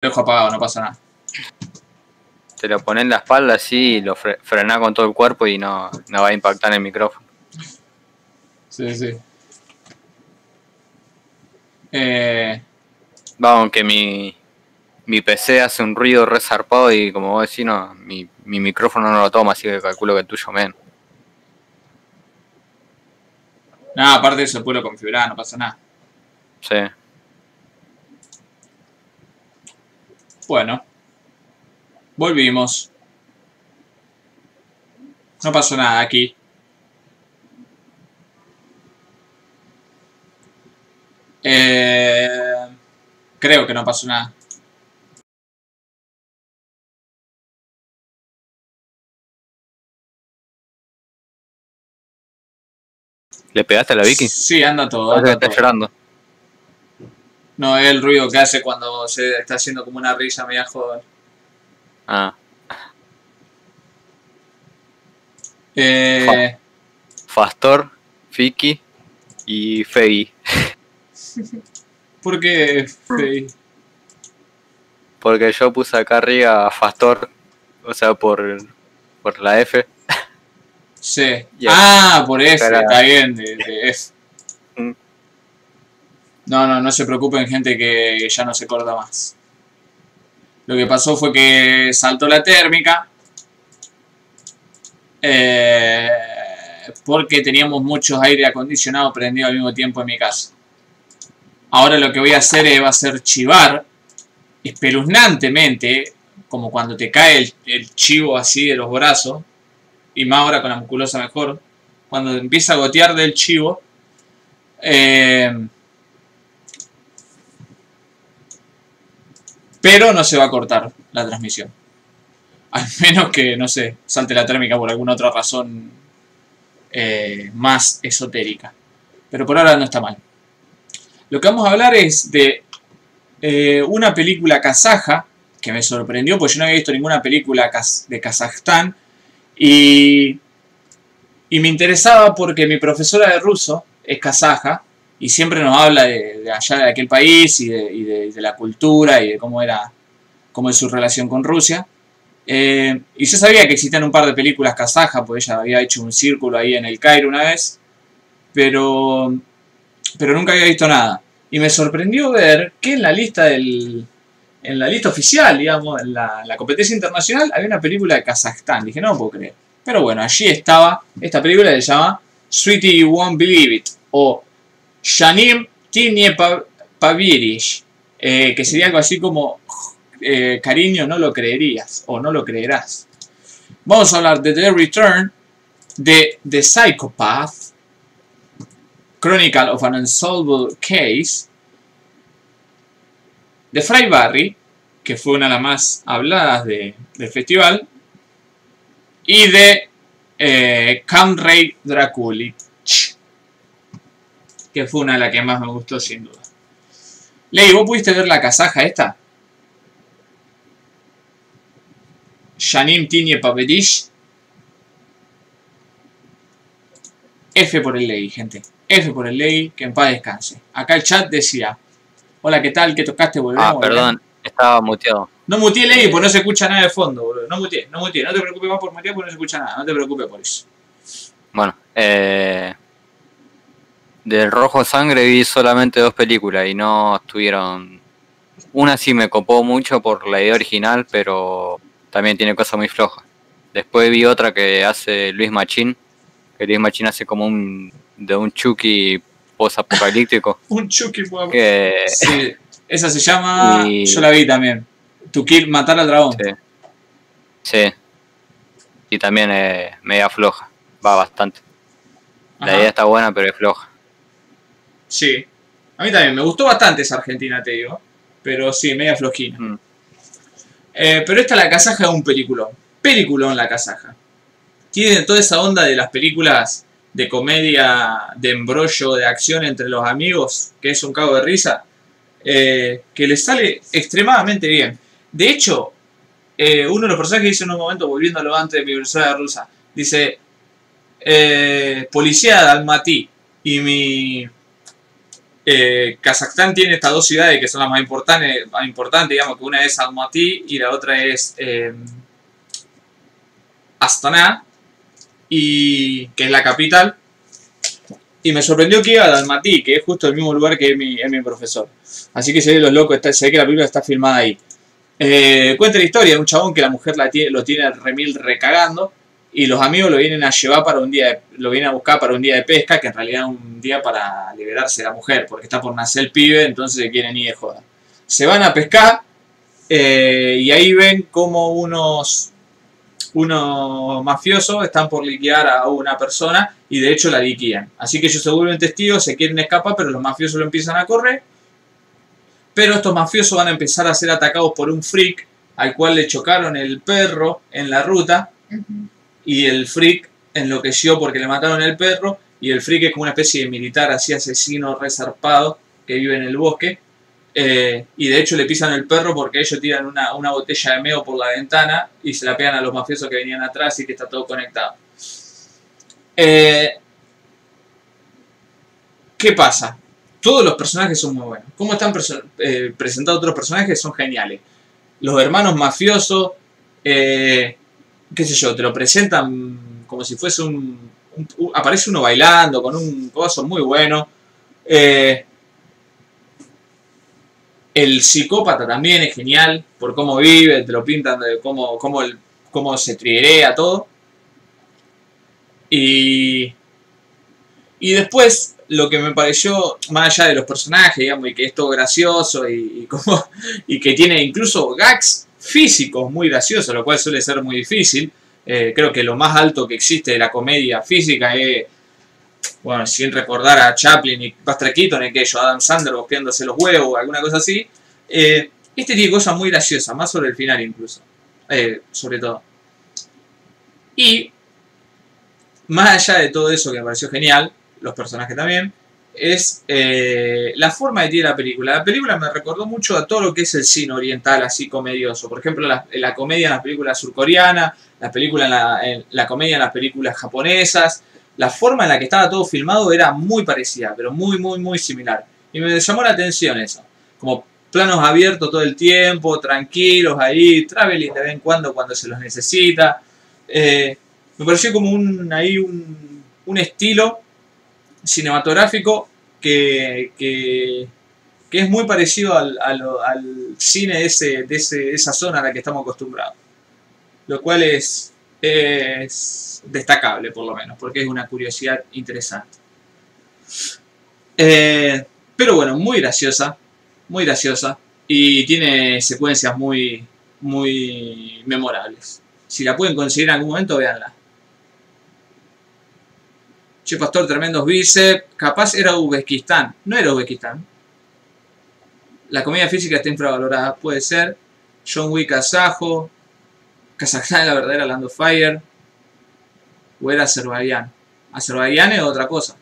dejo apagado, no pasa nada. Te lo pones en la espalda así y lo fre frenás con todo el cuerpo y no, no va a impactar en el micrófono. Sí, sí. Eh, Vamos, que mi, mi PC hace un ruido resarpado y como vos decís, no, mi, mi micrófono no lo toma, así que calculo que el tuyo menos. nada, aparte de eso, puedo configurar, no pasa nada. Sí. Bueno. Volvimos. No pasó nada aquí. Eh, creo que no pasó nada. ¿Le pegaste a la Vicky? Sí, anda todo. Que anda está todo. llorando. No, es el ruido que hace cuando se está haciendo como una risa media joder. Ah, Eh, Fastor, Fiki y Fei. ¿Por qué? Fey? Porque yo puse acá arriba Fastor, o sea, por, por la F. Sí. Ah, por F, está bien, de, de F. No, no, no se preocupen, gente, que ya no se corta más. Lo que pasó fue que saltó la térmica. eh, porque teníamos muchos aire acondicionado prendido al mismo tiempo en mi casa. Ahora lo que voy a hacer es, va a ser chivar espeluznantemente, como cuando te cae el, el chivo así de los brazos, y más ahora con la musculosa mejor, cuando empieza a gotear del chivo, eh, pero no se va a cortar la transmisión. Al menos que, no sé, salte la térmica por alguna otra razón eh, más esotérica. Pero por ahora no está mal. Lo que vamos a hablar es de eh, una película kazaja que me sorprendió, porque yo no había visto ninguna película de Kazajstán. Y, y me interesaba porque mi profesora de ruso es kazaja y siempre nos habla de, allá de aquel país y de, la cultura y de cómo era cómo es su relación con Rusia. Eh, y yo sabía que existían un par de películas kazajas, porque ella había hecho un círculo ahí en el Cairo una vez, pero, pero nunca había visto nada. Y me sorprendió ver que en la lista del, en la lista oficial, digamos, en la, competencia internacional, había una película de Kazajstán. Dije, no lo puedo creer. Pero bueno, allí estaba. Esta película se llama Sweetie You Won't Believe It. O Shanim Tinye Pa- Pavirish. eh, que sería algo así como eh, cariño, no lo creerías. O no lo creerás. Vamos a hablar de The Return. De The Psychopath. Chronicle of an Unsolved Case. De Fry Barry, que fue una de las más habladas de- del festival, y de eh, Conrad Draculic, que fue una de las que más me gustó sin duda. Ley, ¿vos pudiste ver la casaja esta? Janim Tinye Pavedish. F por el ley, gente. F por el ley, que en paz descanse. Acá el chat decía, hola, ¿qué tal? ¿Qué tocaste? Volvemos, Ah, volvemos". perdón, estaba muteado. No muteé ley, pues no se escucha nada de fondo, boludo. No muteé, no muteé. No te preocupes más por mutear porque no se escucha nada. No te preocupes por eso. Bueno, eh, del Rojo Sangre vi solamente dos películas y no estuvieron... Una sí me copó mucho por la idea original, pero también tiene cosas muy flojas. Después vi otra que hace Luis Machín, que Luis Machín hace como un de un Chucky post-apocalíptico. Un Chucky, que Sí, esa se llama. Y- Yo la vi también. To Kill, matar al dragón. Sí. Sí. Y también es media floja. Va bastante. La Ajá. idea está buena, pero es floja. Sí. A mí también. Me gustó bastante esa Argentina, te digo. Pero sí, media flojina. Mm. Eh, pero esta la casaja es un peliculón. Peliculón la casaja. Tiene toda esa onda de las películas de comedia, de embrollo, de acción entre los amigos, que es un cago de risa, eh, que le sale extremadamente bien. De hecho, eh, uno de los personajes dice en un momento, volviéndolo antes de mi universidad rusa, dice, eh, policía de Almaty, y mi, eh, Kazajstán tiene estas dos ciudades que son las más importantes, más digamos que una es Almaty y la otra es eh, Astana, y, que es la capital. Y me sorprendió que iba a Almaty, que es justo el mismo lugar que es mi, mi profesor. Así que se ve los locos, está, que la película está filmada ahí. Eh, cuenta la historia de un chabón que la mujer la tiene, lo tiene remil recagando y los amigos lo vienen a llevar para un día, lo vienen a buscar para un día de pesca, que en realidad es un día para liberarse de la mujer, porque está por nacer el pibe, entonces se quieren ir de joda. Se van a pescar eh, y ahí ven como unos, unos mafiosos están por liquidar a una persona y de hecho la liquidan. Así que ellos se vuelven testigos, se quieren escapar, pero los mafiosos lo empiezan a correr. Pero estos mafiosos van a empezar a ser atacados por un freak al cual le chocaron el perro en la ruta y el freak enloqueció porque le mataron el perro y el freak es como una especie de militar así asesino resarpado que vive en el bosque eh, y de hecho le pisan el perro porque ellos tiran una, botella de meo por la ventana y se la pegan a los mafiosos que venían atrás y que está todo conectado. Eh, ¿Qué pasa? Todos los personajes son muy buenos. ¿Cómo están eh, presentados otros personajes? Son geniales. Los hermanos mafiosos, qué sé yo, te lo presentan como si fuese un, aparece uno bailando con un coso muy bueno. Eh, el psicópata también es genial por cómo vive, te lo pintan de cómo, cómo, el, cómo se trierea todo. Y, y después lo que me pareció, más allá de los personajes, digamos, y que es todo gracioso y, como, y que tiene incluso gags físicos muy graciosos, lo cual suele ser muy difícil. Eh, creo que lo más alto que existe de la comedia física es, bueno, sin recordar a Chaplin y Buster Keaton, aquello, Adam Sandler golpeándose los huevos, alguna cosa así. Eh, este tiene cosas muy graciosas, más sobre el final incluso, eh, sobre todo. Y, más allá de todo eso que me pareció genial, los personajes también, es eh, la forma de tiene la película. La película me recordó mucho a todo lo que es el cine oriental, así comedioso. Por ejemplo, la, la comedia en las películas surcoreanas, la, película en la, comedia en las películas japonesas. La forma en la que estaba todo filmado era muy parecida, pero muy, muy, muy similar. Y me llamó la atención eso. Como planos abiertos todo el tiempo, tranquilos ahí, traveling de vez en cuando cuando se los necesita. Eh, me pareció como un, ahí un, un estilo cinematográfico que, que, es muy parecido al, cine de, ese, de, esa zona a la que estamos acostumbrados. Lo cual es, es destacable, por lo menos, porque es una curiosidad interesante. Eh, pero bueno, muy graciosa, muy graciosa, y tiene secuencias muy, muy memorables. Si la pueden conseguir en algún momento, véanla. Che, pastor, tremendos bíceps. Capaz era Uzbekistán. No era Uzbekistán. La comedia física está infravalorada. Puede ser. John Wick kazajo. Kazajstán es la verdadera Land of Fire. O era Azerbaiyán. Azerbaiyán es otra cosa.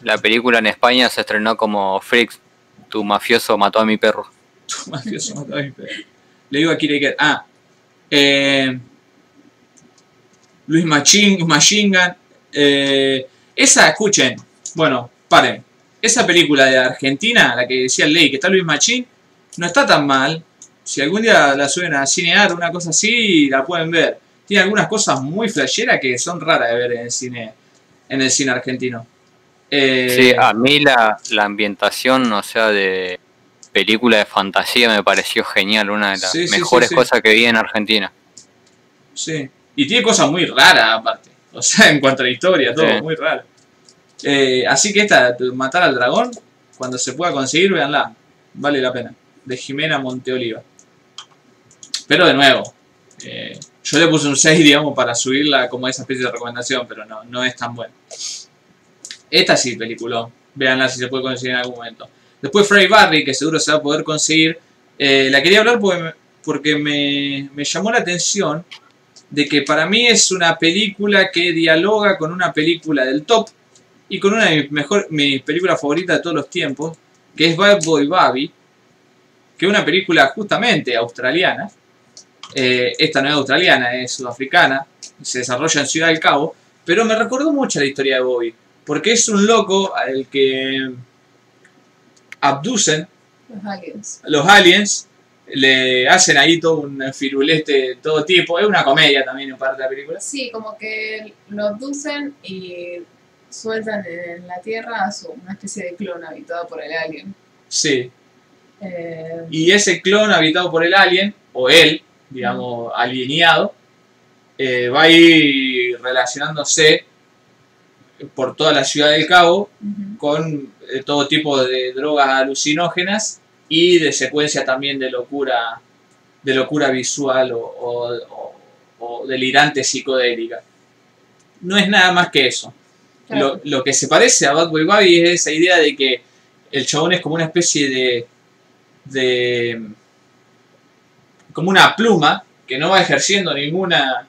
La película en España se estrenó como Freaks. Tu mafioso mató a mi perro. Tu mafioso mató a mi perro. Le digo a Kireket. Ah. Eh. Luis Machine, Machine eh, esa, escuchen, bueno, paren. Esa película de Argentina, la que decía Ley, que está Luis Machín, no está tan mal. Si algún día la suben a cinear, una cosa así, la pueden ver. Tiene algunas cosas muy flasheras que son raras de ver en el cine, en el cine argentino. Eh, sí, a mí la, la ambientación, o sea, de película de fantasía me pareció genial, una de las mejores cosas que vi en Argentina. Sí, y tiene cosas muy raras aparte. O sea, en cuanto a la historia, todo muy raro. Eh, así que esta, Matar al Dragón, cuando se pueda conseguir, véanla. Vale la pena. De Jimena Monteoliva. Pero de nuevo, eh, yo le puse un 6, digamos, para subirla como esa especie de recomendación, pero no, no es tan buena. Esta sí, película. Véanla si se puede conseguir en algún momento. Después Frey Barry, que seguro se va a poder conseguir. Eh, la quería hablar porque, porque me, me llamó la atención de que para mí es una película que dialoga con una película del top y con una de mis, mejor, mis películas favoritas de todos los tiempos, que es Bad Boy Baby, que es una película justamente australiana. Eh, esta no es australiana, es sudafricana, se desarrolla en Ciudad del Cabo, pero me recordó mucho la historia de Bobby, Porque es un loco al que abducen Los aliens. los aliens, le hacen ahí todo un firulete de todo tipo. Es una comedia también en parte de la película. Sí, como que lo abducen y sueltan en la Tierra a su, una especie de clon habitado por el alien. Sí. Eh, Y ese clon habitado por el alien, o él, digamos, alienado, eh, va a ir relacionándose por toda la ciudad del Cabo con eh, todo tipo de drogas alucinógenas y de secuencia también de locura de locura visual o, o- o- o delirante psicodélica. No es nada más que eso. Claro. Lo, lo que se parece a Bad Boy Baby es esa idea de que el chabón es como una especie de. de. como una pluma que no va ejerciendo ninguna.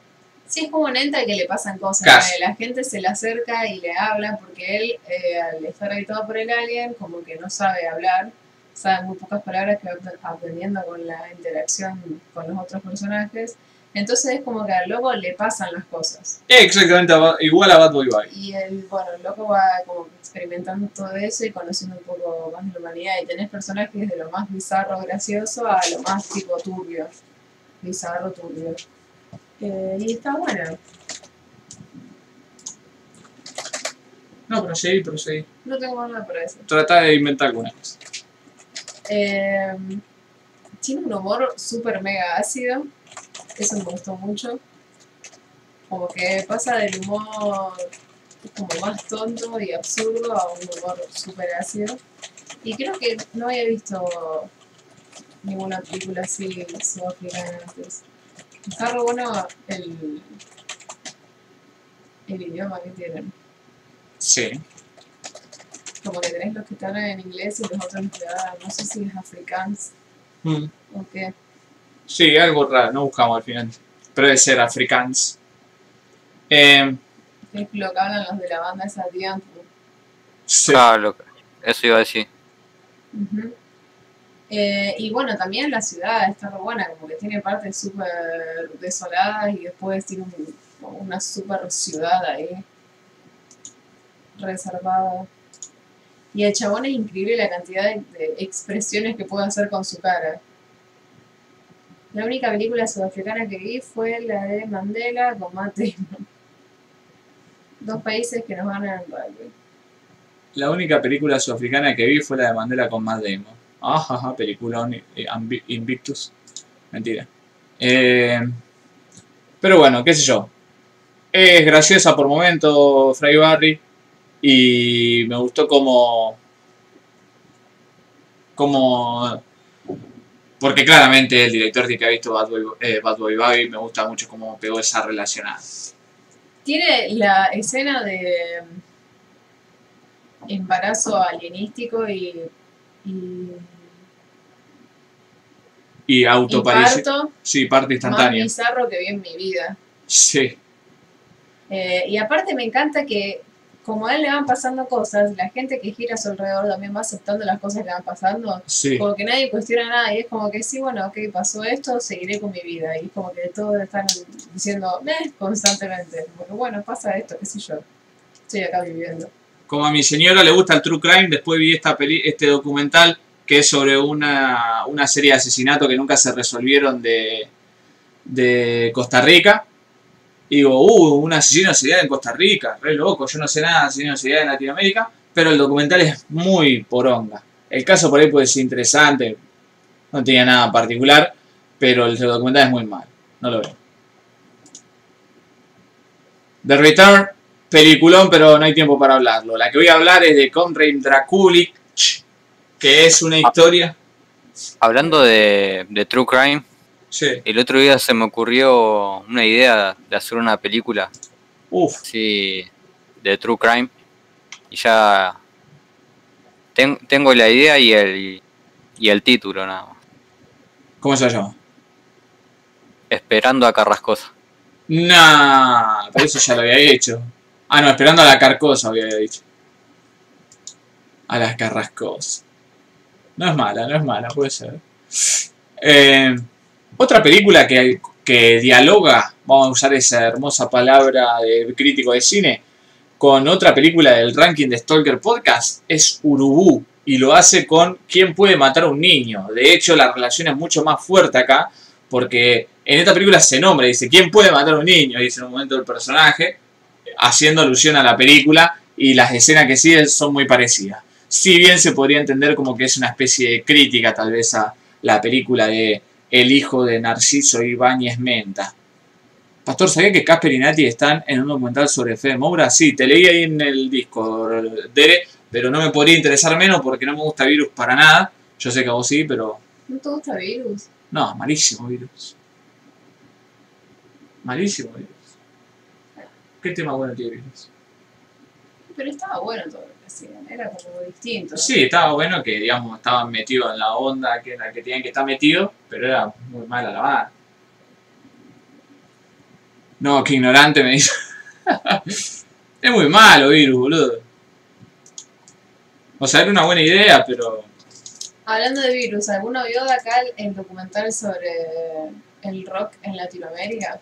Sí, es como un ente al que le pasan cosas. La gente se le acerca y le habla porque él, eh, al estar habitado por el alien, como que no sabe hablar, sabe muy pocas palabras que aprendiendo con la interacción con los otros personajes. Entonces es como que al loco le pasan las cosas. exactamente igual a Bad Boy Baby. Y el, bueno, el loco va como experimentando todo eso y conociendo un poco más de la humanidad. Y tenés personajes de lo más bizarro, gracioso, a lo más tipo turbio. Bizarro, turbio. Eh, y está buena. No, proseguí, proseguí. No tengo nada para decir. Trata de inventar alguna cosa. Eh, tiene un humor súper mega ácido. Eso me gustó mucho. Como que pasa del humor como más tonto y absurdo a un humor súper ácido. Y creo que no había visto ninguna película así sudafricana antes. Está re bueno el, el idioma que tienen. Sí. Como que tenés los que están en inglés y los otros no sé si es afrikaans Mm. o qué. Sí, algo raro, no buscamos al final. Pero debe ser africans. Eh, Es lo que hablan los de la banda esa tiempo. sí. Lo que- eso iba a decir. Eh, y bueno, también la ciudad está re buena, como que tiene partes súper desoladas y después tiene un- una súper ciudad ahí, reservada. Y el chabón es increíble la cantidad de, expresiones que puede hacer con su cara. La única película sudafricana que vi fue la de Mandela con Damon. Dos países que nos ganan en rugby. La única película sudafricana que vi fue la de Mandela con Matt Damon. Ajá, ajá, película Invictus. Mentira. Eh, pero bueno, qué sé yo. Es graciosa por momentos, Fray Barry. Y me gustó como. Como. Porque claramente el director que ha visto Bad Boy, eh, Bad Boy. Me gusta mucho cómo pegó esa relacionada. Tiene la escena de embarazo alienístico y, y, Y y autoparición. parto Sí, parte más instantánea. bizarro que vi en mi vida. Sí. Eh, y aparte me encanta que como a él le van pasando cosas, la gente que gira a su alrededor también va aceptando las cosas que van pasando. Sí. Como que nadie cuestiona nada y es como que sí, bueno, ok, pasó esto, seguiré con mi vida. Y es como que todos están diciendo, eh, constantemente. Porque bueno, pasa esto, qué sé yo. Estoy acá viviendo. Como a mi señora le gusta el true crime, después vi esta peli este documental que es sobre una, una serie de asesinatos que nunca se resolvieron de, de Costa Rica. Y digo, uh, un asesino serial en Costa Rica, re loco, yo no sé nada de asesino serial en Latinoamérica, pero el documental es muy poronga. El caso por ahí puede ser interesante, no tenía nada particular, pero el documental es muy mal, no lo veo. The Return, peliculón, pero no hay tiempo para hablarlo. La que voy a hablar es de Conrad Draculic, que es una historia. Hablando de, de True Crime, Sí. el otro día se me ocurrió una idea de hacer una película Uf, así de True Crime. Y ya ten- tengo la idea y el, y el título nada más. ¿cómo se llama? Esperando a Carrascosa. Nah, pero eso ya lo había hecho. Ah, no, esperando a la carcosa había dicho. A las carrascosas. No es mala, no es mala, puede ser. Eh, otra película que, que dialoga, vamos a usar esa hermosa palabra de crítico de cine, con otra película del ranking de Stalker Podcast, es Urubú. Y lo hace con ¿Quién puede matar a un niño? De hecho, la relación es mucho más fuerte acá, porque en esta película se nombra, dice ¿Quién puede matar a un niño? Dice en un momento el personaje, haciendo alusión a la película, y las escenas que siguen son muy parecidas. Si bien se podría entender como que es una especie de crítica tal vez a la película de El hijo de Narciso Ibáñez Menta. Pastor, ¿sabía que Casper y Nati están en un documental sobre Fede Moura? Sí, te leí ahí en el disco, Dere, pero no me podría interesar menos porque no me gusta Virus para nada. Yo sé que a vos sí, pero... ¿No te gusta Virus? No, malísimo Virus. Malísimo Virus. ¿Qué tema bueno tiene Virus? Pero estaba bueno todo lo que hacían, era como distinto. Sí, estaba bueno que, digamos, estaban metidos en la onda que en la que tenían que estar metidos, pero era muy mala la banda. No, qué ignorante me dice. es muy malo, Virus, boludo. O sea, era una buena idea, pero... Hablando de Virus, ¿alguno vio de acá el, documental sobre el rock en Latinoamérica?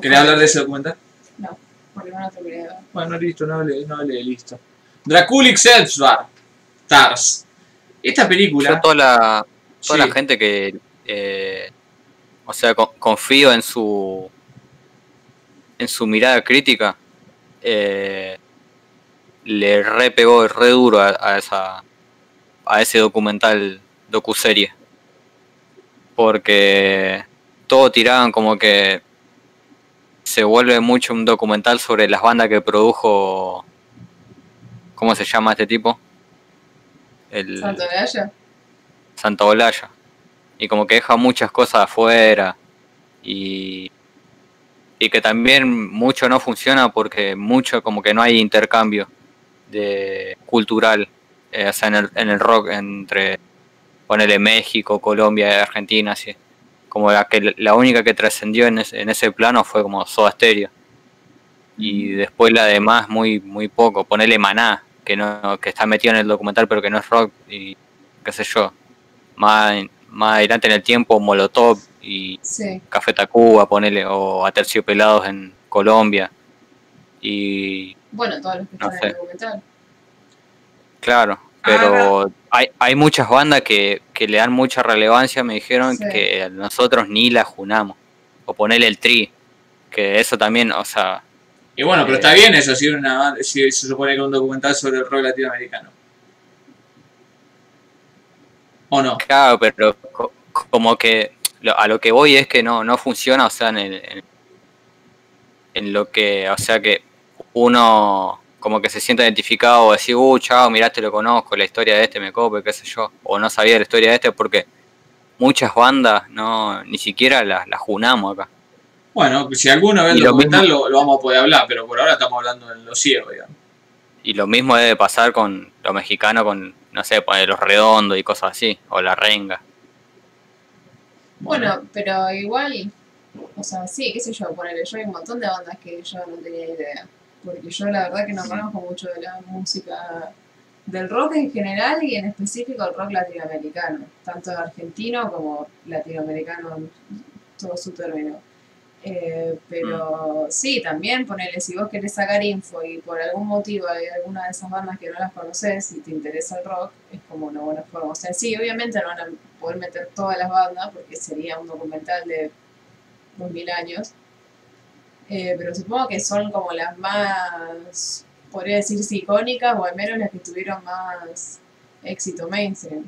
¿Querés hablar de ese documental? No, porque no lo terminé de ver. Bueno, listo, no listo. Draculic Selbstbar. Tars. Esta película... Yo toda la, toda Sí. la gente que, eh, o sea, co- confío en su, en su mirada crítica, eh, le re pegó re duro a, a esa, a ese documental docuserie, porque todo tiraban como que se vuelve mucho un documental sobre las bandas que produjo, ¿cómo se llama este tipo? El, ¿Santo Gallo? Santa Olaya. Y como que deja muchas cosas afuera. Y, y que también mucho no funciona porque mucho como que no hay intercambio de cultural. eh, o sea, en el, en el rock entre, ponele México, Colombia, Argentina, así. Como la, que, la única que trascendió en ese, en ese plano fue como Soda Stereo. Y después la demás muy, muy poco. Ponele Maná, que no, que está metido en el documental pero que no es rock y qué sé yo. Más, más adelante en el tiempo, Molotov y Sí. Café Tacuba, ponele, o Aterciopelados en Colombia. Y Bueno, todos los que No están en el documental. claro, pero hay, hay muchas bandas que, que le dan mucha relevancia, me dijeron Sí. que nosotros ni la junamos. O ponele el tri, que eso también, o sea, Y bueno, pero Eh, está bien eso, si, una, si se supone que es un documental sobre el rock latinoamericano. ¿O no? Claro, pero co- como que lo- a lo que voy es que no, no funciona, o sea, en, el- en, en lo que, o sea, que uno como que se sienta identificado o decir, uh, chao, mirá, te lo conozco, la historia de este me cope, qué sé yo, o no sabía la historia de este porque muchas bandas no ni siquiera las, las junamos acá. Bueno, si alguno ve el Y lo documental lo, lo vamos a poder hablar, pero por ahora estamos hablando en lo ciego, digamos. Y lo mismo debe pasar con lo mexicano, con, no sé, poner los redondos y cosas así, o la renga. Bueno, pero igual, o sea, sí, qué sé yo, ponerle, yo hay un montón de bandas que yo no tenía idea. Porque yo la verdad que no conozco mucho de la música del rock en general y en específico el rock latinoamericano, tanto argentino como latinoamericano, en todo su término. Eh, pero sí, también ponele, si vos querés sacar info y por algún motivo hay alguna de esas bandas que no las conoces y te interesa el rock, es como una buena forma. O sea, sí, obviamente no van a poder meter todas las bandas porque sería un documental de 2000 años. Eh, pero supongo que son como las más, podría decirse, icónicas o al menos las que tuvieron más éxito mainstream.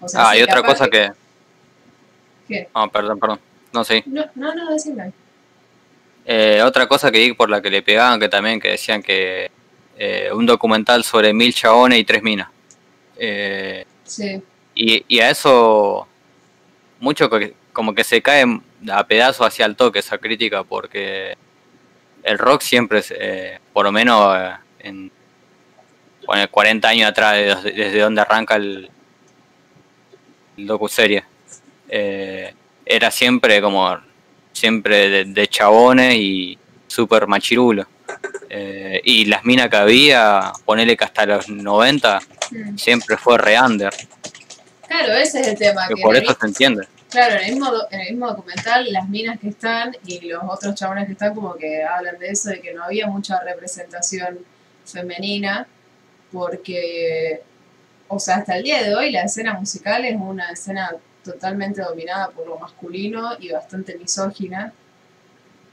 O sea, Ah, sí, y otra cosa que... ¿Qué? Ah, perdón, perdón. No sé. No, no, no, decime. Eh, otra cosa que vi por la que le pegaban, que también que decían que eh, un documental sobre mil chabones y tres minas. Eh, Sí, y, y a eso mucho que, como que se cae a pedazos hacia el toque esa crítica porque el rock siempre, es, eh, por lo menos eh, en bueno, 40 años atrás, desde, donde arranca el, el docuserie, eh, era siempre como siempre de, de chabones y súper machirulo. Eh, y las minas que había, ponele que hasta los 90, Mm. siempre fue re under. Claro, ese es el tema. Que Que por eso se entiende. Claro, en el, mismo, documental, las minas que están y los otros chabones que están como que hablan de eso, de que no había mucha representación femenina, porque, o sea, hasta el día de hoy la escena musical es una escena totalmente dominada por lo masculino y bastante misógina,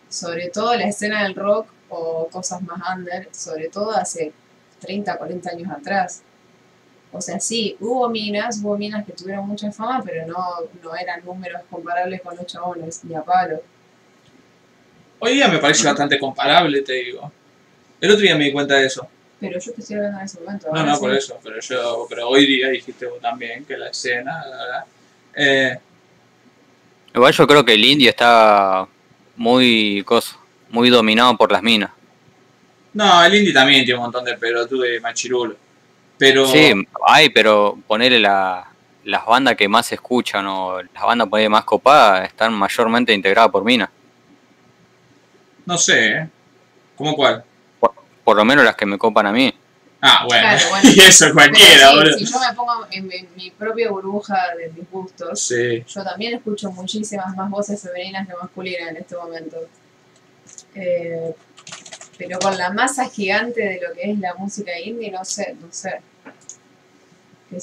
sobre todo la escena del rock o cosas más under, sobre todo hace 30, 40 años atrás. O sea, sí, hubo minas, hubo minas que tuvieron mucha fama, pero no, no eran números comparables con los chabones, ni a palo. Hoy día me parece bastante comparable, te digo. El otro día me di cuenta de eso. Pero yo te estoy hablando en ese momento. No, no, sí. por eso. Pero yo, pero hoy día dijiste vos también que la escena, la verdad. Eh, Igual yo creo que el indie está muy coso, muy dominado por las minas. no, el indie también tiene un montón de pelotudes y machirulo. Pero Sí, hay, pero ponerle la, las bandas que más se escuchan o las bandas por ahí más copadas están mayormente integradas por minas. no sé, ¿eh? ¿Cómo cuál? Por lo menos las que me copan a mí. Ah, bueno. Claro, bueno. y eso cualquiera, sí, boludo. si yo me pongo en mi, mi propia burbuja de mis gustos, Sí. yo también escucho muchísimas más voces femeninas que masculinas en este momento. Eh, pero con la masa gigante de lo que es la música indie, no sé, no sé.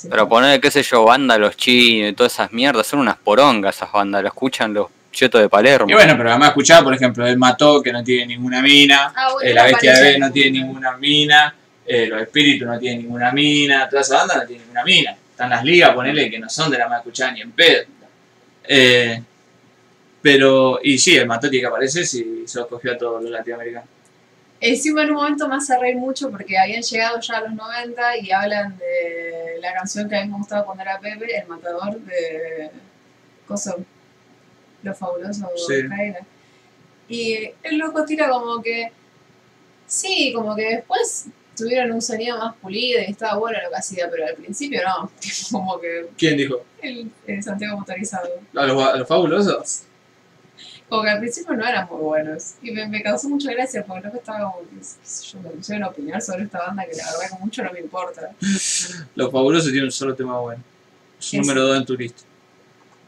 Pero poner, qué sé yo, banda Los Chinos y todas esas mierdas, son unas porongas esas bandas, lo escuchan los chetos de Palermo. Y bueno, pero además escuchaba, por ejemplo, El Mató, que no tiene ninguna mina. Ah, bueno, eh, la Bestia de B no tiene ninguna mina. eh, los Espíritus no tienen ninguna mina. Toda esa banda no tiene ninguna mina. Están las ligas, ponele, que no son de la más escuchada ni en pedo. Eh, pero, y sí, el Mató tiene que aparecer si se lo cogió a todos los latinoamericanos. Encima en un momento me hace reír mucho porque habían llegado ya a los 90 y hablan de la canción que a mí me gustaba cuando era Pepe, El Matador de Coso, Lo Fabuloso Sí. Y el loco tira como que, sí, como que después tuvieron un sonido más pulido y estaba bueno lo que hacía, pero al principio no, como que ¿Quién dijo? el, el Santiago Motorizado. ¿A los, a los fabulosos? Como que al principio no eran muy buenos. Y me, me causó mucha gracia porque no que estaba como que, qué sé yo, me pusieron a opinar sobre esta banda que la verdad que mucho no me importa. Los fabulosos tienen un solo tema bueno. Es número 2 en tu lista.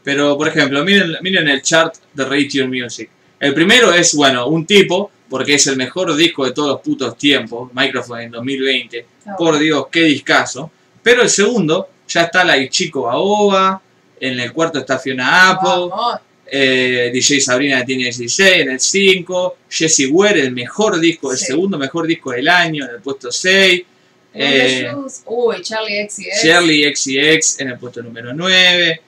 Pero, por ejemplo, miren, miren el chart de Radio Music. El primero es, bueno, un tipo, porque es el mejor disco de todos los putos tiempos, Microphone en 2020. Está Por. Dios, qué discazo. Pero el segundo, ya está la Ichiko Baoba, en el cuarto está Fiona Apple, eh, DJ Sabrina tiene 16 en el 5, Jesse Ware, el mejor disco, el segundo mejor disco del año, en el puesto 6. Wonder Eh. Uy, Charlie X y X. Shirley XCX en el puesto número 9.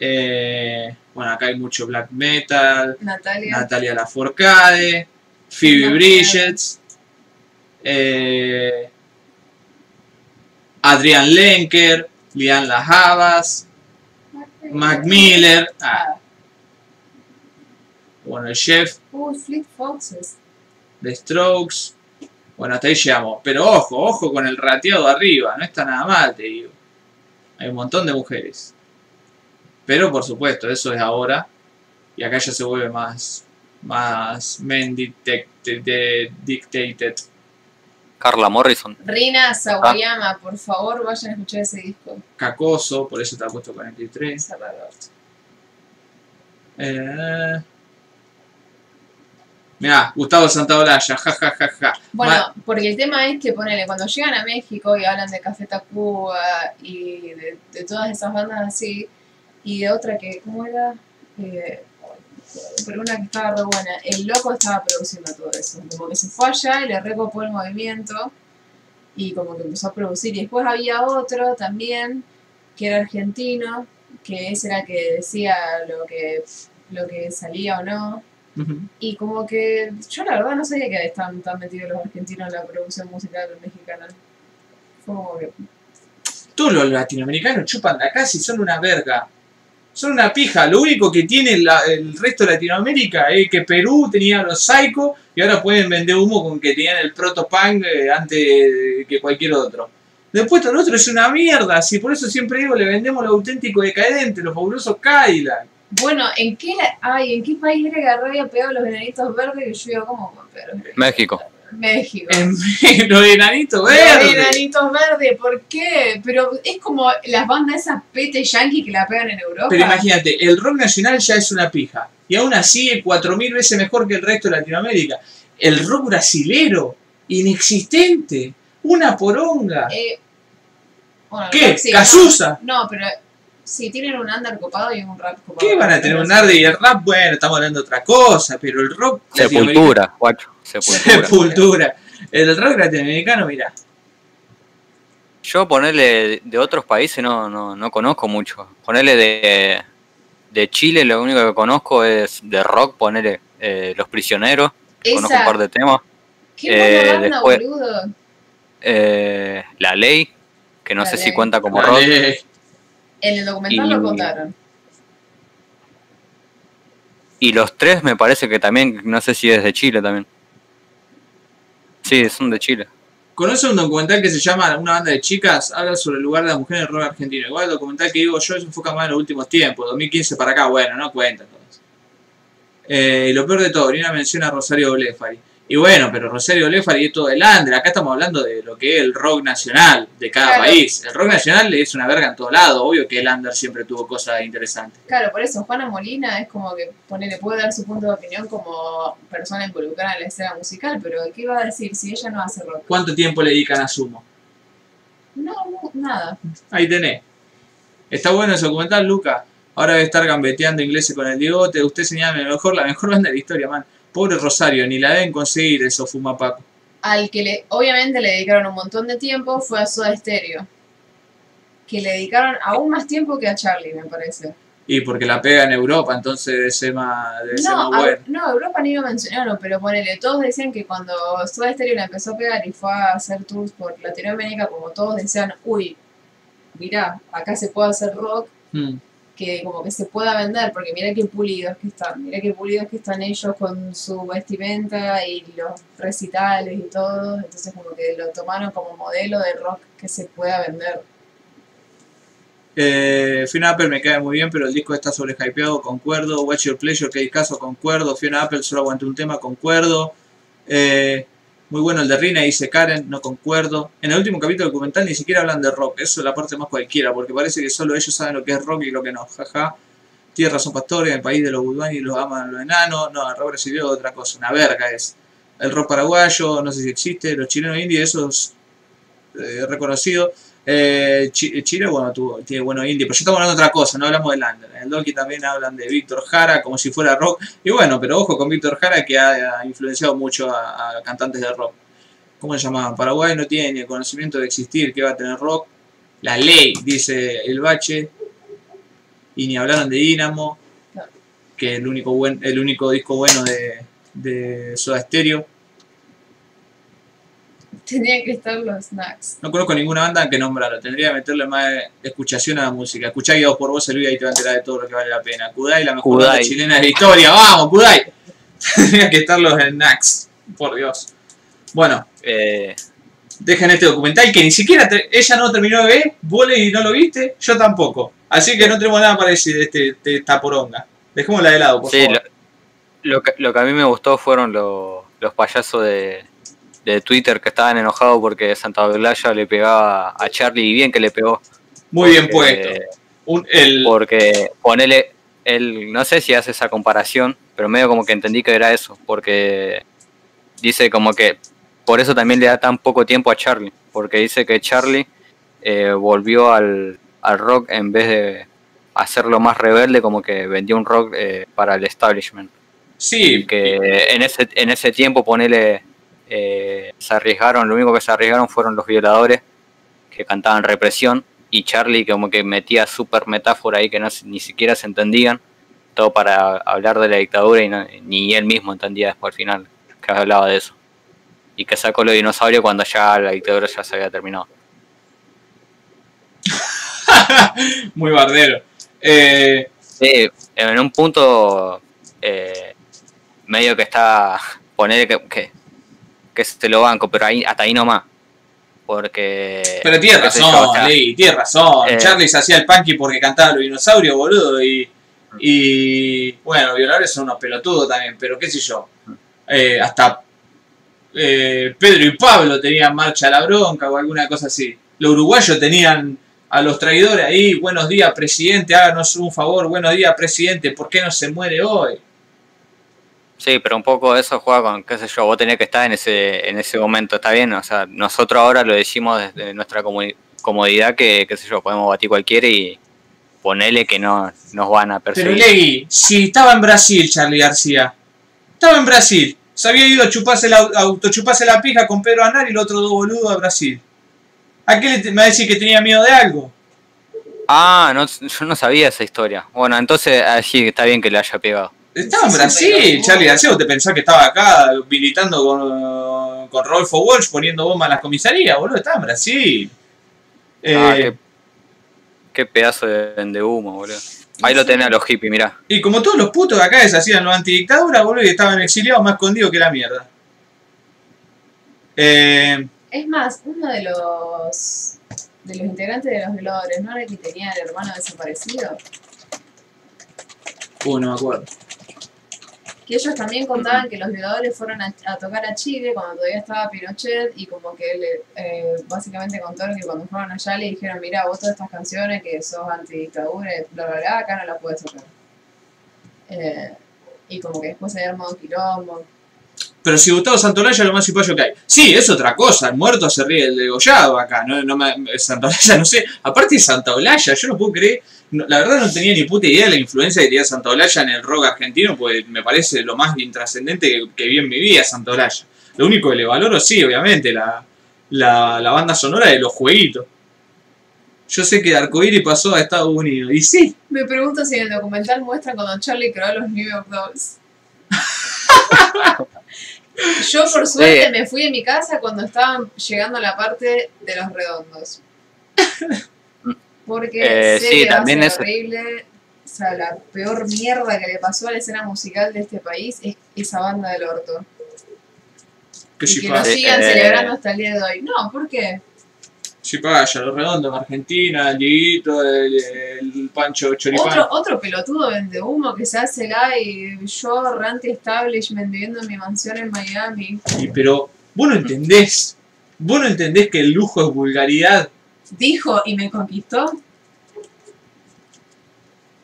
Eh, bueno, acá hay mucho black metal. Natalia. Natalia Lafourcade. Phoebe Natalia. Bridget. eh, Adrian Lenker. Lian Las Havas. Mac Miller. Ah, Ah. Bueno, el chef. Uy, Fleet Foxes. The Strokes. Bueno, hasta ahí llegamos. Pero ojo, ojo con el rateado arriba. No está nada mal, te digo. Hay un montón de mujeres. Pero por supuesto, eso es ahora. Y acá ya se vuelve más. Más men dictated. dictated. Carla Morrison. Rina Sawayama, por favor, vayan a escuchar ese disco. Cacoso, por eso te ha puesto 43. Cerrar el orto. Eh, mirá, Gustavo Santaolalla, ja ja ja ja. Bueno, Ma- porque el tema es que, ponele, cuando llegan a México y hablan de Café Tacuba y de, de todas esas bandas así, y de otra que, ¿cómo era? Eh, pero una que estaba re buena. El loco estaba produciendo todo eso. Como que se fue allá y le recopó el movimiento y como que empezó a producir. Y después había otro también, que era argentino, que ese era el que decía lo que, lo que salía o no. Y como que yo la verdad no sabía que estaban tan metidos los argentinos en la producción musical mexicana. Fue como que... Todos los latinoamericanos chupan de acá si son una verga. Son una pija. Lo único que tiene la- el resto de Latinoamérica es que Perú tenía los Psycho y ahora pueden vender humo con que tenían el proto-punk eh, antes que cualquier otro. Después todo lo otro es una mierda. Si por eso siempre digo, le vendemos lo auténtico decadente, los fabulosos Cadillac. Bueno, ¿en qué, la- ay, ¿en qué país era que había pegado los enanitos verdes? Que yo iba como... Pero, México. México. En los enanitos Los verdes. enanitos verdes, ¿por qué? Pero es como las bandas esas pete yankee que la pegan en Europa. Pero imagínate, el rock nacional ya es una pija. Y aún así es 4.000 veces mejor que el resto de Latinoamérica. El rock brasilero, inexistente. Una poronga. Eh, bueno, ¿Qué? rock sí, ¿Cazuza? No, no, pero sí, tienen un under copado y un rap copado. ¿Qué van a tener un arde y el rap? Bueno, estamos hablando de otra cosa, pero el rock Sepultura, guacho. Sepultura. Sepultura. El rock latinoamericano, mira. Yo ponerle de otros países no, no, no conozco mucho. Ponerle de, de Chile, lo único que conozco es de rock, ponerle eh, Los Prisioneros. Conozco un Esa, par de temas. qué eh, banda, después- boludo. Eh, La Ley, que no La sé Ley. si cuenta como rock. Dale. En el documental y- lo contaron. Y los tres me parece que también, no sé si es de Chile también. Sí, son de Chile. ¿Conoce un documental que se llama Una banda de chicas? Habla sobre el lugar de la mujer en el rock argentino. Igual el documental que digo yo se enfoca más en los últimos tiempos, 2015 para acá, bueno, no cuenta entonces. Eh, y lo peor de todo, ni una mención a Rosario Blefari. Y bueno, pero Rosario Blefari es todo el under. Acá estamos hablando de lo que es el rock nacional de cada Claro. país. El rock nacional es una verga en todo lado. Obvio que el under siempre tuvo cosas interesantes. Claro, por eso Juana Molina es como que ponele, puede dar su punto de opinión como persona involucrada en la escena musical, pero ¿qué va a decir si ella no hace rock? ¿Cuánto tiempo le dedican a Sumo? No, no, nada. Ahí tenés. Está bueno ese documental, Luca. Ahora debe estar gambeteando ingleses con el Diegote. Usted señala mejor, la mejor banda de la historia, man. Pobre Rosario, ni la deben conseguir eso, Fumapaco. Al que le, obviamente le dedicaron un montón de tiempo fue a Soda Stereo. Que le dedicaron aún más tiempo que a Charlie, me parece. Y porque la pega en Europa, entonces debe ser más, debe ser No, más a- bueno. no, Europa ni iba a mencionarlo, pero ponele, todos decían que cuando Soda Stereo la empezó a pegar y fue a hacer tours por Latinoamérica, como todos decían, uy, mirá, acá se puede hacer rock, Mm. Que como que se pueda vender, porque mira qué pulidos que están, mira qué pulidos que están ellos con su vestimenta y los recitales y todo, entonces como que lo tomaron como modelo de rock que se pueda vender. Eh, Fiona Apple me cae muy bien, pero el disco está sobrehypeado, concuerdo. Watch Your Pleasure, que hay caso, concuerdo. Fiona Apple solo aguanté un tema, concuerdo. Eh, muy bueno el de Rina, dice Karen, no concuerdo. En el último capítulo del documental ni siquiera hablan de rock, eso es la parte más cualquiera, porque parece que solo ellos saben lo que es rock y lo que no. Jaja. Tiene razón Pastore, en el país de los Budwani los aman los enanos. No, el rock es otra cosa, una verga es. El rock paraguayo, no sé si existe, los chilenos indios, eso es eh, reconocido. Eh, Chi- Chile, bueno, tuvo, tiene bueno indie, pero yo estamos hablando de otra cosa, no hablamos del under. En el Doki también hablan de Víctor Jara como si fuera rock. Y bueno, pero ojo con Víctor Jara que ha, ha influenciado mucho a, a cantantes de rock. ¿Cómo se llamaban? Paraguay no tiene ni el conocimiento de existir, que va a tener rock. La ley, dice el bache. Y ni hablaron de Dynamo, que es el único, buen, el único disco bueno de, de Soda Stereo. Tenían que estar los snacks. No conozco ninguna banda que nombrarlo. Tendría que meterle más escuchación a la música. Escuchá guiados por vos, Elvira, y te va a enterar de todo lo que vale la pena. Kudai, la mejor banda chilena de la historia. ¡Vamos, Kudai! Tendría que estar los Nax. Por Dios. Bueno, Eh, dejen este documental que ni siquiera te- ella no terminó de ver. Vos y no lo viste, yo tampoco. Así que no tenemos nada para decir de, este, de esta poronga. Dejémosla de lado, por sí, favor. lo, lo que, lo que a mí me gustó fueron los, los payasos de, de Twitter que estaban enojados porque Santa Olaya le pegaba a Charlie y bien que le pegó. Muy bien puesto. Un- el, Porque ponele, él, no sé si hace esa comparación, pero medio como que entendí que era eso, porque dice como que por eso también le da tan poco tiempo a Charlie, porque dice que Charlie eh, volvió al, al rock en vez de hacerlo más rebelde, como que vendió un rock eh, para el establishment. sí, que en ese, en ese tiempo ponele, eh, se arriesgaron, lo único que se arriesgaron fueron los violadores que cantaban represión y Charlie como que metía súper metáfora ahí que no, ni siquiera se entendían, todo para hablar de la dictadura y no- ni él mismo entendía después al final que hablaba de eso. Y que sacó los dinosaurios cuando ya la dictadura ya se había terminado. muy bardero. Eh, Sí, en un punto eh, medio que está, poner que, que, que se lo banco, pero ahí hasta ahí nomás. Porque... Pero tiene sé yo, razón, o sea, Lee, tiene razón. Eh. Charlie se hacía el punky porque cantaba los dinosaurios, boludo. Y, y bueno, violadores son unos pelotudos también, pero qué sé yo. Eh, hasta eh, Pedro y Pablo tenían marcha a la bronca o alguna cosa así. Los uruguayos tenían a los traidores ahí, buenos días presidente, háganos un favor, buenos días presidente, ¿por qué no se muere hoy? Sí, pero un poco eso juega con, qué sé yo, vos tenés que estar en ese, en ese momento, está bien, o sea, nosotros ahora lo decimos desde nuestra comodidad que, qué sé yo, podemos batir cualquiera y ponerle que no nos van a Pero perseguir. Legui, si estaba en Brasil Charlie García, estaba en Brasil, se había ido a chuparse la, autochuparse la pija con Pedro Anar y el otro dos boludos a Brasil. ¿A qué le me va a decir que tenía miedo de algo? Ah, no, yo no sabía esa historia. Bueno, entonces así está bien que le haya pegado. Estaba en Brasil, Charlie García, ¿vos te pensás que estaba acá militando con, con Rodolfo Walsh poniendo bombas en las comisarías, boludo? Estaba en Brasil. Eh, Ah, qué, qué pedazo de, de humo, boludo. Ahí lo tenés a los hippies, mirá. Y como todos los putos de acá deshacían los antidictaduras, boludo, y estaban exiliados más escondidos que la mierda. Eh, Es más, uno de los de los integrantes de los violadores, ¿no era el que tenía el hermano desaparecido? uh, no me acuerdo. Que ellos también contaban que los violadores fueron a, a tocar a Chile cuando todavía estaba Pinochet y como que le, eh, básicamente contaron que cuando fueron allá le dijeron, mira, vos todas estas canciones que sos antidictadura, bla, bla, bla, acá no las puedes tocar. Eh, y como que después se armado un quilombo. Pero si Gustavo Santolaya es lo más cipayo que hay. Sí, es otra cosa. El muerto se ríe del degollado acá. No, no me, Santolaya, no sé. Aparte de Santaolalla, yo no puedo creer. no- la verdad no tenía ni puta idea de la influencia que tenía Santaolalla en el rock argentino, pues me parece lo más intrascendente que, que vi en mi vida Santaolalla. Lo único que le valoro, sí, obviamente, la, la, la banda sonora de los jueguitos. Yo sé que Arcoíris pasó a Estados Unidos. Y sí, Me pregunto si en el documental muestran cuando Charlie creó los New York Dolls. Yo por suerte Sí. me fui de mi casa cuando estaban llegando a la parte de los redondos. Porque Eh, sé sí, que va a también ser eso. horrible. O sea, la peor mierda que le pasó a la escena musical de este país es esa banda del orto. que y que lo Chipaya, sí, sigan eh, celebrando hasta el día de hoy. No, ¿por qué? Chipaya, Los Redondos en Argentina, el Dieguito, el, el Pancho Choripán. Otro, otro pelotudo vende humo que se hace live. Yo, Ranty Establishment, viviendo en mi mansión en Miami. Y, pero vos no entendés, vos no entendés que el lujo es vulgaridad. Dijo y me conquistó.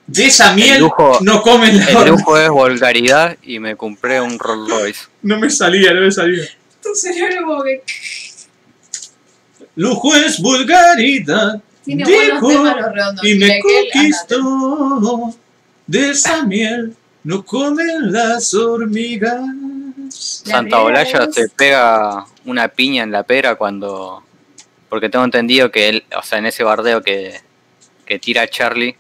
De esa miel lujo- no comen la El lujo es vulgaridad y me compré un Rolls Royce. No me salía, no me salía. Tu cerebro como que Lujo es vulgaridad. tiene Dijo redondos. Y me conquistó. De esa miel no comen las hormigas. Santa vez- se pega una piña en la pera cuando. Porque tengo entendido que él, o sea, en ese bardeo que, que tira Charlie,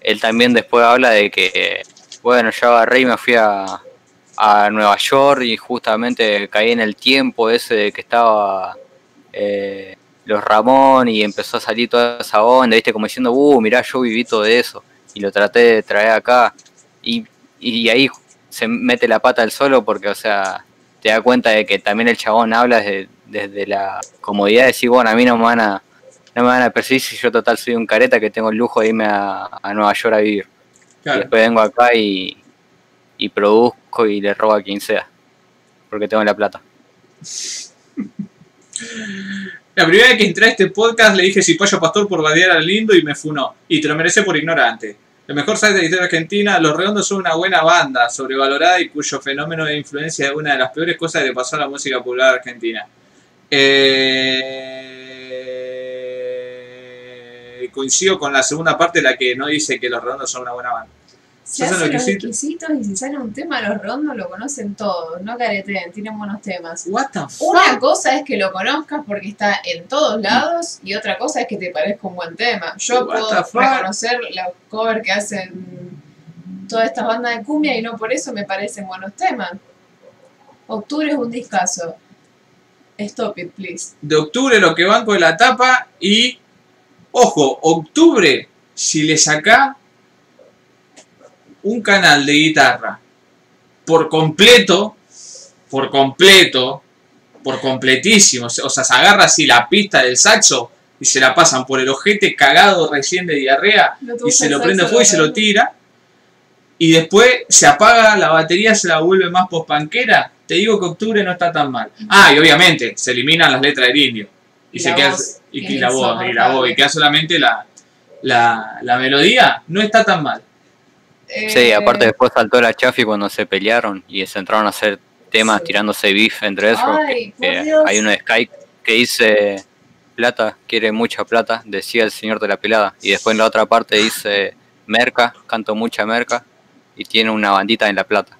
él también después habla de que, bueno, yo agarré y me fui a, a Nueva York y justamente caí en el tiempo ese de que estaba eh, los Ramón y empezó a salir toda esa onda, viste, como diciendo, uh, mirá, yo viví todo eso y lo traté de traer acá. Y, y ahí se mete la pata al solo porque, o sea, te da cuenta de que también el chabón habla desde, desde la comodidad de decir, bueno, a mí no me van a, no me van a perseguir si yo total soy un careta que tengo el lujo de irme a, a Nueva York a vivir. Y después vengo acá y, y produzco y le robo a quien sea. Porque tengo la plata. La primera vez que entré a este podcast le dije Cipayo Pastor por badear al lindo y me funó. Y te lo mereces por ignorante. El mejor site de la historia argentina, Los Redondos son una buena banda, sobrevalorada y cuyo fenómeno de influencia es una de las peores cosas que le pasó a la música popular argentina. Eh, Coincido con la segunda parte, la que no dice que Los Redondos son una buena banda. Se hacen los requisitos. y si sale un tema los redondos lo conocen todos, no careteen, tienen buenos temas. What the Una fuck? cosa es que lo conozcas porque está en todos lados y otra cosa es que te parezca un buen tema. Yo What puedo reconocer los covers que hacen todas estas bandas de cumbia y no por eso me parecen buenos temas. Octubre es un discazo. Stop it, please. de octubre lo que banco de la tapa y ojo, octubre si le saca un canal de guitarra por completo, por completo, por completísimo, o sea, se agarra así la pista del saxo y se la pasan por el ojete cagado recién de diarrea No y se lo prende fuego y se lo tira y después se apaga, la batería se la vuelve más pospanquera, te digo que octubre no está tan mal. Ah, y obviamente, se eliminan las letras del indio. Y, Y se queda, voz, y, y es la voz, y la voz, y queda solamente la, la, la melodía, no está tan mal. Sí, Eh, aparte después saltó la Chafi cuando se pelearon y se entraron a hacer temas Sí. tirándose beef entre ellos. Ay, que, por eh, Dios. hay uno de Sky que dice plata, quiere mucha plata, decía el señor de la pelada. Y después en la otra parte dice merca, canto mucha merca y tiene una bandita en la plata.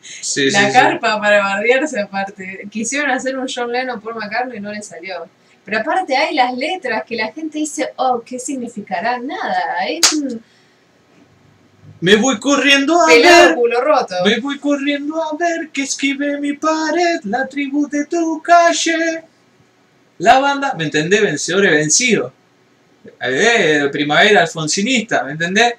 Sí, la sí, sí. carpa para bardearse aparte. Quisieron hacer un John Lennon por McCartney y no le salió. Pero aparte hay las letras que la gente dice, oh, ¿qué significará? Nada. Es un Me voy corriendo a pelado ver, culo roto. me voy corriendo a ver que escribe mi pared, la tribu de tu calle. La banda, ¿me entendés? Vencedor y vencido. Eh, primavera alfonsinista, ¿me entendés?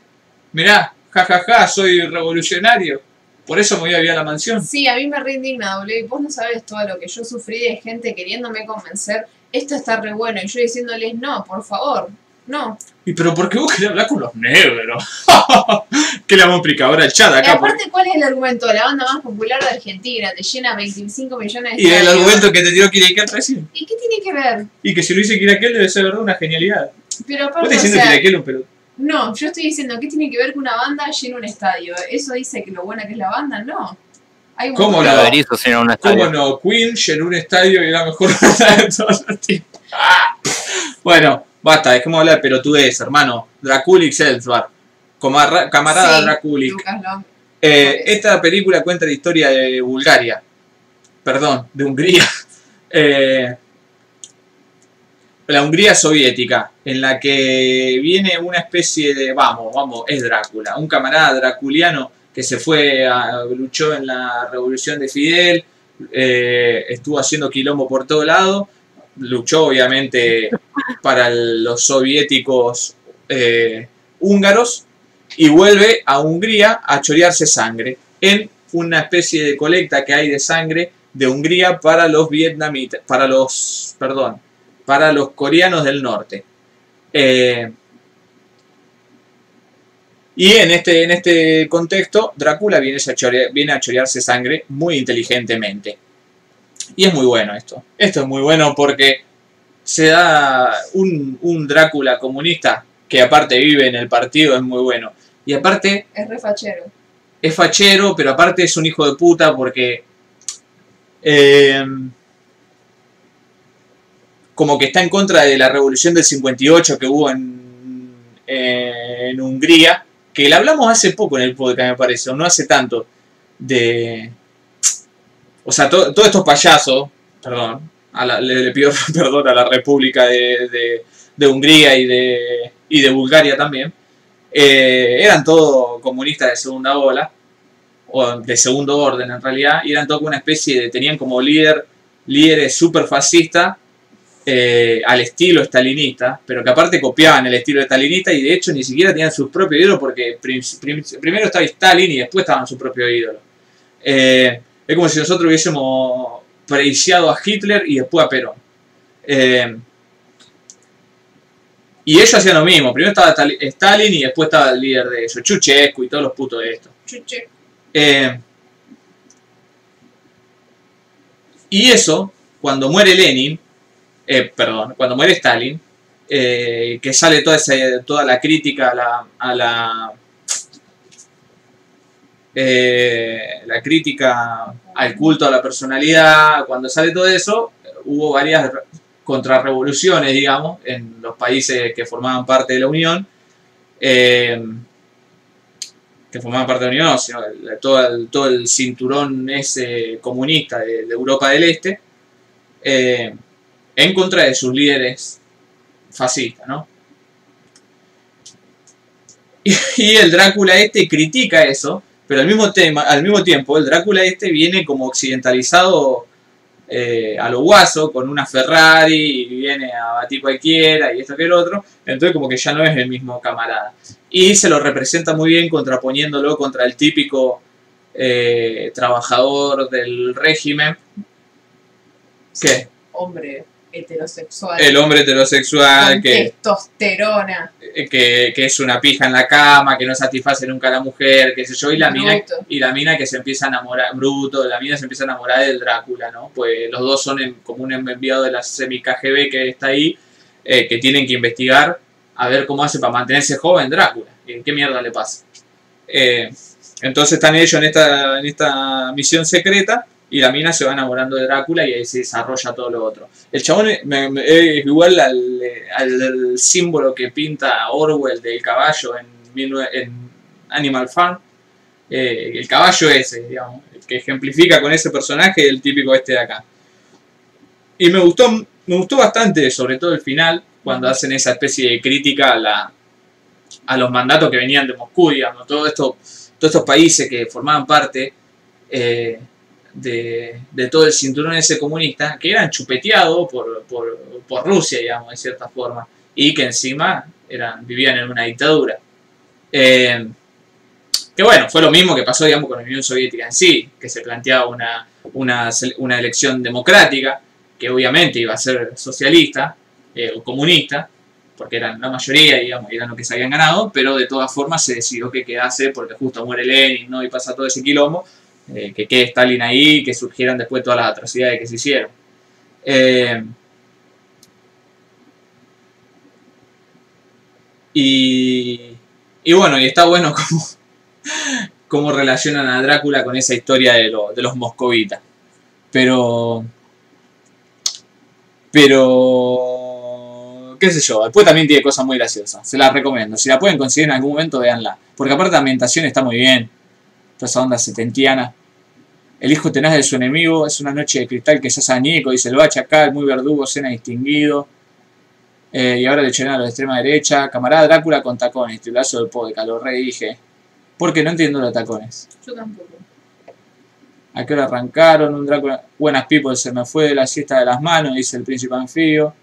Mirá, jajaja, soy revolucionario. Por eso me voy a vivir a la mansión. Sí, a mí me re indigna, boludo. Y vos no sabes todo lo que yo sufrí de gente queriéndome convencer. Esto está re bueno. Y yo diciéndoles, no, por favor. No. ¿Y pero por qué vos querés hablar con los negros? ¿Qué le vamos a explicar ahora al chat Y acá? aparte, ¿cuál es el argumento? La banda más popular de Argentina te llena 25 millones de Y el argumento que te dio Kiriakel recién. ¿Y qué tiene que ver? Y que si lo dice Kiriakel debe ser verdad una genialidad. Pero Vos aparte, estás o diciendo sea, Kiriakel un pelotudo. no, yo estoy diciendo, ¿qué tiene que ver que una banda llene un estadio? ¿Eso dice que lo buena que es la banda? No. Hay un ¿Cómo no? erizos en una ¿Cómo estadio. no? Queen llenó un estadio y la mejor banda de todos los tiempos. bueno, basta, dejemos de hablar de pelotudez, hermano. Draculic. Comarra- Camarada Sí, Draculic. Lucas Long. Eh, esta película cuenta la historia de Bulgaria. Perdón, de Hungría. Eh, la Hungría soviética, en la que viene una especie de, vamos, vamos, es Drácula, un camarada draculiano que se fue, a, luchó en la revolución de Fidel, eh, estuvo haciendo quilombo por todo lado, luchó obviamente para los soviéticos eh, húngaros y vuelve a Hungría a chorearse sangre en una especie de colecta que hay de sangre de Hungría para los vietnamitas, para los, perdón, para los coreanos del norte. Eh, y en este, en este contexto, Drácula viene a, chorear- viene a chorearse sangre muy inteligentemente. Y es muy bueno esto. Esto es muy bueno porque se da un, un Drácula comunista que aparte vive en el partido, es muy bueno. Y aparte Es re fachero. es fachero, pero aparte es un hijo de puta porque eh, como que está en contra de la revolución del 58 que hubo en, en Hungría, que la hablamos hace poco en el podcast, me parece, o no hace tanto, de... O sea, to- todos estos payasos, perdón, a la- le, pido perdón a la República de, de- de Hungría y de, y de Bulgaria también, eh, eran todos comunistas de segunda ola, o de segundo orden en realidad, y eran todos una especie de, tenían como líder, líderes súper fascistas, eh, al estilo estalinista, pero que aparte copiaban el estilo estalinista y de hecho ni siquiera tenían su propio ídolo porque prim- prim- primero estaba Stalin y después estaban su propio ídolo. Eh, es como si nosotros hubiésemos preiciado a Hitler y después a Perón. Eh, y ellos hacían lo mismo, primero estaba Tali- Stalin y después estaba el líder de ellos, Chuchescu y todos los putos de esto. Chuche. Eh, y eso, cuando muere Lenin, eh, perdón, cuando muere Stalin, eh, que sale toda, esa, toda la crítica a la, a la, eh, la crítica al culto a la personalidad, cuando sale todo eso, hubo varias re- contrarrevoluciones, digamos, en los países que formaban parte de la Unión. eh, que formaban parte de la Unión, no, sino todo, el, todo el cinturón ese comunista de, Europa del Este, eh, en contra de sus líderes fascistas, ¿no? Y el Drácula este critica eso, pero al mismo, tema, al mismo tiempo el Drácula este viene como occidentalizado eh, a lo guaso, con una Ferrari, y viene a batir cualquiera, y esto que el otro, entonces como que ya no es el mismo camarada y se lo representa muy bien contraponiéndolo contra el típico eh, trabajador del régimen. ¿Qué? Hombre. Heterosexual. El hombre heterosexual con que, testosterona. que, que es una pija en la cama, que no satisface nunca a la mujer, qué sé yo, y la mina y la mina que se empieza a enamorar, bruto, la mina se empieza a enamorar del Drácula, ¿no? Pues los dos son en- como un enviado de la semi-KGB que está ahí, eh, que tienen que investigar a ver cómo hace para mantenerse joven Drácula, qué mierda le pasa. Eh, entonces están ellos en esta, en esta misión secreta y la mina se va enamorando de Drácula y ahí se desarrolla todo lo otro. El chabón es, me- me- es igual al, al símbolo que pinta Orwell del caballo en, 19 en Animal Farm. Eh, el caballo ese, digamos, el que ejemplifica con ese personaje el típico este de acá. Y me gustó, me gustó bastante, sobre todo el final, cuando hacen esa especie de crítica a, la, a los mandatos que venían de Moscú, digamos, todo esto, todos estos países que formaban parte eh, de, de todo el cinturón ese comunista, que eran chupeteados por, por, por Rusia, digamos, de cierta forma, y que encima eran, vivían en una dictadura. Eh, que bueno, fue lo mismo que pasó, digamos, con la Unión Soviética en sí, que se planteaba una, una, una elección democrática, que obviamente iba a ser socialista eh, o comunista, porque eran la mayoría, digamos, eran los que se habían ganado, pero de todas formas se decidió que quedase, porque justo muere Lenin, ¿no? Y pasa todo ese quilombo, eh, que quede Stalin ahí, que surgieran después todas las atrocidades que se hicieron. Eh, y, y bueno, y está bueno cómo, cómo relacionan a Drácula con esa historia de, de los moscovitas. Pero. Pero. qué sé yo, después también tiene cosas muy graciosas. Se las recomiendo. Si la pueden conseguir en algún momento, véanla. Porque aparte la ambientación está muy bien. Toda esa onda setentiana. El hijo tenaz de su enemigo es una noche de cristal que se hace añico, dice el bachacal, muy verdugo, cena distinguido. Eh, y ahora le echarán a la extrema derecha. Camarada Drácula con tacones, titulazo del podeca, lo redije. Porque no entiendo los tacones. Yo tampoco. ¿A qué hora arrancaron? Un Drácula. Buenas people, se me fue de la siesta de las manos, dice el príncipe anfibio.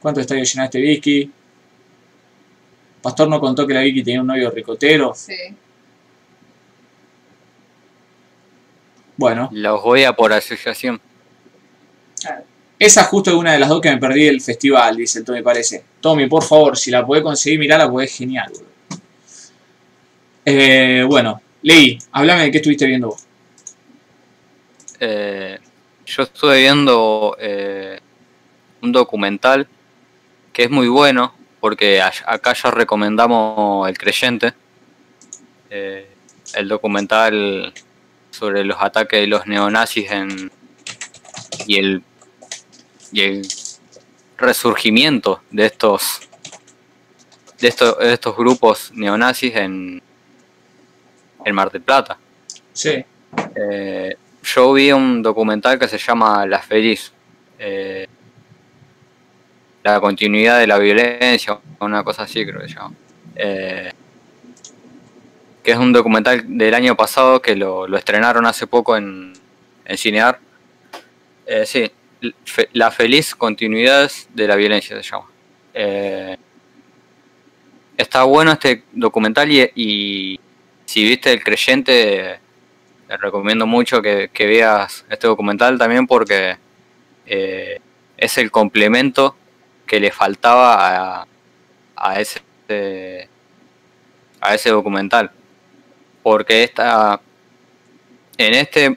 ¿Cuánto estadio llenaste Vicky? Pastor no contó que la Vicky tenía un novio ricotero. Sí. Bueno, Los voy a por asociación. Esa justo es una de las dos que me perdí del festival, dice el Tommy, parece. Tommy, por favor, si la podés conseguir, mirala, porque es genial. Eh, bueno, Leí, háblame de qué estuviste viendo vos. Eh, yo estuve viendo eh, un documental que es muy bueno, porque acá ya recomendamos El Creyente, el documental sobre los ataques de los neonazis en, y, el, y el resurgimiento de estos de estos, de estos grupos neonazis en, en Mar del Plata. Sí. Eh, yo vi un documental que se llama La Feliz. eh, la continuidad de la violencia, una cosa así creo que se llama. Eh, que es un documental del año pasado que lo, lo estrenaron hace poco en, en Cinear. Eh, sí, La Feliz Continuidad de la Violencia se llama. Eh, está bueno este documental y, y si viste El Creyente te recomiendo mucho que, que veas este documental también porque eh, es el complemento que le faltaba a, a ese a ese documental porque esta en este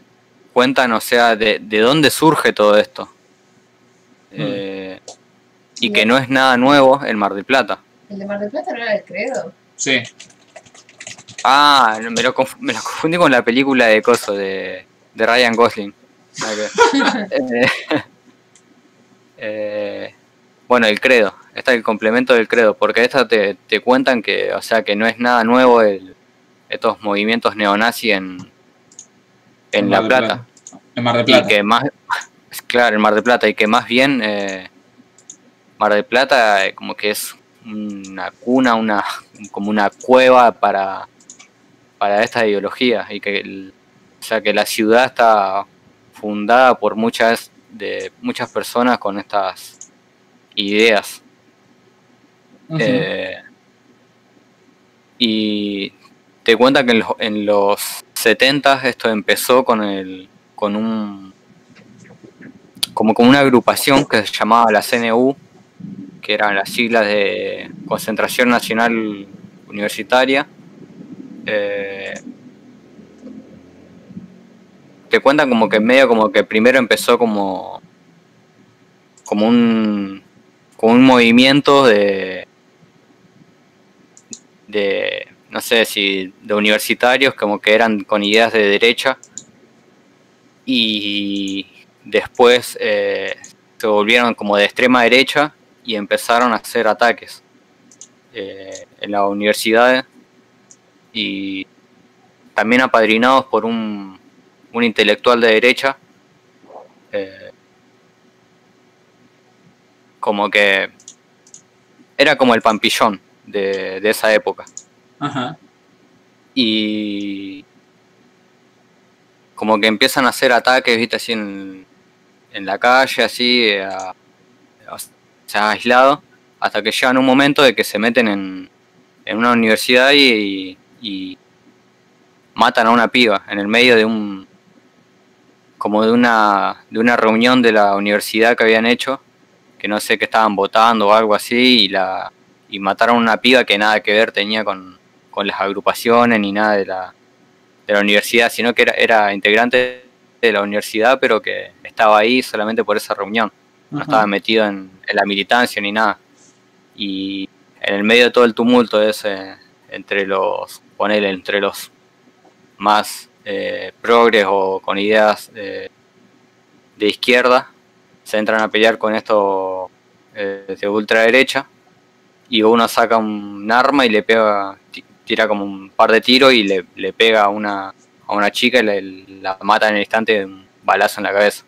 cuentan o sea de, de dónde surge todo esto Eh, y que no es nada nuevo en Mar del Plata ¿El de Mar del Plata no era el credo? Sí. Ah, me lo, me lo confundí con la película de Coso de, de Ryan Gosling. Eh, eh, bueno, el credo. Está el complemento del credo, porque esta te, te cuentan que, o sea, que no es nada nuevo el, estos movimientos neonazis en, en La Plata. En Mar del Y Plata. que más, claro, en Mar del Plata, y que más bien eh, Mar del Plata eh, como que es una cuna, una como una cueva para, para esta ideología y que el- o sea que la ciudad está fundada por muchas de muchas personas con estas ideas Ujú. eh, y te cuenta que en los, en los 70 esto empezó con el con un como con una agrupación que se llamaba la CNU, que eran las siglas de Concentración Nacional Universitaria. Eh, te cuentan como que medio como que primero empezó como como un como un movimiento de de no sé si de universitarios como que eran con ideas de derecha. Y después eh, se volvieron como de extrema derecha y empezaron a hacer ataques eh, en las universidades y también apadrinados por un, un intelectual de derecha eh, como que era como el pampillón de, de esa época Ajá. y como que empiezan a hacer ataques, viste, así en, en la calle, así, a- o aislado, hasta que llegan un momento de que se meten en, en una universidad y, y matan a una piba en el medio de un como de una de una reunión de la universidad que habían hecho que no sé que estaban votando o algo así y la y mataron a una piba que nada que ver tenía con, con las agrupaciones ni nada de la de la universidad, sino que era, era integrante de la universidad, pero que estaba ahí solamente por esa reunión. No Ajá. estaba metido en, en la militancia ni nada. Y en el medio de todo el tumulto ese, entre los, ponele, entre los más eh, progres o con ideas eh, de izquierda, se entran a pelear con esto eh, de ultraderecha y uno saca un arma y le pega, tira como un par de tiros y le, le pega a una, a una chica y le- la mata en el instante de un balazo en la cabeza.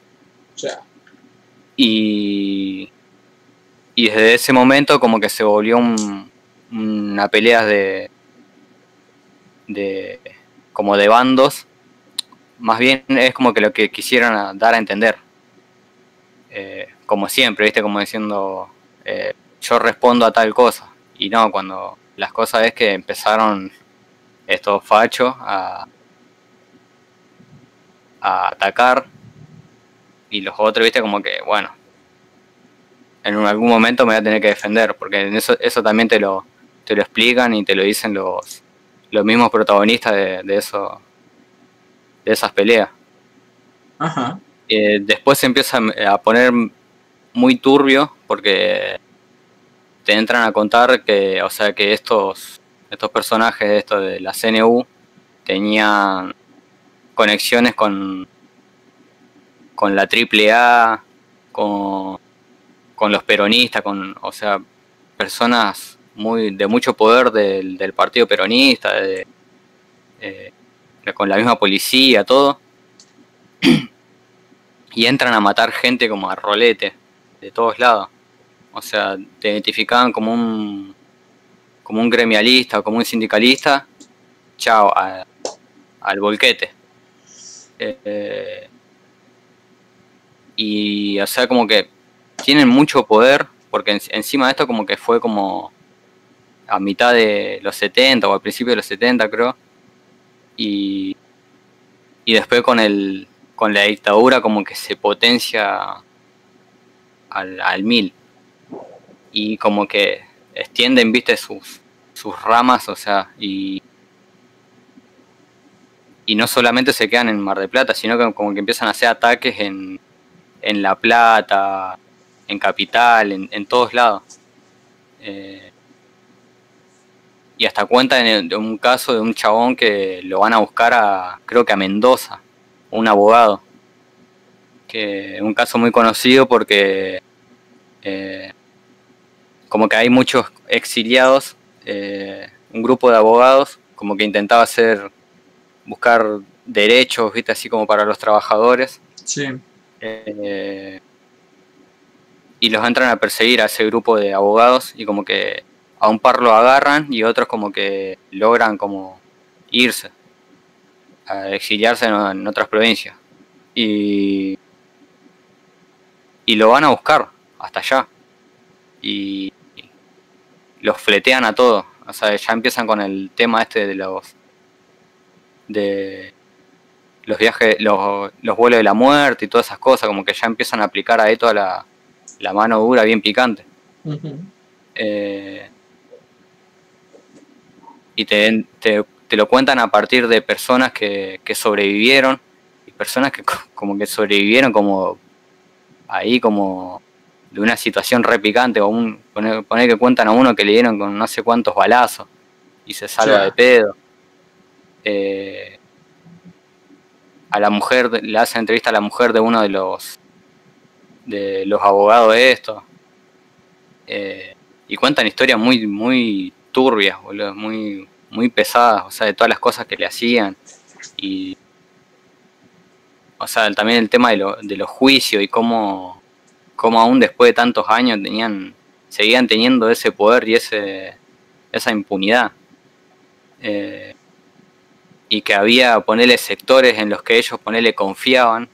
Y, y desde ese momento como que se volvió un- una pelea de, de como de bandos. Más bien es como que lo que quisieron dar a entender. Eh, como siempre, ¿viste? Como diciendo, eh, yo respondo a tal cosa. Y no, cuando las cosas es que empezaron estos fachos a, a atacar y los otros, viste, como que, bueno, en algún momento me voy a tener que defender, porque en eso, eso también te lo, te lo explican y te lo dicen los, los mismos protagonistas de, de eso, de esas peleas. ajá. Eh, después se empieza a poner muy turbio porque te entran a contar que, o sea, que estos, estos personajes de esto de la CNU tenían conexiones con, con la AAA, con, con los peronistas, con, o sea, personas muy de mucho poder del, del partido peronista, de, eh, con la misma policía, todo y entran a matar gente como a rolete de todos lados. O sea, te identificaban como un como un gremialista o como un sindicalista, chao, al volquete. Eh, y o sea, como que tienen mucho poder, porque en- encima de esto como que fue como a mitad de los 70 o al principio de los 70 creo. Y, y después con el con la dictadura como que se potencia al, al mil y como que extienden viste sus sus ramas o sea y y no solamente se quedan en Mar del Plata sino que como que empiezan a hacer ataques en en La Plata en Capital en, todos lados Eh, y hasta cuentan de un caso de un chabón que lo van a buscar a creo que a Mendoza un abogado. Que un caso muy conocido porque eh, como que hay muchos exiliados, eh, un grupo de abogados como que intentaba hacer, buscar derechos, viste, así como para los trabajadores. Sí. eh, y los entran a perseguir a ese grupo de abogados y como que a un par lo agarran y otros como que logran como irse a exiliarse en, en otras provincias. Y, y lo van a buscar hasta allá. Y los fletean a todos. O sea, ya empiezan con el tema este de los... de los viajes, los, los vuelos de la muerte y todas esas cosas, como que ya empiezan a aplicar ahí toda la, la mano dura bien picante. Eh, y te, te, te lo cuentan a partir de personas que, que sobrevivieron y personas que co- como que sobrevivieron como ahí como de una situación re picante o un poner, poner que cuentan a uno que le dieron con no sé cuántos balazos y se salva de pedo. Eh, a la mujer le hacen entrevista a la mujer de uno de los de los abogados de esto. Eh, y cuentan historias muy muy turbias boludo, muy muy pesadas o sea de todas las cosas que le hacían. Y o sea también el tema de, lo- de los juicios y cómo cómo aún después de tantos años tenían seguían teniendo ese poder y ese esa impunidad. Eh, y que había ponerle sectores en los que ellos ponerle confiaban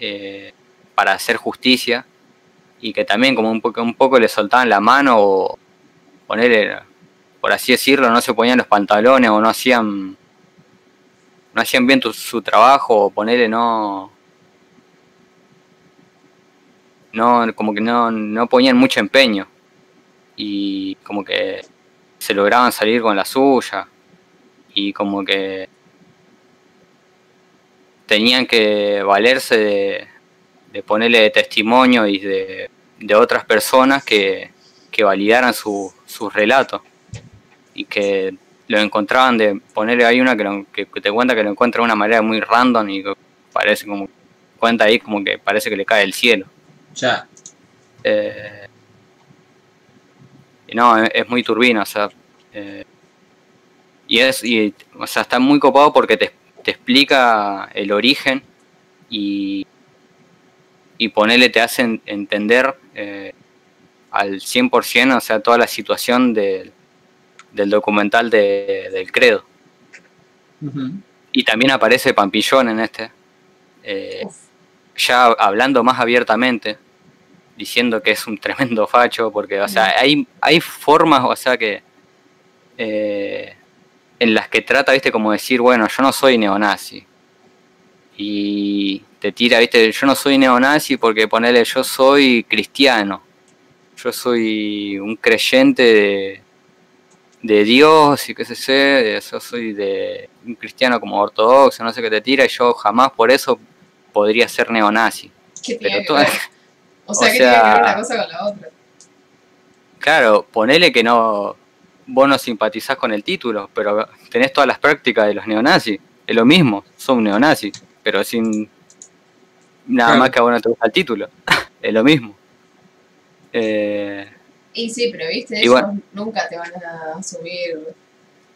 eh, para hacer justicia y que también como un poco un poco le soltaban la mano o ponerle por así decirlo no se ponían los pantalones o no hacían no hacían bien su trabajo o ponerle no no como que no, no ponían mucho empeño. Y como que se lograban salir con la suya. Y como que tenían que valerse de, de ponerle testimonio y de, de otras personas que, que validaran su, su relato y que lo encontraban de ponerle hay una que, lo- que te cuenta que lo encuentra de una manera muy random y que parece como cuenta ahí como que parece que le cae del cielo Ya. eh, y no, es, es muy turbino, o sea. eh, y es, y, o sea, está muy copado porque te, te explica el origen y, y ponerle, te hacen entender eh, al 100%, o sea, toda la situación del- del documental de- del credo. Y también aparece Pampillón en este. eh, ya hablando más abiertamente, diciendo que es un tremendo facho, porque, o sea, hay, hay formas, o sea, que eh, en las que trata, viste, como decir, bueno, yo no soy neonazi. Y te tira, viste, yo no soy neonazi porque ponele, yo soy cristiano. Yo soy un creyente de, de Dios y qué sé sé, yo soy de un cristiano como ortodoxo, no sé qué te tira, y yo jamás por eso podría ser neonazi. ¿Qué Pero toda-? O sea, o ¿qué tiene que ver sea- una cosa con la otra? Claro, ponele que no, vos no simpatizás con el título, pero tenés todas las prácticas de los neonazis. Es lo mismo, son neonazis, pero sin nada Claro. más que a vos no te gusta el título. es lo mismo. Eh, Y sí, pero viste, ellos bueno. nunca te van a asumir,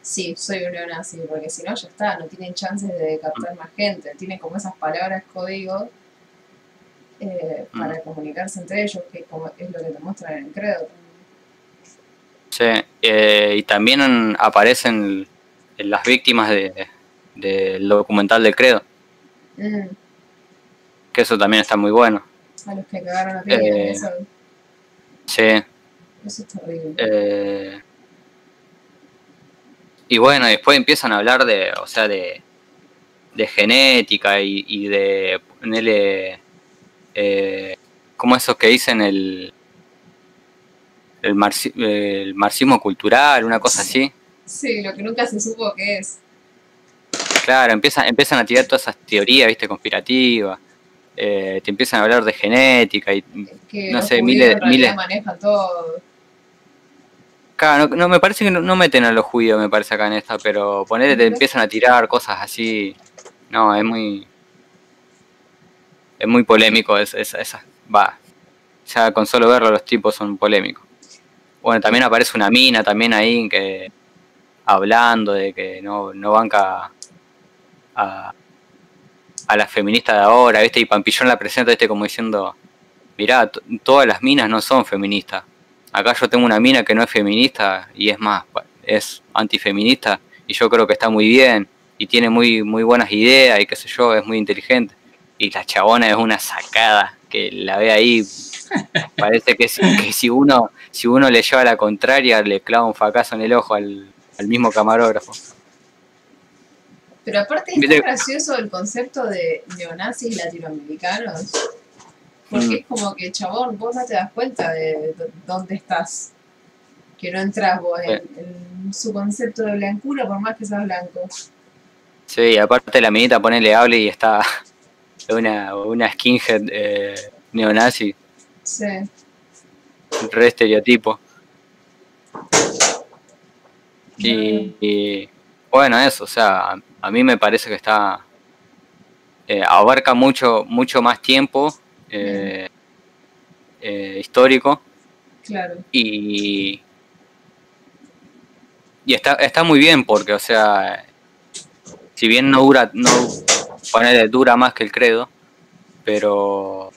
sí, soy un neonazi, porque si no ya está, no tienen chances de captar más gente, tienen como esas palabras código eh, Mm. para comunicarse entre ellos, que es lo que te muestran en el credo. sí, eh, y también aparecen las víctimas de- del documental del Credo, Mm, que eso también está muy bueno. a los que cagaron a piña, Eh, eso, Sí, eso es terrible. Eh, y bueno, después empiezan a hablar de, o sea, de, de genética y, y de ponerle, eh, como esos que dicen el, el, marxi- el marxismo cultural, una cosa así. Sí, lo que nunca se supo que es. Claro, empiezan, empiezan a tirar todas esas teorías, viste, conspirativas. Eh, te empiezan a hablar de genética y Que No sé, miles- miles- manejan todo. Claro, no, no, me parece que no, no meten a los judíos, me parece acá en esta, pero ponele, te empiezan a tirar cosas así. No, es muy. Es muy polémico es, es- esa. Va. Ya con solo verlo los tipos son polémicos. Bueno, también aparece una mina también ahí que. hablando de que no, no banca a, a las feministas de ahora, ¿viste? Y Pampillón la presenta, ¿viste? Como diciendo. Mirá, to- todas las minas no son feministas acá yo tengo una mina que no es feminista y es más, es antifeminista y yo creo que está muy bien y tiene muy, muy buenas ideas y qué sé yo, es muy inteligente. Y la chabona es una sacada que la ve ahí, parece que, si- que si uno si uno le lleva la contraria le clava un fracaso en el ojo al, al mismo camarógrafo. Pero aparte es gracioso el concepto de neonazis latinoamericanos. Porque Mm. es como que, chabón, vos no te das cuenta de dónde estás. Que no entras vos en, en su concepto de blancura por más que seas blanco. Sí, aparte la minita ponele hable y está una, una skinhead eh, neonazi, Sí. re estereotipo. Y, y, bueno, eso, o sea, a, mí me parece que está. eh, abarca mucho, mucho más tiempo eh, eh, histórico Claro. y. Y está, está muy bien porque, o sea, si bien no dura, no ponele, dura más que el credo, pero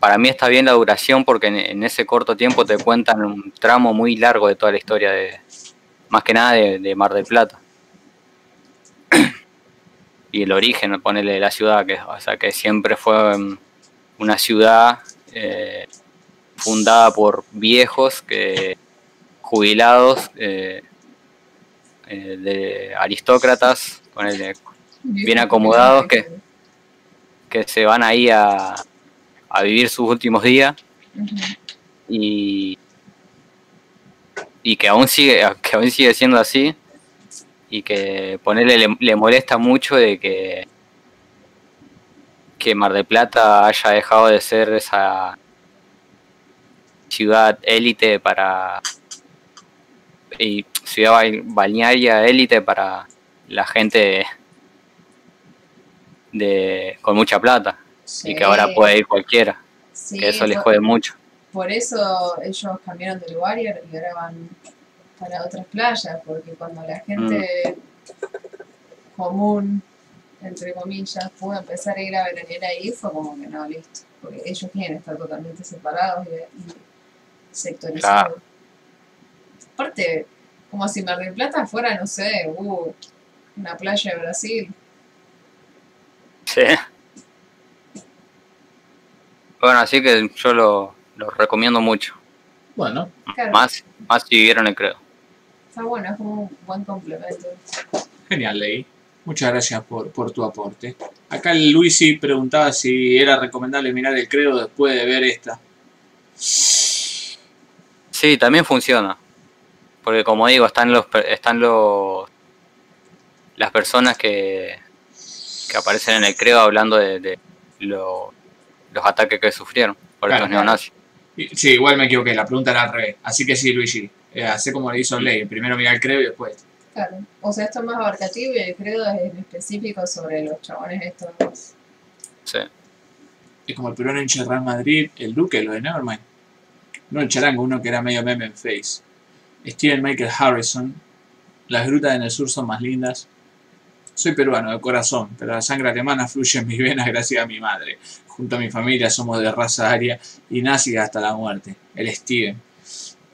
para mí está bien la duración porque en, ese corto tiempo te cuentan un tramo muy largo de toda la historia de, más que nada de, Mar del Plata. y el origen, ponele, de la ciudad, que, o sea, que siempre fue mm, una ciudad eh, fundada por viejos que jubilados eh, eh, de aristócratas, ponele, Bien acomodados, que- que se van ahí a, a vivir sus últimos días. Y, y que aún sigue que aún sigue siendo así. Y que ponerle le, le molesta mucho de que que Mar del Plata haya dejado de ser esa ciudad élite para y ciudad bal- balnearia élite para la gente de con mucha plata y que ahora puede ir cualquiera sí, que eso les jode mucho Por eso ellos cambiaron de lugar y ahora van para otras playas, porque cuando la gente común, entre comillas, pudo empezar a ir a veranear ahí, fue como que no, listo. Porque ellos quieren estar totalmente separados y, y sectorizados. Aparte, como si Mar del Plata fuera, no sé, uh, una playa de Brasil. Sí. Bueno, así que yo lo, lo recomiendo mucho. Bueno, Claro, Más, más si vivieron el credo. está bueno, es como un buen complemento. genial, Ley. Muchas gracias por, por tu aporte. Acá el Luisi preguntaba si era recomendable mirar el credo después de ver esta. Sí, también funciona. Porque como digo, están los están los las personas que, que aparecen en el credo hablando de, de lo- los ataques que sufrieron por Claro, estos neonazis. Sí, igual me equivoqué, la pregunta era al revés. Así que sí, Luigi, eh, hace como le hizo Ley. Primero mira el credo y después. Claro, o sea, esto es más abarcativo y el credo es en específico sobre los chabones estos. Sí. Es como el peruano de Real Madrid, el Duque, lo de Nevermind. No el charango, uno que era medio meme en Face. Steven Michael Harrison. Las grutas en el sur son más lindas. Soy peruano de corazón, pero la sangre alemana fluye en mis venas gracias a mi madre. Junto a mi familia somos de raza aria y nazi hasta la muerte. El Steven.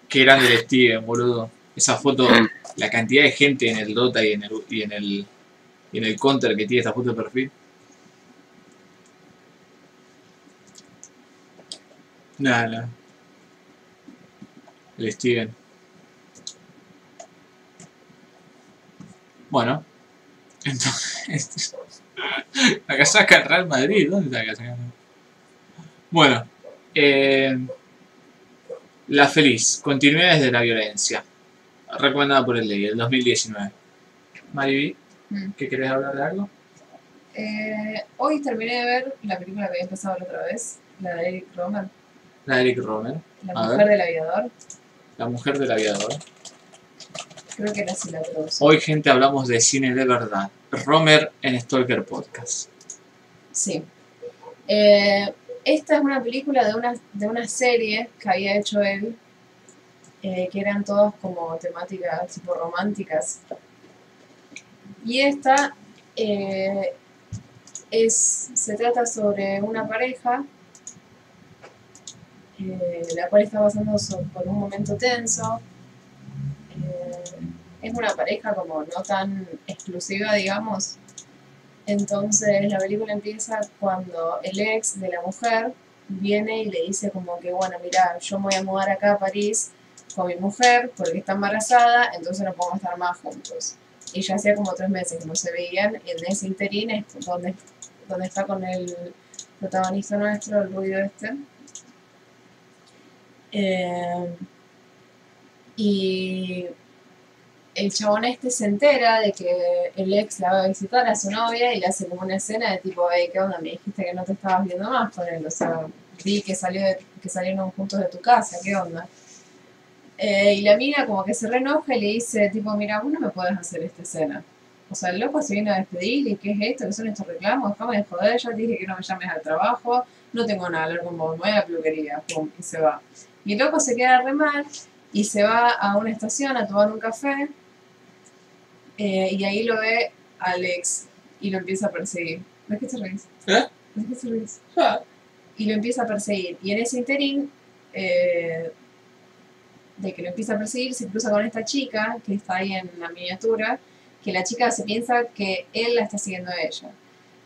Qué grande el Steven, boludo. Esa foto, la cantidad de gente en el Dota y en el, y en el, y en el Counter que tiene esta foto de perfil. Nada. El Steven. Bueno. Entonces. La casaca del Real Madrid. ¿Dónde está la casaca? Bueno. eh, la Feliz. Continuidades de la violencia. Recomendada por el Ley, el 2019. Mariby. ¿qué querés hablar de algo? Eh, hoy terminé de ver la película que había empezado la otra vez, la de Eric Romer, La de Eric Romer. La mujer del aviador. La mujer del aviador. Creo que era así la traducción. Hoy, gente, hablamos de cine de verdad. Romer en Stalker Podcast. Sí. Eh, esta es una película de una, de una serie que había hecho él, eh, que eran todas como temáticas tipo románticas. Y esta eh, es, se trata sobre una pareja, eh, la cual está pasando por un momento tenso. Es una pareja como no tan exclusiva, digamos, entonces la película empieza cuando el ex de la mujer viene y le dice como que, bueno, mira, yo me voy a mudar acá a París con mi mujer porque está embarazada, entonces no podemos estar más juntos. y ya hacía como tres meses que no se veían, y en ese interín es donde, donde está con el protagonista nuestro, el ruido este. Eh, y el chabón este se entera de que el ex la va a visitar a su novia y le hace como una escena de tipo, hey, ¿qué onda? Me dijiste que no te estabas viendo más con él, o sea, vi que, salió de- que salieron juntos de tu casa, ¿qué onda? Eh, y la mina como que se reenoja y le dice, tipo, mira, vos no me podés hacer esta escena. O sea, el loco se viene a despedir y ¿qué es esto? ¿Qué son estos reclamos? Déjame de joder, ya te dije que no me llames al trabajo, no tengo nada, hablar con vos, me voy a la peluquería, pum, y se va. Y el loco se queda re mal y se va a una estación a tomar un café eh, y ahí lo ve Alex y lo empieza a perseguir. ¿Ves que te reís? ¿Eh? ¿Ves que te reís? Ah, Y lo empieza a perseguir. Y en ese interín, eh, de que lo empieza a perseguir, se cruza con esta chica que está ahí en la miniatura, que la chica se piensa que él la está siguiendo a ella.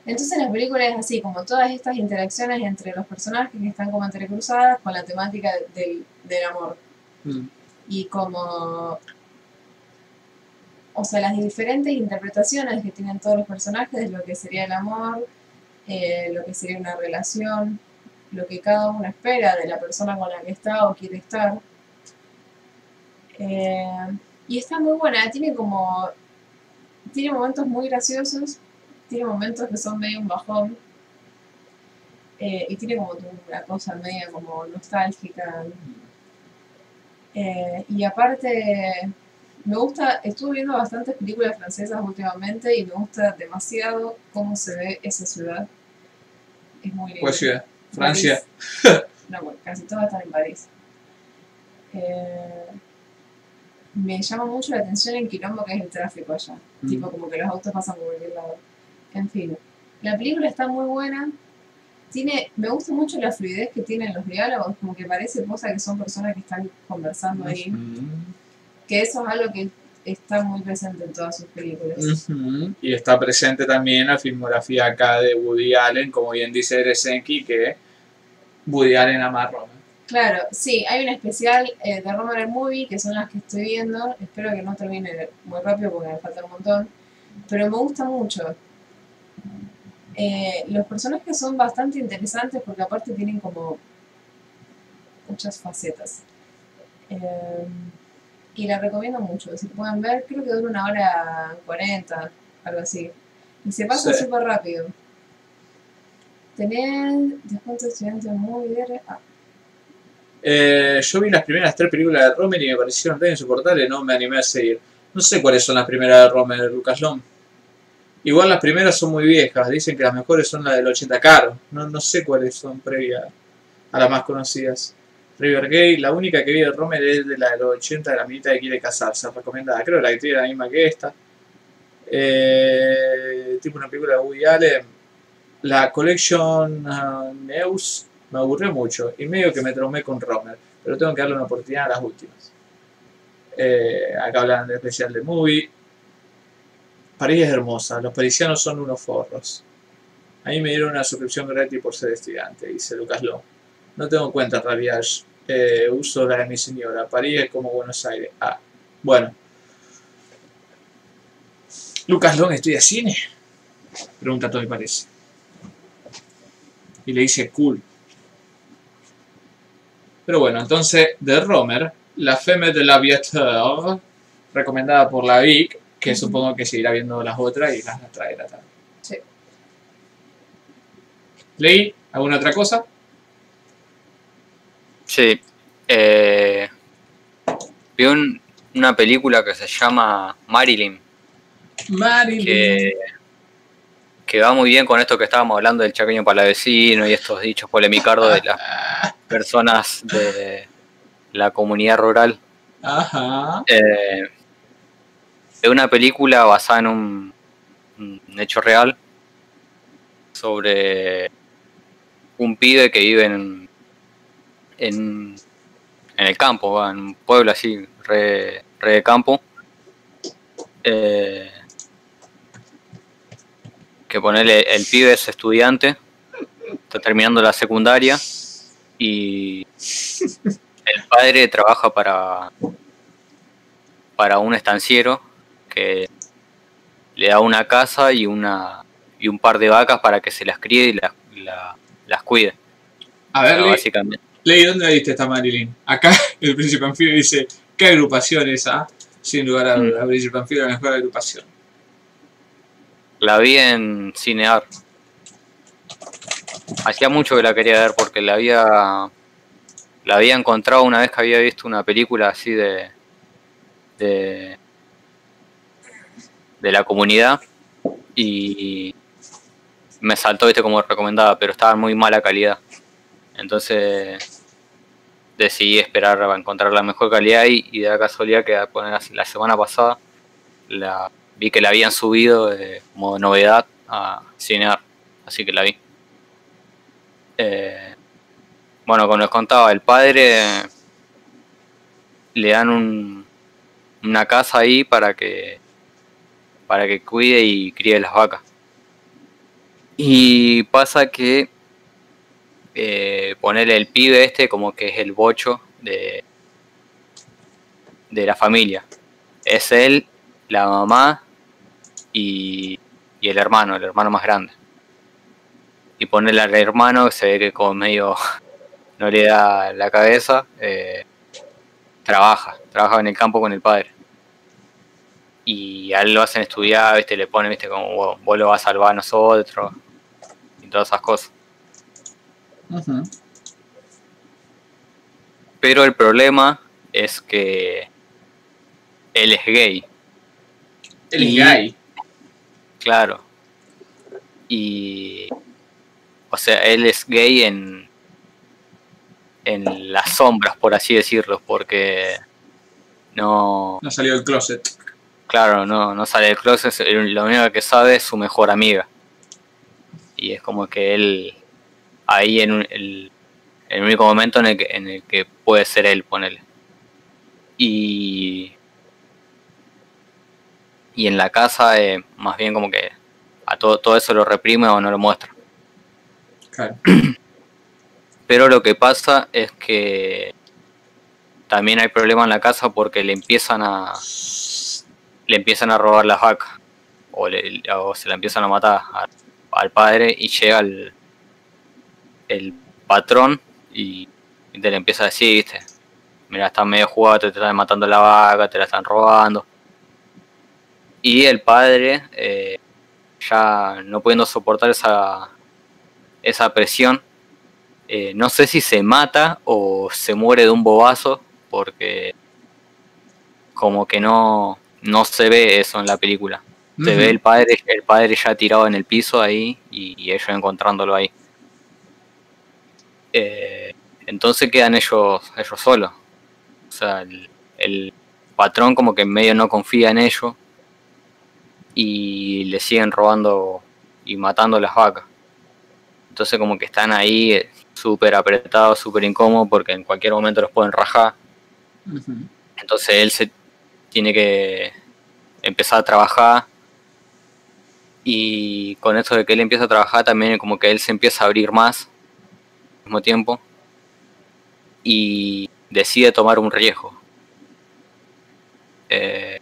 Entonces la película es así, como todas estas interacciones entre los personajes que están como entrecruzadas con la temática del, del amor mm. y como o sea las diferentes interpretaciones que tienen todos los personajes lo que sería el amor eh, lo que sería una relación lo que cada uno espera de la persona con la que está o quiere estar. Eh, y está muy buena tiene como tiene momentos muy graciosos tiene momentos que son medio un bajón eh, y tiene como una cosa media como nostálgica. Y aparte, me gusta, estuve viendo bastantes películas francesas últimamente y me gusta demasiado cómo se ve esa ciudad. Es muy lindo. ¿Cuál ciudad? Francia. No, bueno, casi todas están en París. Eh, me llama mucho la atención el quilombo que es el tráfico allá. Mm. Tipo, como que los autos pasan por cualquier lado. En fin, la película está muy buena. Tiene, me gusta mucho la fluidez que tienen los diálogos, como que parece cosa que son personas que están conversando ahí. Ujú. Que eso es algo que está muy presente en todas sus películas. Y está presente también la filmografía acá de Woody Allen, como bien dice Eresenki, que Woody Allen ama a Roma. Claro, sí, hay un especial eh, de el Movie, que son las que estoy viendo. Espero que no termine muy rápido porque me falta un montón. Pero me gusta mucho. Eh, los personajes son bastante interesantes porque aparte tienen como muchas facetas. Eh, y la recomiendo mucho. Si pueden ver, creo que dura una hora 40, algo así. Y se pasa Sí. súper rápido. Tenés descuento de estudiante muy bien. Ah, Eh, yo vi las primeras tres películas de Romer y me parecieron tan insoportables, no me animé a seguir. No sé cuáles son las primeras de Romer, Lucas Long. Igual las primeras son muy viejas, dicen que las mejores son las del 80 caro. No, no sé cuáles son previas a las más conocidas. River Gate, la única que vi de Romer es de la de los 80 de la minita que quiere casarse, recomendada. Creo que la actriz es la misma que esta. Eh, tipo una película de Woody Allen. La Collection ah, News me aburrió mucho y medio que me traumé con Romer, pero tengo que darle una oportunidad a las últimas. Eh, acá hablan de especial de movie. París es hermosa, los parisianos son unos forros. A mí me dieron una suscripción gratis por ser estudiante, dice Lucas Long. No tengo cuenta en realidad, eh, uso la de mi señora. París es como Buenos Aires. Ah, bueno. Lucas Long estudia cine. Pregunta todo y parece. Y le dice cool. Pero bueno, entonces, de Romer, La Femme de l'Aviateur, recomendada por la Vic, que supongo que seguirá viendo las otras y las traerá también. Sí. ¿Leí alguna otra cosa? Sí. Eh, vi un- una película que se llama Marilyn, Marilyn. que, que va muy bien con esto que estábamos hablando del chaqueño palavecino y estos dichos polemicardos de las personas de la comunidad rural. Ajá. Eh, es una película basada en un, un hecho real sobre un pibe que vive en, en, en el campo, va, en un pueblo así, re, re de campo. Eh, que ponerle el pibe es estudiante, está terminando la secundaria y el padre trabaja para para un estanciero que le da una casa y una y un par de vacas para que se las críe y las, la- las cuide. A ver, básicamente. Ley, ¿dónde la viste esta Marilyn? Acá el Príncipe Anfibio dice, ¿qué agrupación es esa? Sin lugar a Mm. dudas, Príncipe Anfibio la mejor agrupación. La vi en Cinear. Hacía mucho que la quería ver porque la había la había encontrado una vez que había visto una película así de de de la comunidad y me saltó viste como recomendada pero estaba en muy mala calidad entonces decidí esperar a encontrar la mejor calidad y, y de la casualidad que la, semana pasada la vi que la habían subido eh, como novedad a Cinear, así que la vi. Eh, bueno, como les contaba, el padre le dan un, una casa ahí para que para que cuide y críe las vacas. Y pasa que eh, ponerle el pibe este como que es el bocho de, de la familia. Es él, la mamá y, y el hermano, el hermano más grande. Y ponerle al hermano, se ve que como medio no le da la cabeza, eh, trabaja, trabaja en el campo con el padre. Y a él lo hacen estudiar, ¿viste? le ponen, viste, como "Vos- lo vas a salvar a nosotros, y todas esas cosas. Pero el problema es que él es gay. Él es Y- gay. Claro. Y. O sea, él es gay en. En las sombras, por así decirlo, porque. No. No salió del closet. Claro, no, no sale del closet. Lo único que sabe es su mejor amiga. Y es como que él. Ahí en el, el único momento en el, que, en el que puede ser él, ponele. Y. Y en la casa, eh, más bien como que a todo, todo eso lo reprime o no lo muestra. Claro. Pero lo que pasa es que también hay problema en la casa porque le empiezan a le empiezan a robar las vacas o, le- o se la empiezan a matar a- al padre y llega el, el patrón y, te le empieza a decir, viste, mira, están medio jugados, te están matando la vaca, te la están robando. Y el padre, eh, ya no pudiendo soportar esa, esa presión, eh, no sé si se mata o se muere de un bobazo, porque como que no, no se ve eso en la película. Se ve el padre, el padre ya tirado en el piso ahí y, y ellos encontrándolo ahí. Eh, entonces quedan ellos, ellos solos. O sea, el, el patrón como que en medio no confía en ellos y le siguen robando y matando las vacas. Entonces como que están ahí eh, súper apretados, súper incómodos porque en cualquier momento los pueden rajar. Entonces él se tiene que empezar a trabajar. Y con esto de que él empieza a trabajar también como que él se empieza a abrir más mismo tiempo. Y decide tomar un riesgo. Eh,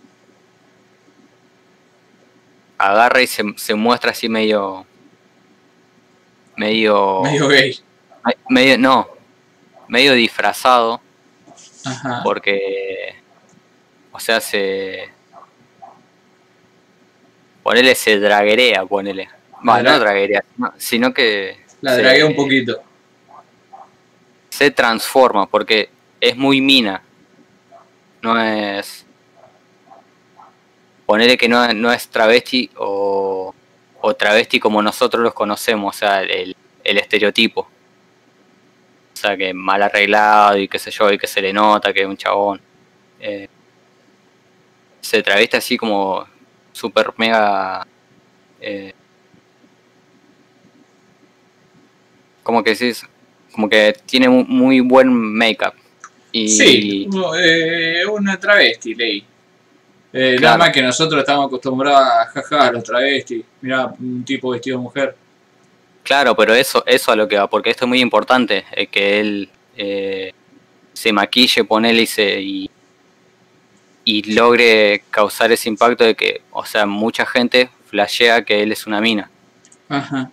agarra y se, se muestra así medio... Medio... Medio gay. Ay, medio- no, medio disfrazado Ajá. porque, o sea, se... Ponele, se draguerea, ponele. Dra- no draguerea, no, sino que La dragué un poquito. Se transforma, porque es muy mina. No es... Ponele que no, no es travesti o, o travesti como nosotros los conocemos, o sea, el, el estereotipo. O sea, que mal arreglado y qué sé yo, y que se le nota que es un chabón. Eh, se traveste así como super mega... eh, como que sí, como que tiene mu- muy buen make-up. Y, Sí, eh, una travesti, ley. Eh, Nada más que nosotros estamos acostumbrados a jaja, los travestis. Mirá, un tipo vestido de mujer. Claro, pero eso, eso a lo que va, porque esto es muy importante, es que él eh, se maquille, ponele y se, y, y logre causar ese impacto de que, o sea, mucha gente flashea que él es una mina. Ajá.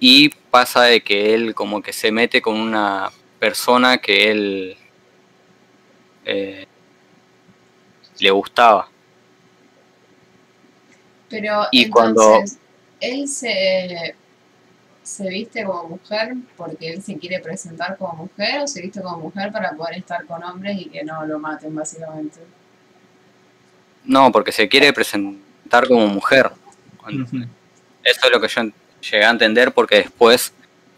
Y pasa de que él como que se mete con una persona que él eh, le gustaba. Pero Y entonces, cuando- él se, se viste como mujer porque él se quiere presentar como mujer o se viste como mujer para poder estar con hombres y que no lo maten, básicamente. No, porque se quiere presentar como mujer. Eso es lo que yo llegué a entender porque después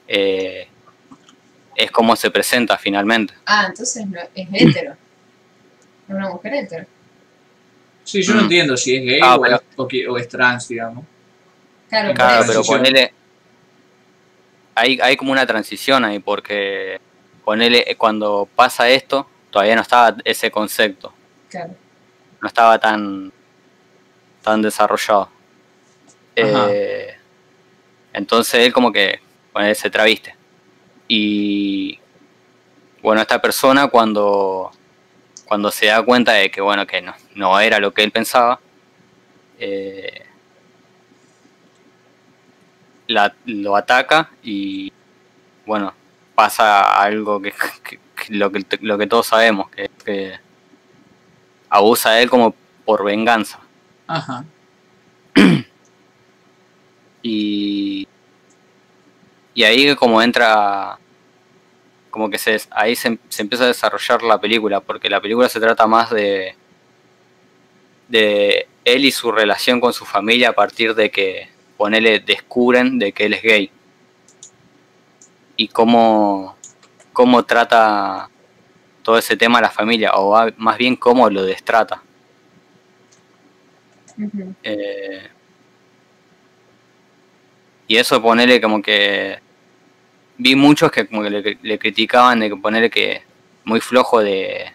eh, es como se presenta finalmente. Ah, entonces no, es hetero. Una mujer hetero. Sí, yo no Mm. entiendo si es gay Ah, o, pero- es, o que- o es trans, digamos. Claro, Claro, pero ponele. Hay, hay como una transición ahí, porque ponele, cuando pasa esto, todavía no estaba ese concepto, Claro. no estaba tan, tan desarrollado. Ajá. Eh, entonces él como que ponele, se traviste. Y bueno, esta persona cuando, cuando se da cuenta de que bueno, que no, no era lo que él pensaba, eh, la- lo ataca y bueno, pasa algo que, que- que lo, que lo que todos sabemos, que que abusa de él como por venganza. Ajá. Y, y ahí como entra, como que se, ahí se, se empieza a desarrollar la película, porque la película se trata más de, de él y su relación con su familia a partir de que, ponele, descubren de que él es gay. Y cómo, cómo trata todo ese tema a la familia, o a- más bien cómo lo destrata. Eh, y eso ponerle como que vi muchos que como que le, criticaban de ponerle que muy flojo de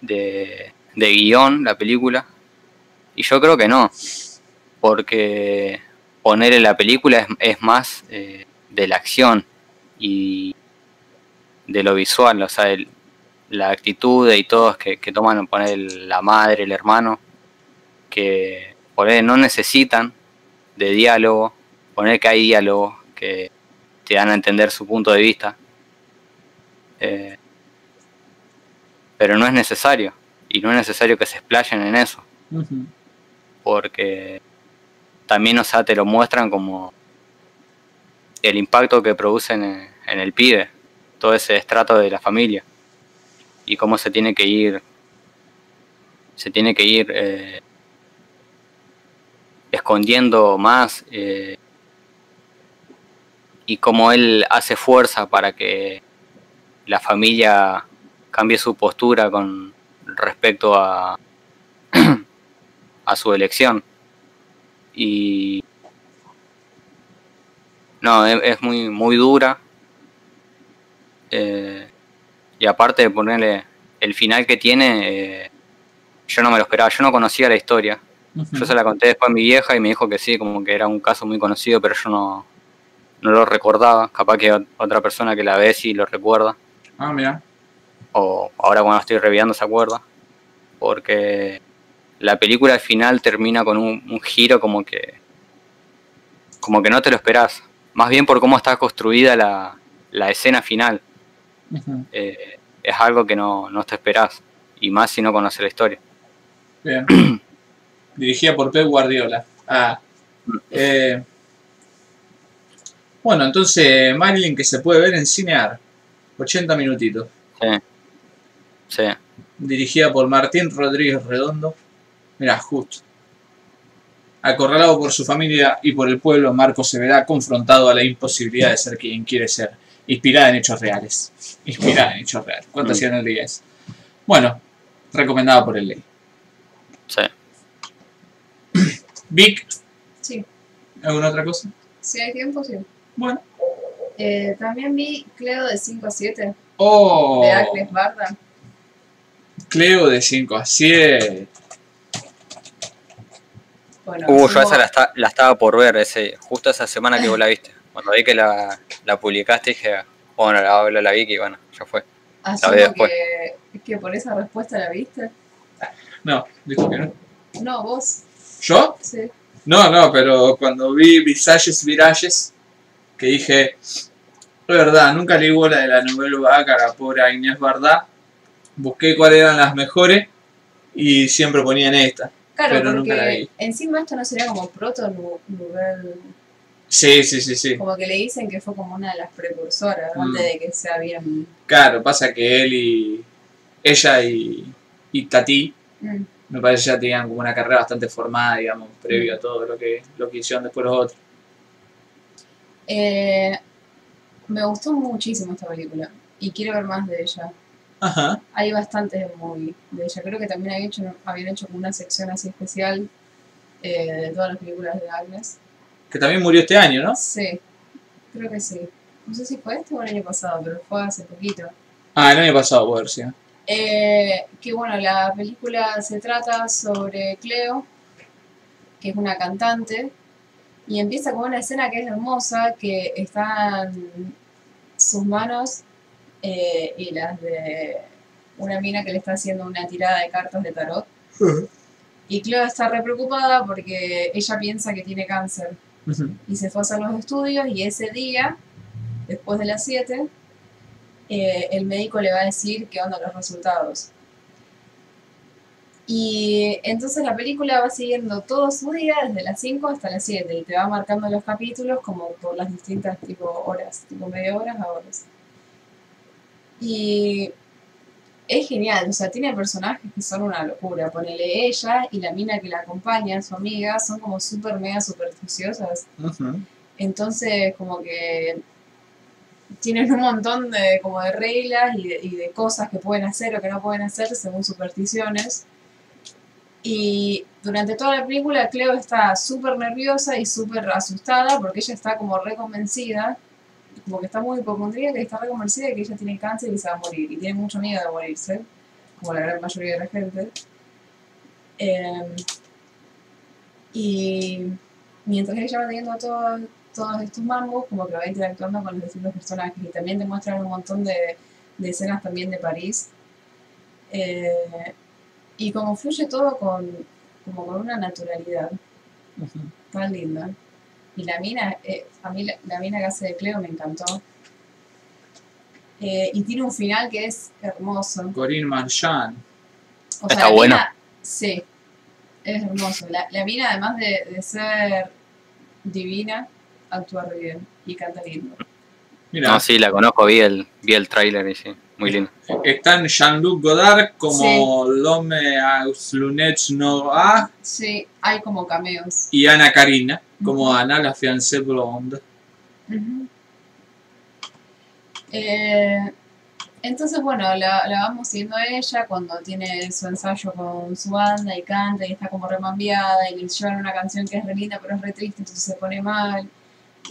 de, guion la película. Y yo creo que no porque ponerle la película es, más eh, de la acción y de lo visual o sea el- la actitud y todos que, que toman poner la madre el hermano que poner no necesitan de diálogo, poner que hay diálogo que te dan a entender su punto de vista, Eh, pero no es necesario, y no es necesario que se explayen en eso, porque también, o sea, te lo muestran como el impacto que producen en, en el pibe, todo ese estrato de la familia, y cómo se tiene que ir, se tiene que ir eh, escondiendo más eh, y cómo él hace fuerza para que la familia cambie su postura con respecto a, a su elección. Y no, es, es muy, muy dura. Eh, y aparte de ponerle el final que tiene, eh, yo no me lo esperaba, yo no conocía la historia. Yo se la conté después a mi vieja y me dijo que sí, como que era un caso muy conocido, pero yo no, no lo recordaba. Capaz que ot- otra persona que la ve sí lo recuerda. Ah, mira. O ahora cuando estoy reviando se acuerda. Porque la película al final termina con un, un giro como que. como que no te lo esperás. Más bien por cómo está construida la, la escena final. Eh, es algo que no, no te esperás. Y más si no conoces la historia. Bien. Dirigida por Pep Guardiola. Ah. Eh, bueno, entonces Marilyn que se puede ver en Cinear. 80 minutitos. Sí. Sí. Dirigida por Martín Rodríguez Redondo. Mirá, justo. Acorralado por su familia y por el pueblo, Marco se verá confrontado a la imposibilidad de ser quien quiere ser. Inspirada en hechos reales. Inspirada en hechos reales. ¿Cuántas Mm. hacían el día es? Bueno, recomendada por el ley. Sí. Vic, Sí, ¿alguna otra cosa? si hay tiempo, sí. Bueno. Eh, también vi Cleo de 5 a 7 Oh, de Agnes Barda. Cleo de 5 a 7. Bueno, Uh, yo esa la, esta- la estaba por ver, ese, justo esa semana que vos la viste. Cuando vi que la, la publicaste dije, bueno, la habla la Vicky y bueno, ya fue. Asumo después. que, que por esa respuesta la viste. No, dijo que no. No, vos. ¿Yo? Sí. No, no, pero cuando vi Visages Virages, que dije, es verdad, nunca leí bola de la novela vaca, la pobre Inés Bardá, busqué cuáles eran las mejores y siempre ponían esta. Claro, Pero nunca la porque vi. encima esto no sería como proto novel, Sí, sí, sí, sí. como que le dicen que fue como una de las precursoras Mm. antes de que sea bien. Claro, pasa que él y ella y, y Tati, Mm. Me parece que ya tenían como una carrera bastante formada, digamos, previo a todo lo que, lo que hicieron después los otros. Eh, me gustó muchísimo esta película y quiero ver más de ella. Ajá. Hay bastantes movie de ella. Creo que también habían hecho, habían hecho como una sección así especial eh, de todas las películas de Agnes. Que también murió este año, ¿no? Sí, creo que sí. No sé si fue este o el año pasado, pero fue hace poquito. Ah, el año pasado, por sí. Eh, que bueno, la película se trata sobre Cleo, que es una cantante, y empieza con una escena que es hermosa, que están sus manos eh, y las de una mina que le está haciendo una tirada de cartas de tarot. Y Cleo está re preocupada porque ella piensa que tiene cáncer. Y se fue a hacer los estudios y ese día, después de las 7, eh, el médico le va a decir qué onda los resultados. Y entonces la película va siguiendo todo su día desde las 5 hasta las 7 y te va marcando los capítulos como por las distintas tipo horas, tipo media horas a horas. Y es genial, o sea, tiene personajes que son una locura. Ponele ella y la mina que la acompaña, su amiga, son como súper mega supersticiosas. Entonces, como que tienen un montón de, como de reglas y de, y de cosas que pueden hacer o que no pueden hacer según supersticiones. Y durante toda la película Cleo está súper nerviosa y súper asustada porque ella está como reconvencida, como que está muy hipocondríaca y está reconvencida de que ella tiene cáncer y se va a morir. Y tiene mucho miedo de morirse, como la gran mayoría de la gente. Em, y mientras ella va teniendo todo- todos estos mambos, como que va interactuando con los distintos personajes y también te muestran un montón de, de escenas también de París. Eh, y como fluye todo con, como con una naturalidad tan linda. Y la mina, eh, a mí la, la mina que hace de Cleo me encantó. Eh, y tiene un final que es hermoso. Corinne Marchand. O Está la bueno. mina- sí, es hermoso. La, la mina, además de, de ser divina, actúa re bien y canta lindo. Mira, No, sí, la conozco, vi el, vi el tráiler y sí, muy lindo. están Jean-Luc Godard como L'Homme aux lunettes noires Sí, hay como cameos. y Ana Karina como. Ana, la fiancée blonde. Eh, entonces, bueno, la, la vamos siguiendo a ella cuando tiene su ensayo con su banda y canta y está como remambiada y le llevan una canción que es re linda pero es re triste, entonces se pone mal.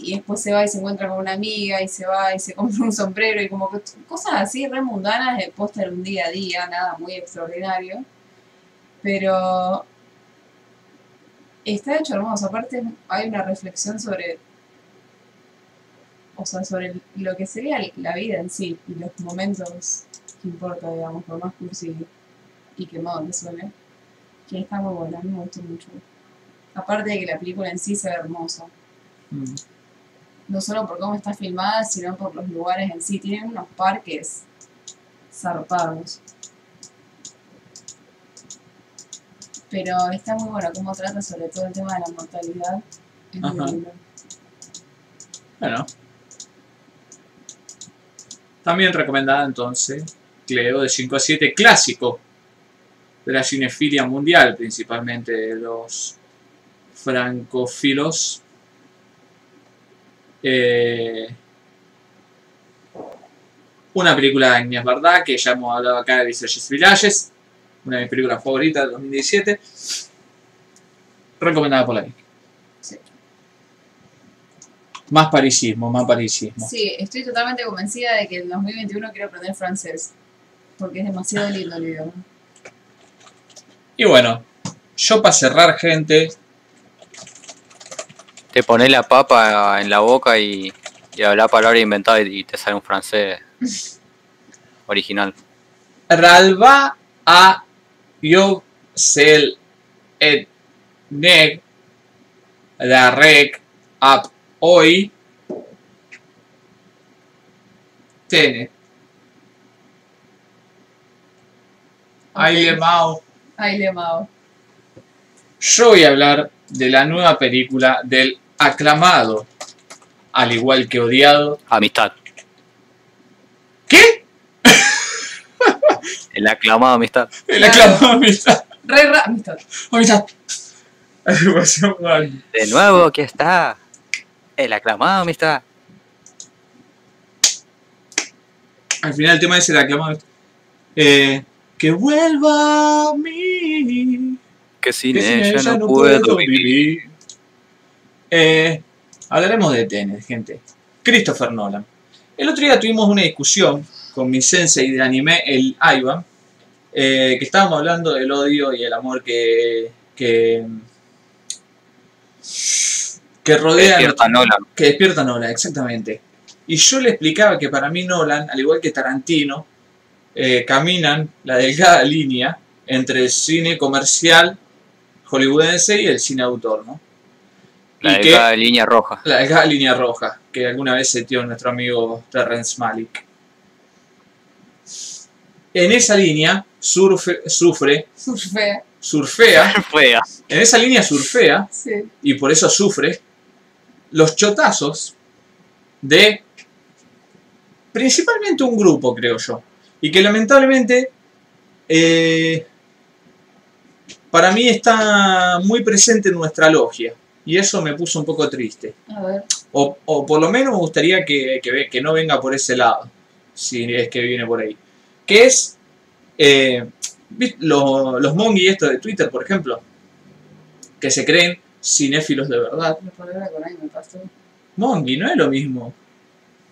Y después se va y se encuentra con una amiga y se va y se compra un sombrero y como que cosas así re mundanas de póster un día a día, nada muy extraordinario. Pero está hecho hermoso. Aparte hay una reflexión sobre o sea, sobre lo que sería la vida en sí y los momentos que importa, digamos, por más cursi y quemado que suene, que está muy buena, a mí me gustó mucho. Aparte de que la película en sí se ve hermosa, Mm. No solo por cómo está filmada, sino por los lugares en sí. Tienen unos parques zarpados. Pero está muy bueno cómo trata sobre todo el tema de la mortalidad. Es muy lindo. Bueno. También recomendada entonces Cleo de 5 a 7, clásico de la cinefilia mundial, principalmente de los francófilos. Eh, una película de Agnès Varda, que ya hemos hablado acá de Visages Villages, una de mis películas favoritas del 2017. Recomendada por la Sí. Más parisismo, más parisismo. Sí, estoy totalmente convencida de que en 2021 quiero aprender francés. Porque es demasiado lindo el idioma. Y bueno, yo para cerrar, gente, Te pones la papa en la boca y, y hablas palabras inventadas y, te sale un francés. original. Ralva a Yoxel et Neg la Rec Up Hoy Tenet. Ay, Ok. Mao. Ay, le amado. Yo voy a hablar de la nueva película del aclamado, al igual que odiado. Amistad. ¿Qué? El aclamado Amistad. El aclamado amistad. Re ra- amistad. Amistad. De nuevo, aquí está. El aclamado Amistad. Al final el tema es el aclamado. Eh, que vuelva a mí. Que sin que sin ella, ella no puedo vivir. Eh, hablaremos de Tenet, gente. Christopher Nolan. El otro día tuvimos una discusión con mi sensei de anime, el Ivan, eh, que estábamos hablando del odio y el amor que, que, que rodea Despierta Nolan. que despierta Nolan, exactamente. Y yo le explicaba que para mí Nolan, al igual que Tarantino, eh, caminan la delgada línea entre el cine comercial hollywoodense y el cine autor, ¿no? La y que- delgada línea roja. la delgada línea roja que alguna vez setió nuestro amigo Terrence Malick. En esa línea surfe- sufre, Surfea. surfea, Fea. en esa línea surfea Sí. y por eso sufre los chotazos de principalmente un grupo, creo yo. Y que lamentablemente eh, para mí está muy presente en nuestra logia. Y eso me puso un poco triste. A ver. O, o por lo menos me gustaría que, que, que no venga por ese lado, si es que viene por ahí. Que es eh, ¿viste? los, los mongi estos de Twitter, por ejemplo, que se creen cinéfilos de verdad. Mongi, no es lo mismo.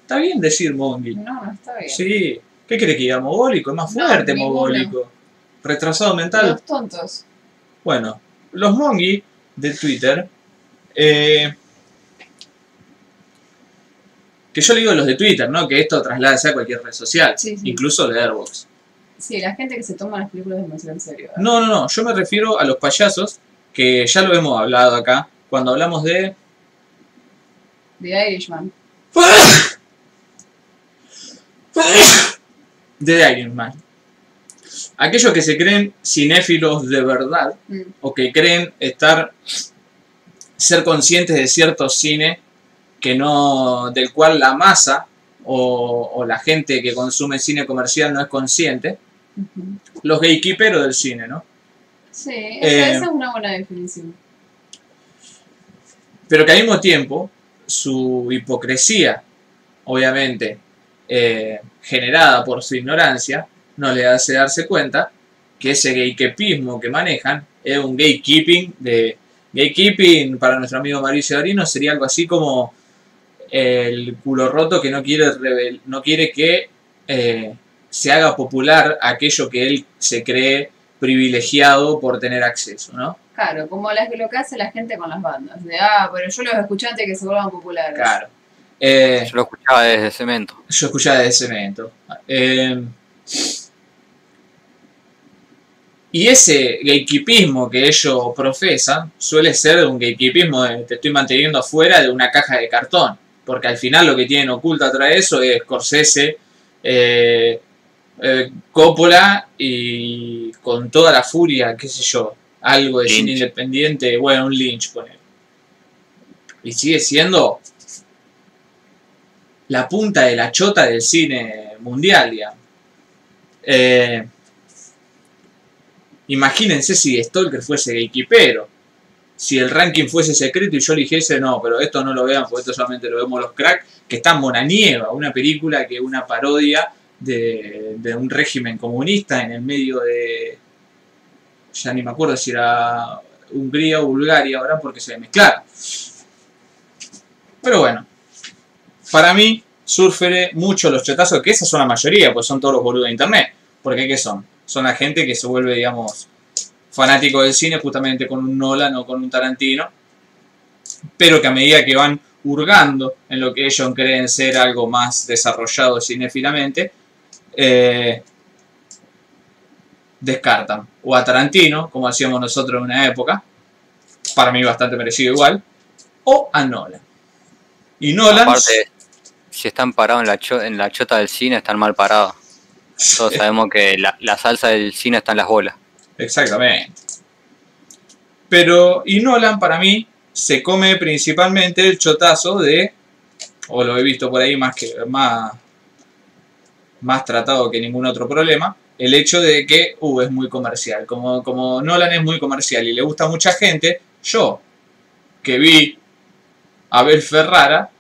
Está bien decir mongi. No, no está bien. Sí. ¿Qué crees que diga? ¿Mogólico? Es más No, fuerte mogólico. Retrasado mental. Los tontos. Bueno, los mongi de Twitter, eh, que yo le digo los de Twitter, ¿no? Que esto traslada a cualquier red social, Sí, sí. incluso de Airbox. Sí, la gente que se toma las películas demasiado en serio. ¿verdad? No, no, no, yo me refiero a los payasos, que ya lo hemos hablado acá, cuando hablamos de... The Irishman. de The Iron Man. Aquellos que se creen cinéfilos de verdad, Mm. o que creen estar ser conscientes de cierto cine que no del cual la masa o, o la gente que consume cine comercial no es consciente los gatekeeperos del cine no Sí, Eh, esa, esa es una buena definición. pero que al mismo tiempo su hipocresía obviamente eh, generada por su ignorancia no le hace darse cuenta que ese gatekeepismo que manejan es un gatekeeping de gatekeeping para nuestro amigo Mauricio Darino sería algo así como el culo roto que no quiere revel- no quiere que eh, se haga popular aquello que él se cree privilegiado por tener acceso, ¿no? Claro, como las lo que hace la gente con las bandas. De, ah, pero yo los escuché antes de que se vuelvan populares. Claro. Eh, Yo lo escuchaba desde Cemento. Yo escuchaba de ese evento. Eh, y ese gatekeepismo que ellos profesan suele ser un gatekeepismo de te estoy manteniendo afuera de una caja de cartón. Porque al final lo que tienen oculto atrás de eso es Scorsese, eh, eh, Coppola y con toda la furia, qué sé yo, algo de cine independiente, bueno, un Lynch con él. Y sigue siendo la punta de la chota del cine mundial, digamos. Eh, imagínense si Stalker fuese gatekeepero. Si el ranking fuese secreto y yo le dijese, no, pero esto no lo vean, porque esto solamente lo vemos los cracks, que está en Monanieva, una película que es una parodia de, un régimen comunista en el medio de. Ya ni me acuerdo si era Hungría o Bulgaria ahora porque se mezclaron. Pero bueno, para mí surfere mucho los chetazos, que esas son la mayoría, pues son todos los boludos de internet. Porque ¿qué son? Son la gente que se vuelve, digamos, fanático del cine justamente con un Nolan o con un Tarantino, pero que a medida que van hurgando en lo que ellos creen ser algo más desarrollado cinéfilamente, eh, descartan o a Tarantino, como hacíamos nosotros en una época, para mí bastante merecido igual, o a Nolan. Y Nolan... Aparte, si están parados en la, en la chota del cine, están mal parados. Todos sabemos que la, la salsa del cine está en las bolas. Exactamente. Pero, y Nolan para mí se come principalmente el chotazo de, o lo he visto por ahí más que más, más tratado que ningún otro problema, el hecho de que uh, es muy comercial. Como, como Nolan es muy comercial y le gusta a mucha gente, yo que vi a Abel Ferrara,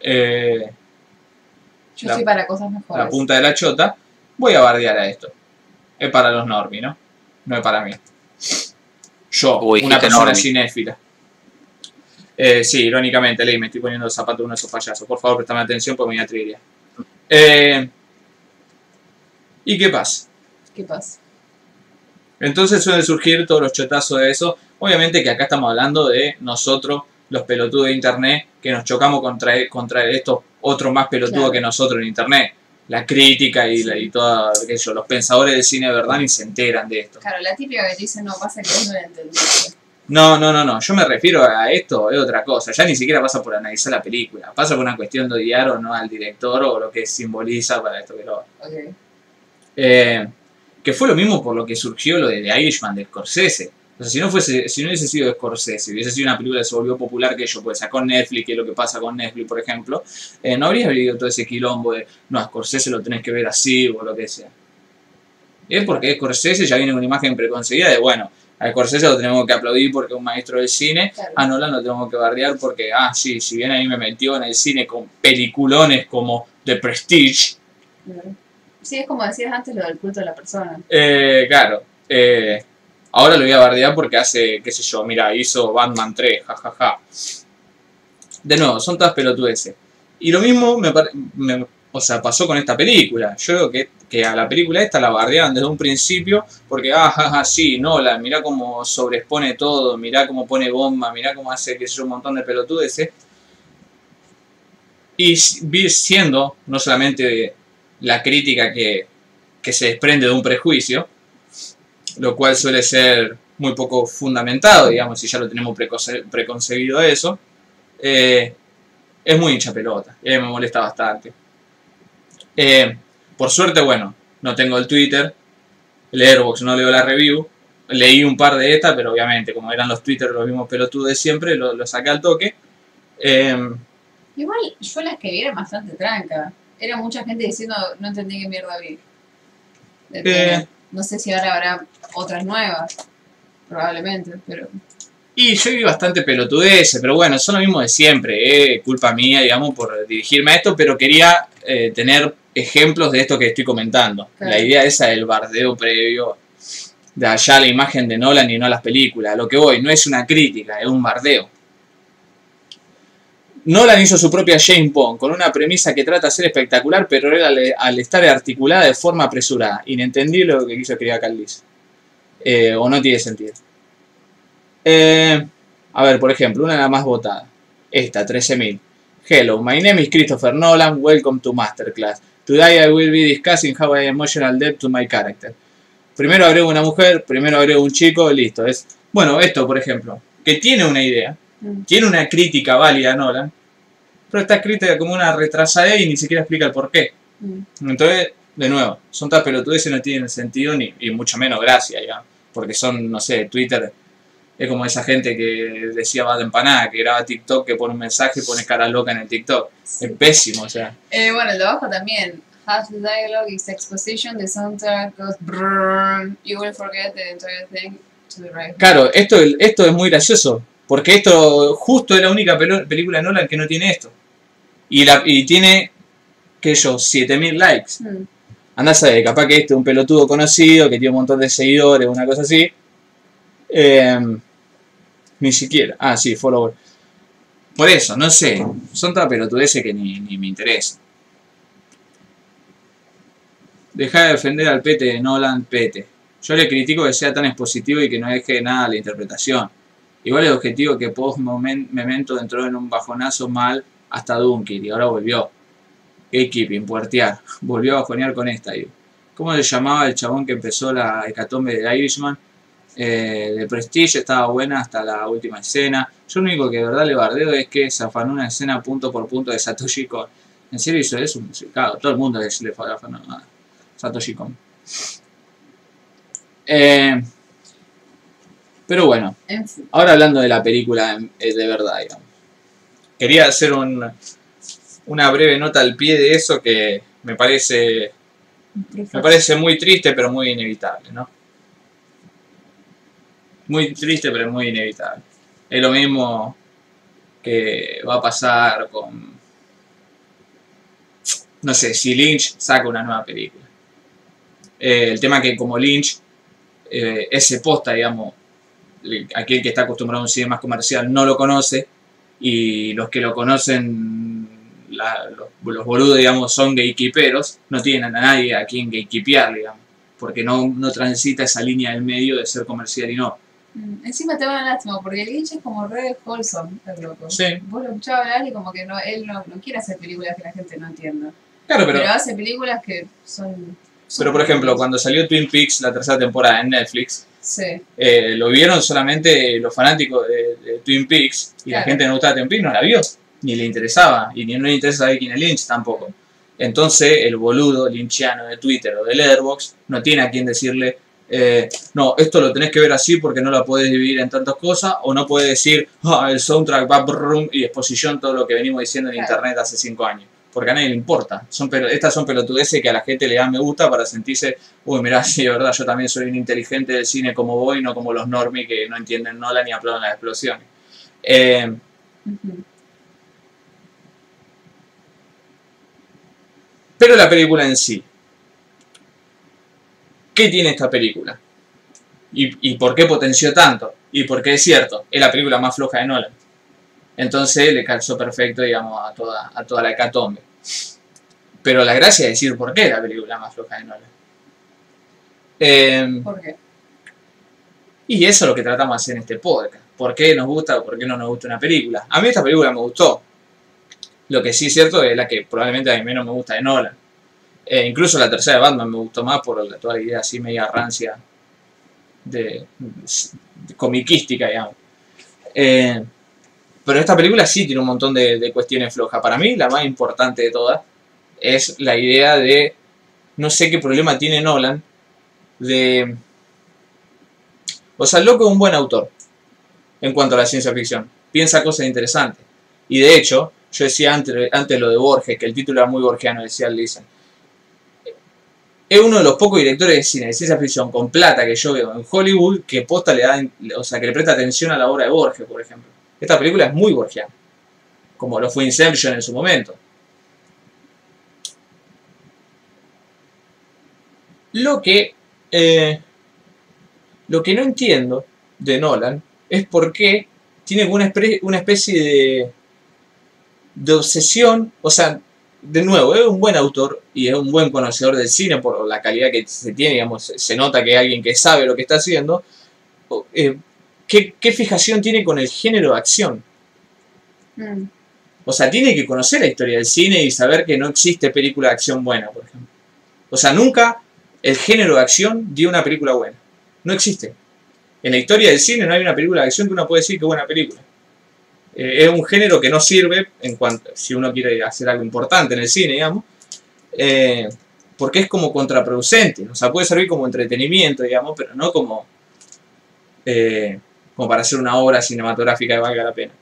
eh, Yo La- soy para cosas mejores. la punta de la chota, voy a bardear a esto. Es para los normi, ¿no? No es para mí. Yo, Uy, una persona normie. cinéfila. Eh, sí, irónicamente, Ley, me estoy poniendo los zapatos de uno de esos payasos. Por favor, prestame atención porque me voy a trivia. Eh, ¿Y qué pasa? ¿Qué pasa? Entonces suelen surgir todos los chotazos de eso. Obviamente que acá estamos hablando de nosotros, los pelotudos de internet, que nos chocamos contra, contra estos otros más pelotudos Claro. que nosotros en internet. La crítica y, la, y sé yo, los pensadores del cine de verdad ni se enteran de esto. Claro, la típica que te dice no pasa que no la entendiste. No, no, no, no. Yo me refiero a esto, es otra cosa. Ya ni siquiera pasa por analizar la película. Pasa por una cuestión de odiar o no al director o lo que simboliza para esto que lo Ok. Eh, que fue lo mismo por lo que surgió lo de The Irishman de Scorsese. O sea, si no fuese, si no hubiese sido Scorsese, hubiese sido una película que se volvió popular que yo, pues sacó Netflix, que es lo que pasa con Netflix, por ejemplo, eh, no habría habido todo ese quilombo de, no, a Scorsese lo tenés que ver así o lo que sea. Es porque Scorsese ya viene con una imagen preconcebida de, bueno, a Scorsese lo tenemos que aplaudir porque es un maestro del cine, Claro. a Nolan lo tenemos que bardear porque, ah, sí, si bien a mí me metió en el cine con peliculones como The Prestige. Sí, es como decías antes lo del culto de la persona. Eh, claro. eh, ahora lo voy a bardear porque hace, qué sé yo, mira, hizo Batman 3, jajaja. De nuevo, son todas pelotudeces. Y lo mismo me, me- o sea, pasó con esta película. Yo creo que, que a la película esta la bardeaban desde un principio porque, ah, jaja, sí, Nolan, mirá cómo sobreexpone todo, mirá cómo pone bomba, mirá cómo hace, qué sé yo, un montón de pelotudeces. Y siendo, no solamente la crítica que, que se desprende de un prejuicio, lo cual suele ser muy poco fundamentado, digamos, si ya lo tenemos preconce- preconcebido eso, eh, es muy hincha pelota, y mí me molesta bastante. Eh, por suerte, bueno, no tengo el Twitter, el Airbox no leo la review, leí un par de estas, pero obviamente, como eran los Twitter los mismos pelotudos de siempre, lo, lo saqué al toque. Eh, Igual yo las que vi eran bastante tranca. Era mucha gente diciendo no entendí qué mierda vi. No sé si ahora habrá otras nuevas. Probablemente, pero. Y yo vi bastante pelotudeces, pero bueno, son lo mismo de siempre, eh, culpa mía, digamos, por dirigirme a esto, pero quería eh, tener ejemplos de esto que estoy comentando. Claro. La idea esa del bardeo previo, de allá la imagen de Nolan y no las películas. Lo que voy, no es una crítica, es un bardeo. Nolan hizo su propia James Bond, con una premisa que trata de ser espectacular, pero era al, al estar articulada de forma apresurada. Inentendible lo que quiso escribir. Eh, o no tiene sentido. Eh, a ver, por ejemplo, una de las más votadas. Esta, 13.000. Hello, my name is Christopher Nolan. Welcome to Masterclass. Today I will be discussing how I emotional depth to my character. Primero agrego una mujer, primero agrego un chico, listo. Es, bueno, esto, por ejemplo, que tiene una idea, Mm. tiene una crítica válida a Nolan, pero está escrita como una retrasada y ni siquiera explica el por qué. mm. Entonces, de nuevo, son todas pelotudeces y no tienen sentido ni, y mucho menos gracia, ya. Porque son, no sé, Twitter es como esa gente que decía va de empanada, que graba TikTok, que pone un mensaje y pone cara loca en el TikTok. Es pésimo, o sea. Eh, bueno, el de abajo también. Half the dialogue is exposition, the soundtrack goes brrrr, you will forget the entire thing to the right. Claro, esto, esto es muy gracioso, porque esto justo es la única película de Nolan que no tiene esto. Y, la, y tiene, que yo, 7000 likes. Mm. Andá a saber, capaz que este es un pelotudo conocido, que tiene un montón de seguidores, una cosa así. Em, ni siquiera. Ah, sí, follower. Por eso, no sé. Son todas pelotudeces que ni, ni me interesan. Deja de defender al pete de Nolan Pete. Yo le critico que sea tan expositivo y que no deje nada a la interpretación. Igual el objetivo que post momen- Memento entró en un bajonazo mal hasta Dunkirk y ahora volvió. Gatekeeping, puertear. Volvió a bajonear con esta, digo. ¿Cómo se llamaba el chabón que empezó la hecatombe de Irishman? Eh, de Prestige estaba buena hasta la última escena. Yo lo único que de verdad le bardeo es que se afanó una escena punto por punto de Satoshi Kon. En serio hizo eso, claro, todo el mundo le afanó a Satoshi Kon. Eh, pero bueno, ahora hablando de la película eh, de verdad, digamos. Quería hacer un, una breve nota al pie de eso que me parece, me parece muy triste pero muy inevitable, ¿no? Muy triste pero muy inevitable. Es lo mismo que va a pasar con, no sé, si Lynch saca una nueva película. Eh, el tema que como Lynch, eh, ese posta, digamos, aquel que está acostumbrado a un cine más comercial no lo conoce y los que lo conocen, la- los, los boludos, digamos, son gatekeeperos, no tienen a nadie a quien gatekeepear, digamos, porque no, no transita esa línea del medio de ser comercial y no. Mm, Encima te va a lástima, porque Lynch es como re wholesome, el loco. Sí. Vos lo escuchabas hablar y como que no, él no, no quiere hacer películas que la gente no entienda. Claro, Pero, pero, hace películas que son... son pero por ejemplo, cuando salió Twin Peaks, la tercera temporada en Netflix, Sí, eh, lo vieron solamente los fanáticos de, de Twin Peaks y la gente no gustaba Twin Peaks no la vio, ni le interesaba, y ni no le interesa saber quién es Lynch tampoco. Entonces el boludo lynchiano de Twitter o de Letterboxd no tiene a quien decirle, eh, no, esto lo tenés que ver así porque no la podés dividir en tantas cosas, o no puede decir, ah, el soundtrack va brum, y exposición todo lo que venimos diciendo en Claro. internet hace cinco años. Porque a nadie le importa. Son estas son pelotudeces que a la gente le da me gusta para sentirse, uy, mirá, sí, de verdad, yo también soy un inteligente del cine como vos y no como los normies que no entienden Nolan ni aplauden las explosiones. Eh, pero la película en sí. ¿Qué tiene esta película? ¿Y, y por qué potenció tanto? ¿Y por qué es cierto? Es la película más floja de Nolan. Entonces le calzó perfecto, digamos, a toda, a toda la hecatombe. Pero la gracia es decir por qué es la película más floja de Nolan. Eh, ¿Por qué? y eso es lo que tratamos de hacer en este podcast. ¿Por qué nos gusta o por qué no nos gusta una película? A mí esta película me gustó. Lo que sí es cierto es la que probablemente a mí menos me gusta de Nolan. Eh, incluso la tercera de Batman me gustó más por la, toda la idea así media rancia de, de comiquística, digamos. Eh, pero esta película sí tiene un montón de, de cuestiones flojas. Para mí la más importante de todas es la idea de, no sé qué problema tiene Nolan, de... O sea, loco es un buen autor en cuanto a la ciencia ficción. Piensa cosas interesantes. Y de hecho, yo decía antes, antes lo de Borges, que el título era muy borgiano, decía Listen. Es uno de los pocos directores de cine de ciencia ficción con plata que yo veo en Hollywood que posta le da, o sea, que le presta atención a la obra de Borges, por ejemplo. Esta película es muy borgiana, como lo fue Inception en su momento. Lo que, eh, lo que no entiendo de Nolan es por qué tiene una, espre- una especie de, de obsesión, o sea, de nuevo, es un buen autor y es un buen conocedor del cine por la calidad que se tiene, digamos, se- nota que es alguien que sabe lo que está haciendo. Eh, ¿qué, qué fijación tiene con el género de acción? Mm, O sea, tiene que conocer la historia del cine y saber que no existe película de acción buena, por ejemplo. O sea, nunca el género de acción dio una película buena. No existe. En la historia del cine no hay una película de acción que uno puede decir que buena película. Eh, es un género que no sirve en cuanto, si uno quiere hacer algo importante en el cine, digamos, eh, porque es como contraproducente. O sea, puede servir como entretenimiento, digamos, pero no como, eh, como para hacer una obra cinematográfica que valga la pena.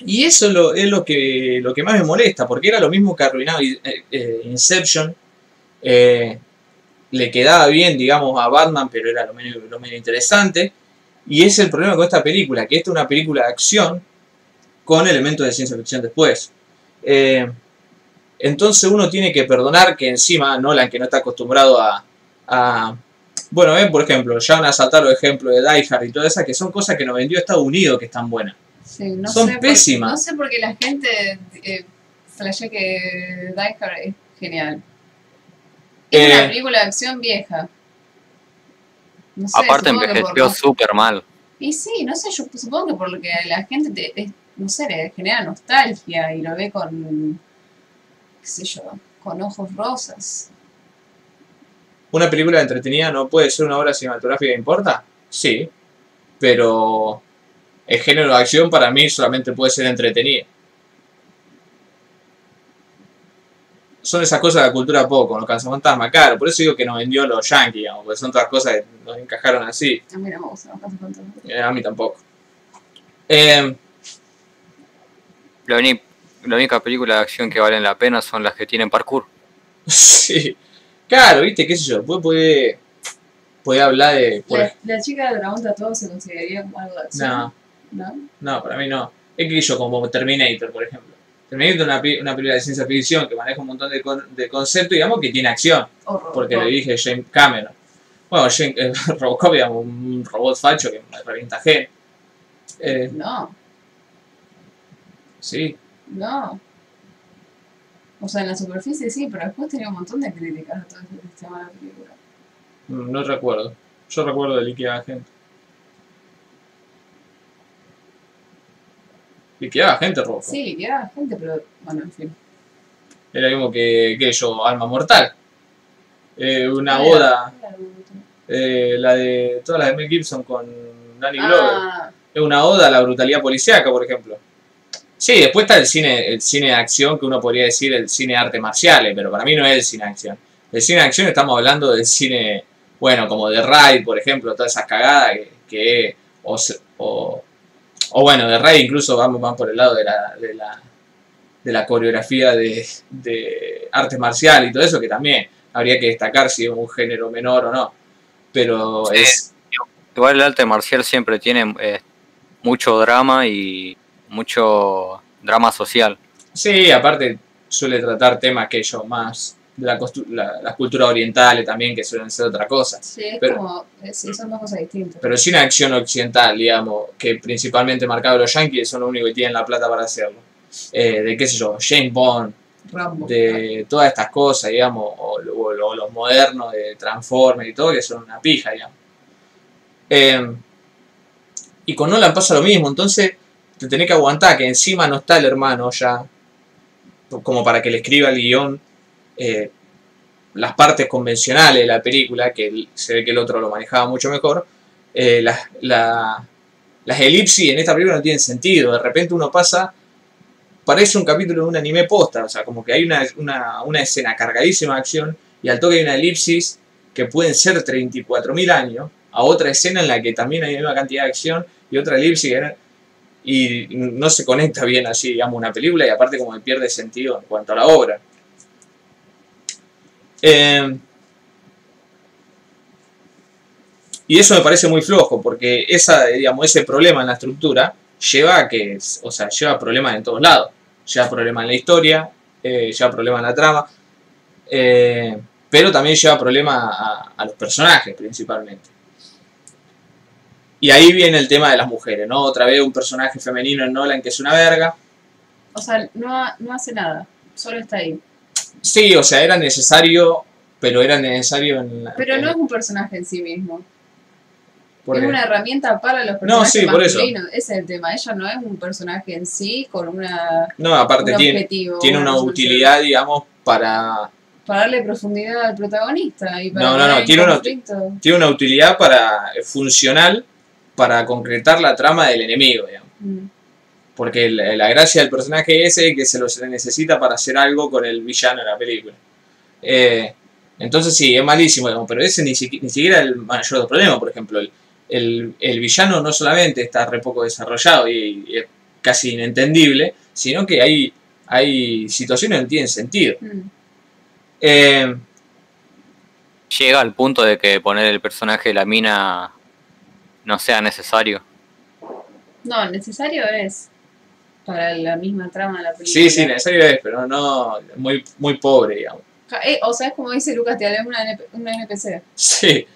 Y eso es lo, es lo, que, lo que más me molesta, porque era lo mismo que arruinaba Inception. Eh, le quedaba bien, digamos, a Batman, pero era lo menos, lo menos interesante. Y es el problema con esta película, que esta es una película de acción con elementos de ciencia ficción después. Eh, entonces uno tiene que perdonar que encima Nolan, que no está acostumbrado a... a- bueno, ven, por ejemplo, ya van a saltar los ejemplos de Die Hard y todas esas, que son cosas que nos vendió Estados Unidos que están buenas. sí, no Son sé por- pésimas. no sé por qué la gente eh, flashea que Die Hard es genial. Es Eh, una película de acción vieja. No sé, Aparte envejeció súper mal. Y sí, no sé, yo supongo que por lo que la gente, te- es- no sé, le genera nostalgia y lo ve con, sé yo, con ojos rosas. ¿Una película entretenida no puede ser una obra cinematográfica importa? Sí, pero el género de acción para mí solamente puede ser entretenida. Son esas cosas de la cultura poco, los cazafantasmas, claro, por eso digo que nos vendió los yankees, digamos, porque son todas cosas que nos encajaron así. A mí no me gustan los cazafantasmas. Eh, a mí tampoco. Eh, La, única película de acción que valen la pena son las que tienen parkour. sí, claro, viste, qué sé yo, puede, puede, puede hablar de... La, la chica del dragón tatuado se consideraría como algo de acción. No, ¿No? no, para mí no. Es que yo, como Terminator, por ejemplo. Terminator es una, una película de ciencia ficción que maneja un montón de, con- de conceptos, digamos, que tiene acción. Porque le dije James Cameron. Bueno, James, eh, Robocop, digamos, un robot facho que me revienta gente. Eh, No, sí, no. O sea, en la superficie sí, pero después tenía un montón de críticas a todo ese sistema de la película. mm, no recuerdo. Yo recuerdo de liquidar gente. Liquidaba gente, Robocop. Sí, liquidaba gente, pero bueno, en fin. Era mismo que, que yo, Alma Mortal. Eh, una ¿Cuál era? oda, ¿Cuál era el último? eh, la de todas las de Mel Gibson con Danny Glover. Ah, Es una oda a la brutalidad policíaca, por ejemplo. Sí, después está el cine, el cine de acción, que uno podría decir el cine de arte marciales, pero para mí no es el cine de acción. El cine de acción estamos hablando del cine, bueno, como de Raid, por ejemplo, todas esas cagadas que, que o, o bueno, de Raid incluso vamos más por el lado de la, de la, de la coreografía de, de arte marcial y todo eso, que también habría que destacar si es un género menor o no. Pero Sí. es, Igual el arte marcial siempre tiene eh, mucho drama y mucho drama social. Sí, aparte suele tratar temas que yo más la, la- las culturas orientales también, que suelen ser otra cosa. sí, es Pero- como. Sí, son dos cosas distintas. Pero cine de acción occidental, digamos, que principalmente marcado los yankees, son los únicos que tienen la plata para hacerlo. Eh, de qué sé yo, James Bond, Rambo. de todas estas cosas, digamos, o, o- o los modernos de Transformers y todo, que son una pija, digamos. Eh, y con Nolan pasa lo mismo, entonces te tenés que aguantar que encima no está el hermano ya, como para que le escriba el guion eh, las partes convencionales de la película, que se ve que el otro lo manejaba mucho mejor. eh, las, la- las elipsis en esta película no tienen sentido, de repente uno pasa parece un capítulo de un anime posta, o sea, como que hay una, una, una escena cargadísima de acción y al toque hay una elipsis que pueden ser 34.000 años a otra escena en la que también hay una cantidad de acción y otra elipsis y no se conecta bien así, digamos, una película y aparte como que pierde sentido en cuanto a la obra. Eh, y eso me parece muy flojo, porque esa, digamos, ese problema en la estructura lleva a que, o sea, lleva problemas en todos lados. Lleva problemas en la historia, eh, lleva problemas en la trama, eh, pero también lleva problemas a, los personajes principalmente. Y ahí viene el tema de las mujeres, ¿no? Otra vez un personaje femenino en Nolan que es una verga. O sea, no, no hace nada. Solo está ahí. Sí, o sea, era necesario, pero era necesario en la... Pero en- no es un personaje en sí mismo. Es una herramienta para los No, personajes sí, por eso. Ese es el tema. Ella no es un personaje en sí con una, No, aparte un tiene, objetivo. tiene una utilidad, digamos, para... Para darle profundidad al protagonista y para No, no, no, en tiene una- conflicto. Tiene una utilidad para funcional para concretar la trama del enemigo, digamos. Mm. Porque la, la gracia del personaje ese es que se lo se necesita para hacer algo con el villano de la película. Eh, entonces sí, es malísimo, digamos, pero ese ni, siqui- ni siquiera es el mayor problema. Por ejemplo, el, el- el villano no solamente está re poco desarrollado y, y es casi inentendible, sino que hay, hay situaciones que no tienen sentido. Mm. Eh, Llega al punto de que poner el personaje de la mina no sea necesario. No, necesario es para la misma trama de la película. sí, sí, necesario es, pero no muy, muy pobre, digamos. Eh, o sea, es como dice Lucas, te es una, una NPC. Sí.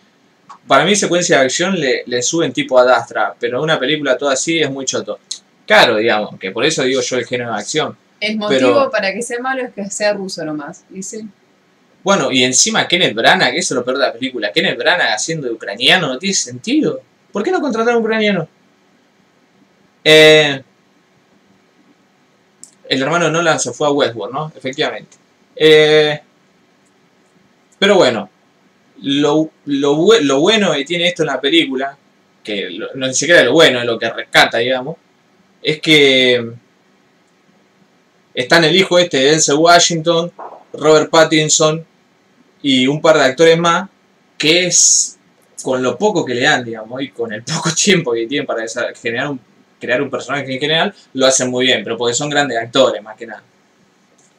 Para mí secuencia de acción le, le suben tipo a Dastra, pero una película toda así es muy choto. Claro, digamos, que por eso digo yo el género de acción. El motivo Pero- para que sea malo es que sea ruso nomás. Y sí. Bueno, y encima Kenneth Branagh, que eso es lo peor de la película, Kenneth Branagh haciendo de ucraniano no tiene sentido. ¿Por qué no contratar a un ucraniano? Eh, el hermano de Nolan se fue a Westworld, ¿no? Efectivamente. Eh, pero bueno, lo, lo, bu- lo bueno que tiene esto en la película, que no ni siquiera lo bueno, es lo que rescata, digamos, es que están el hijo este de Denzel Washington, Robert Pattinson y un par de actores más, que es con lo poco que le dan, digamos, y con el poco tiempo que tienen para generar un, crear un personaje en general, lo hacen muy bien, pero porque son grandes actores, más que nada.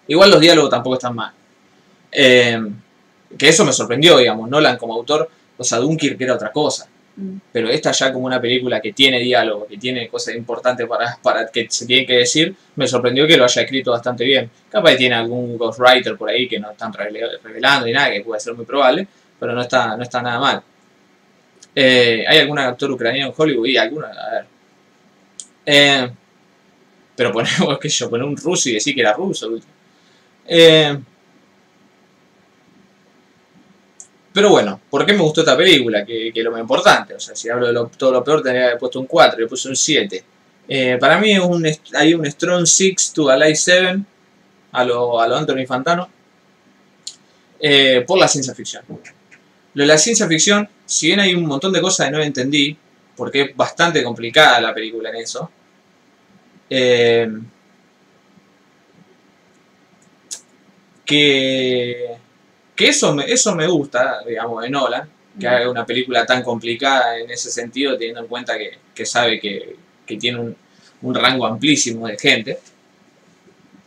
Igual los diálogos tampoco están mal. Eh, que eso me sorprendió, digamos, Nolan como autor, o sea, Dunkirk era otra cosa, Mm. pero esta ya como una película que tiene diálogo, que tiene cosas importantes para, para que se tiene que decir, me sorprendió que lo haya escrito bastante bien. Capaz que tiene algún ghostwriter por ahí que no están revelando y nada, que puede ser muy probable, pero no está, no está nada mal. Eh, ¿Hay algún actor ucraniano en Hollywood? Y alguno, a ver. Eh, pero ponemos, que yo, poner un ruso y decir que era ruso. Eh, pero bueno, ¿por qué me gustó esta película? Que, que lo más importante, o sea, si hablo de todo lo peor tendría que haber puesto un 4, le puse un 7. Eh, para mí es un, hay un strong 6 to a light 7 a lo, a lo Anthony Fantano eh, por la ciencia ficción. Lo de la ciencia ficción, si bien hay un montón de cosas que no entendí, porque es bastante complicada la película en eso, eh, que, que eso, me, eso me gusta, digamos, de Nolan, que haga una película tan complicada en ese sentido, teniendo en cuenta que, que sabe que, que tiene un, un rango amplísimo de gente,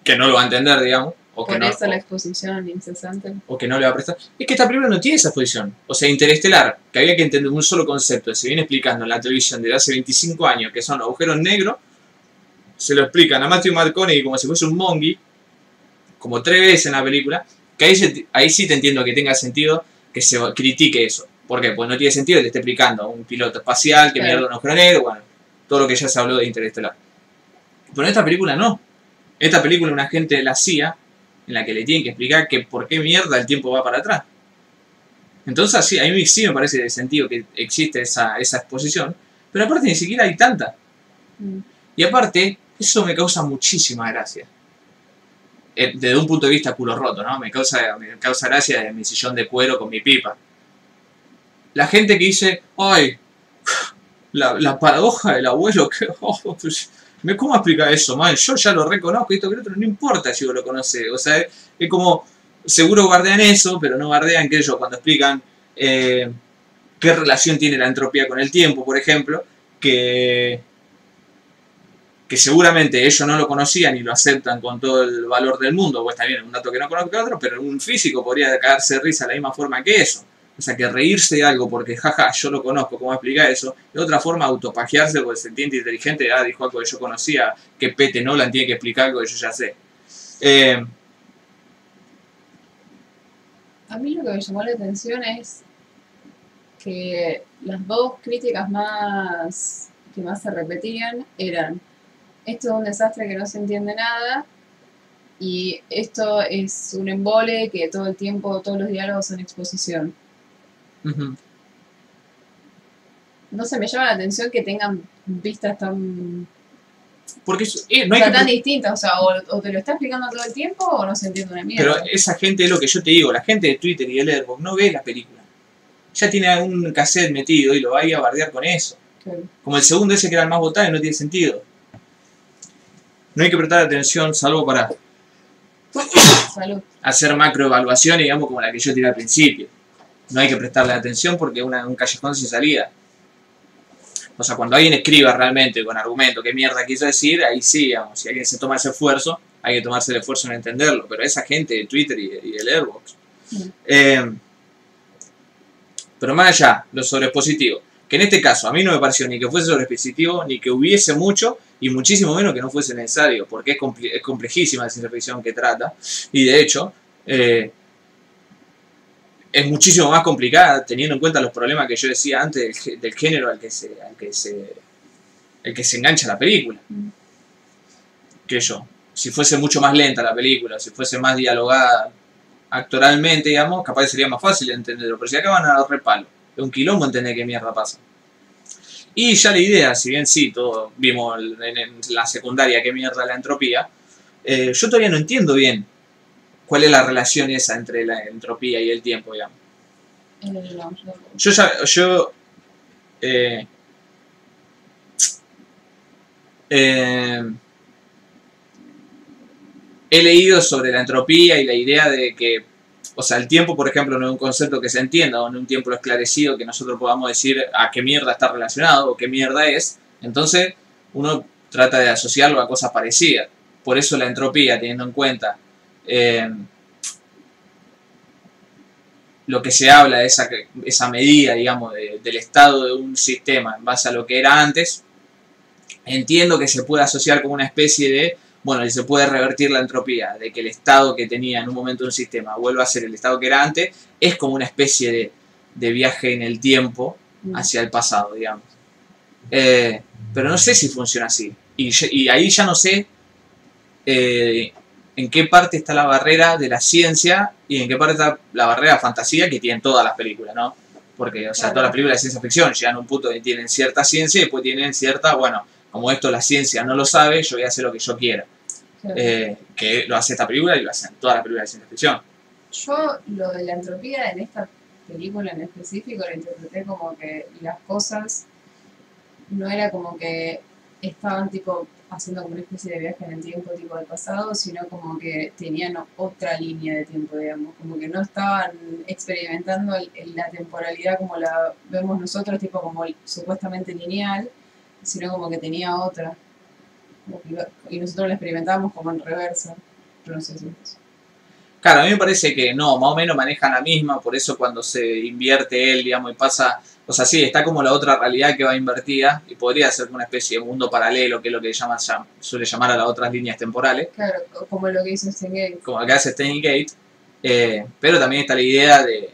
que no lo va a entender, digamos, o que Por no, eso la exposición incesante. o que no le va a prestar. Es que esta película no tiene esa exposición. O sea, Interestelar, que había que entender un solo concepto, se viene explicando en la televisión desde hace 25 años, que son agujeros negros, se lo explican a Matthew McConaughey como si fuese un mongi, como tres veces en la película, que ahí, se- ahí sí te entiendo que tenga sentido que se critique eso. ¿Por qué? Pues no tiene sentido que te esté explicando a un piloto espacial que Claro. mierda un agujero negro, bueno, todo lo que ya se habló de Interestelar. Pero en esta película no. Esta película un agente de la CIA en la que le tienen que explicar que por qué mierda el tiempo va para atrás. Entonces, sí, a mí sí me parece de sentido que existe esa, esa exposición, pero aparte ni siquiera hay tanta. Mm. Y aparte, eso me causa muchísima gracia. Eh, Desde un punto de vista culo roto, ¿no? Me causa, me causa gracia de mi sillón de cuero con mi pipa. La gente que dice, ay, la, la paradoja del abuelo, que, oh, pues, ¿me- ¿cómo explica eso, man? Yo ya lo reconozco, esto que lo otro, no importa si vos lo conocés. O sea, es, es como, seguro guardean eso, pero no guardean que ellos cuando explican eh, qué relación tiene la entropía con el tiempo, por ejemplo, que, que seguramente ellos no lo conocían y lo aceptan con todo el valor del mundo, pues está bien, un dato que no conozco otro, pero un físico podría cagarse de risa de la misma forma que eso. O sea, que reírse de algo porque, jaja, yo lo conozco, ¿cómo explicar eso? De otra forma, autopajearse porque se entiende inteligente, ah, dijo algo que yo conocía, que Pete Nolan tiene que explicar algo que yo ya sé. Eh, A mí lo que me llamó la atención es que las dos críticas más que más se repetían eran esto es un desastre que no se entiende nada y esto es un embole que todo el tiempo, todos los diálogos son exposición. No sé, me llama la atención que tengan vistas tan, Porque eh, no o hay sea, que tan distintas, o sea, o, o te lo está explicando todo el tiempo o no se entiende una mierda. Pero esa gente es lo que yo te digo, la gente de Twitter y de Letterboxd no ve la película. Ya tiene un cassette metido y lo va a ir a bardear con eso. Claro. Como el segundo ese que era el más votado y no tiene sentido. No hay que prestar atención salvo para Salud. hacer macroevaluaciones, digamos, como la que yo tiré al principio. No hay que prestarle atención porque es un callejón sin salida. O sea, cuando alguien escriba realmente con argumento qué mierda quiso decir, ahí sí, digamos, si alguien se toma ese esfuerzo, hay que tomarse el esfuerzo en entenderlo. Pero esa gente de Twitter y y del Airbox. Mm. Eh, pero más allá, lo sobreexpositivo. Que en este caso a mí no me pareció ni que fuese sobreexpositivo, ni que hubiese mucho, y muchísimo menos que no fuese necesario, porque es, comple- es complejísima la ciencia ficción que trata. Y de hecho, eh, es muchísimo más complicada teniendo en cuenta los problemas que yo decía antes del, gé- del género al que se, al que se, el que se engancha la película. Mm. Que yo. Si fuese mucho más lenta la película, si fuese más dialogada actoralmente, digamos, capaz sería más fácil entenderlo. Pero si acá van a dar repalo, es un quilombo entender qué mierda pasa. Y ya la idea, si bien sí, todos vimos en, en la secundaria qué mierda la entropía, eh, yo todavía no entiendo bien cuál es la relación esa entre la entropía y el tiempo, digamos. Yo yo eh, eh, he leído sobre la entropía y la idea de que, o sea, el tiempo, por ejemplo, no es un concepto que se entienda o no es un tiempo esclarecido que nosotros podamos decir a qué mierda está relacionado o qué mierda es. Entonces, uno trata de asociarlo a cosas parecidas. Por eso la entropía, teniendo en cuenta eh, lo que se habla de esa, esa medida, digamos, de- del estado de un sistema en base a lo que era antes, entiendo que se puede asociar como una especie de, bueno, y se puede revertir la entropía, de que el estado que tenía en un momento un sistema vuelva a ser el estado que era antes, es como una especie de, de viaje en el tiempo Mm. hacia el pasado, digamos. Eh, pero no sé si funciona así. Y ahí ya no sé eh, en qué parte está la barrera de la ciencia y en qué parte está la barrera de fantasía que tienen todas las películas, ¿no? Porque, o sea, Claro. todas las películas de ciencia ficción llegan a un punto que tienen cierta ciencia y después tienen cierta, bueno, como esto la ciencia no lo sabe, yo voy a hacer lo que yo quiera. Claro. Eh, que lo hace esta película y lo hacen todas las películas de ciencia ficción. Yo lo de la entropía en esta película en específico lo interpreté como que las cosas no era como que estaban tipo haciendo como una especie de viaje en el tiempo tipo del pasado, sino como que tenían otra línea de tiempo, digamos, como que no estaban experimentando la temporalidad como la vemos nosotros, tipo como supuestamente lineal, sino como que tenía otra. Y nosotros la experimentábamos como en reversa. Pero no sé si es Claro, a mí me parece que no, más o menos manejan la misma, por eso cuando se invierte él, digamos, y pasa, o sea, sí, está como la otra realidad que va invertida, y podría ser una especie de mundo paralelo, que es lo que llama, llam- suele llamar a las otras líneas temporales, Claro, co- como lo que hizo Steingate. como lo que hace Steins Gate, eh, pero también está la idea de,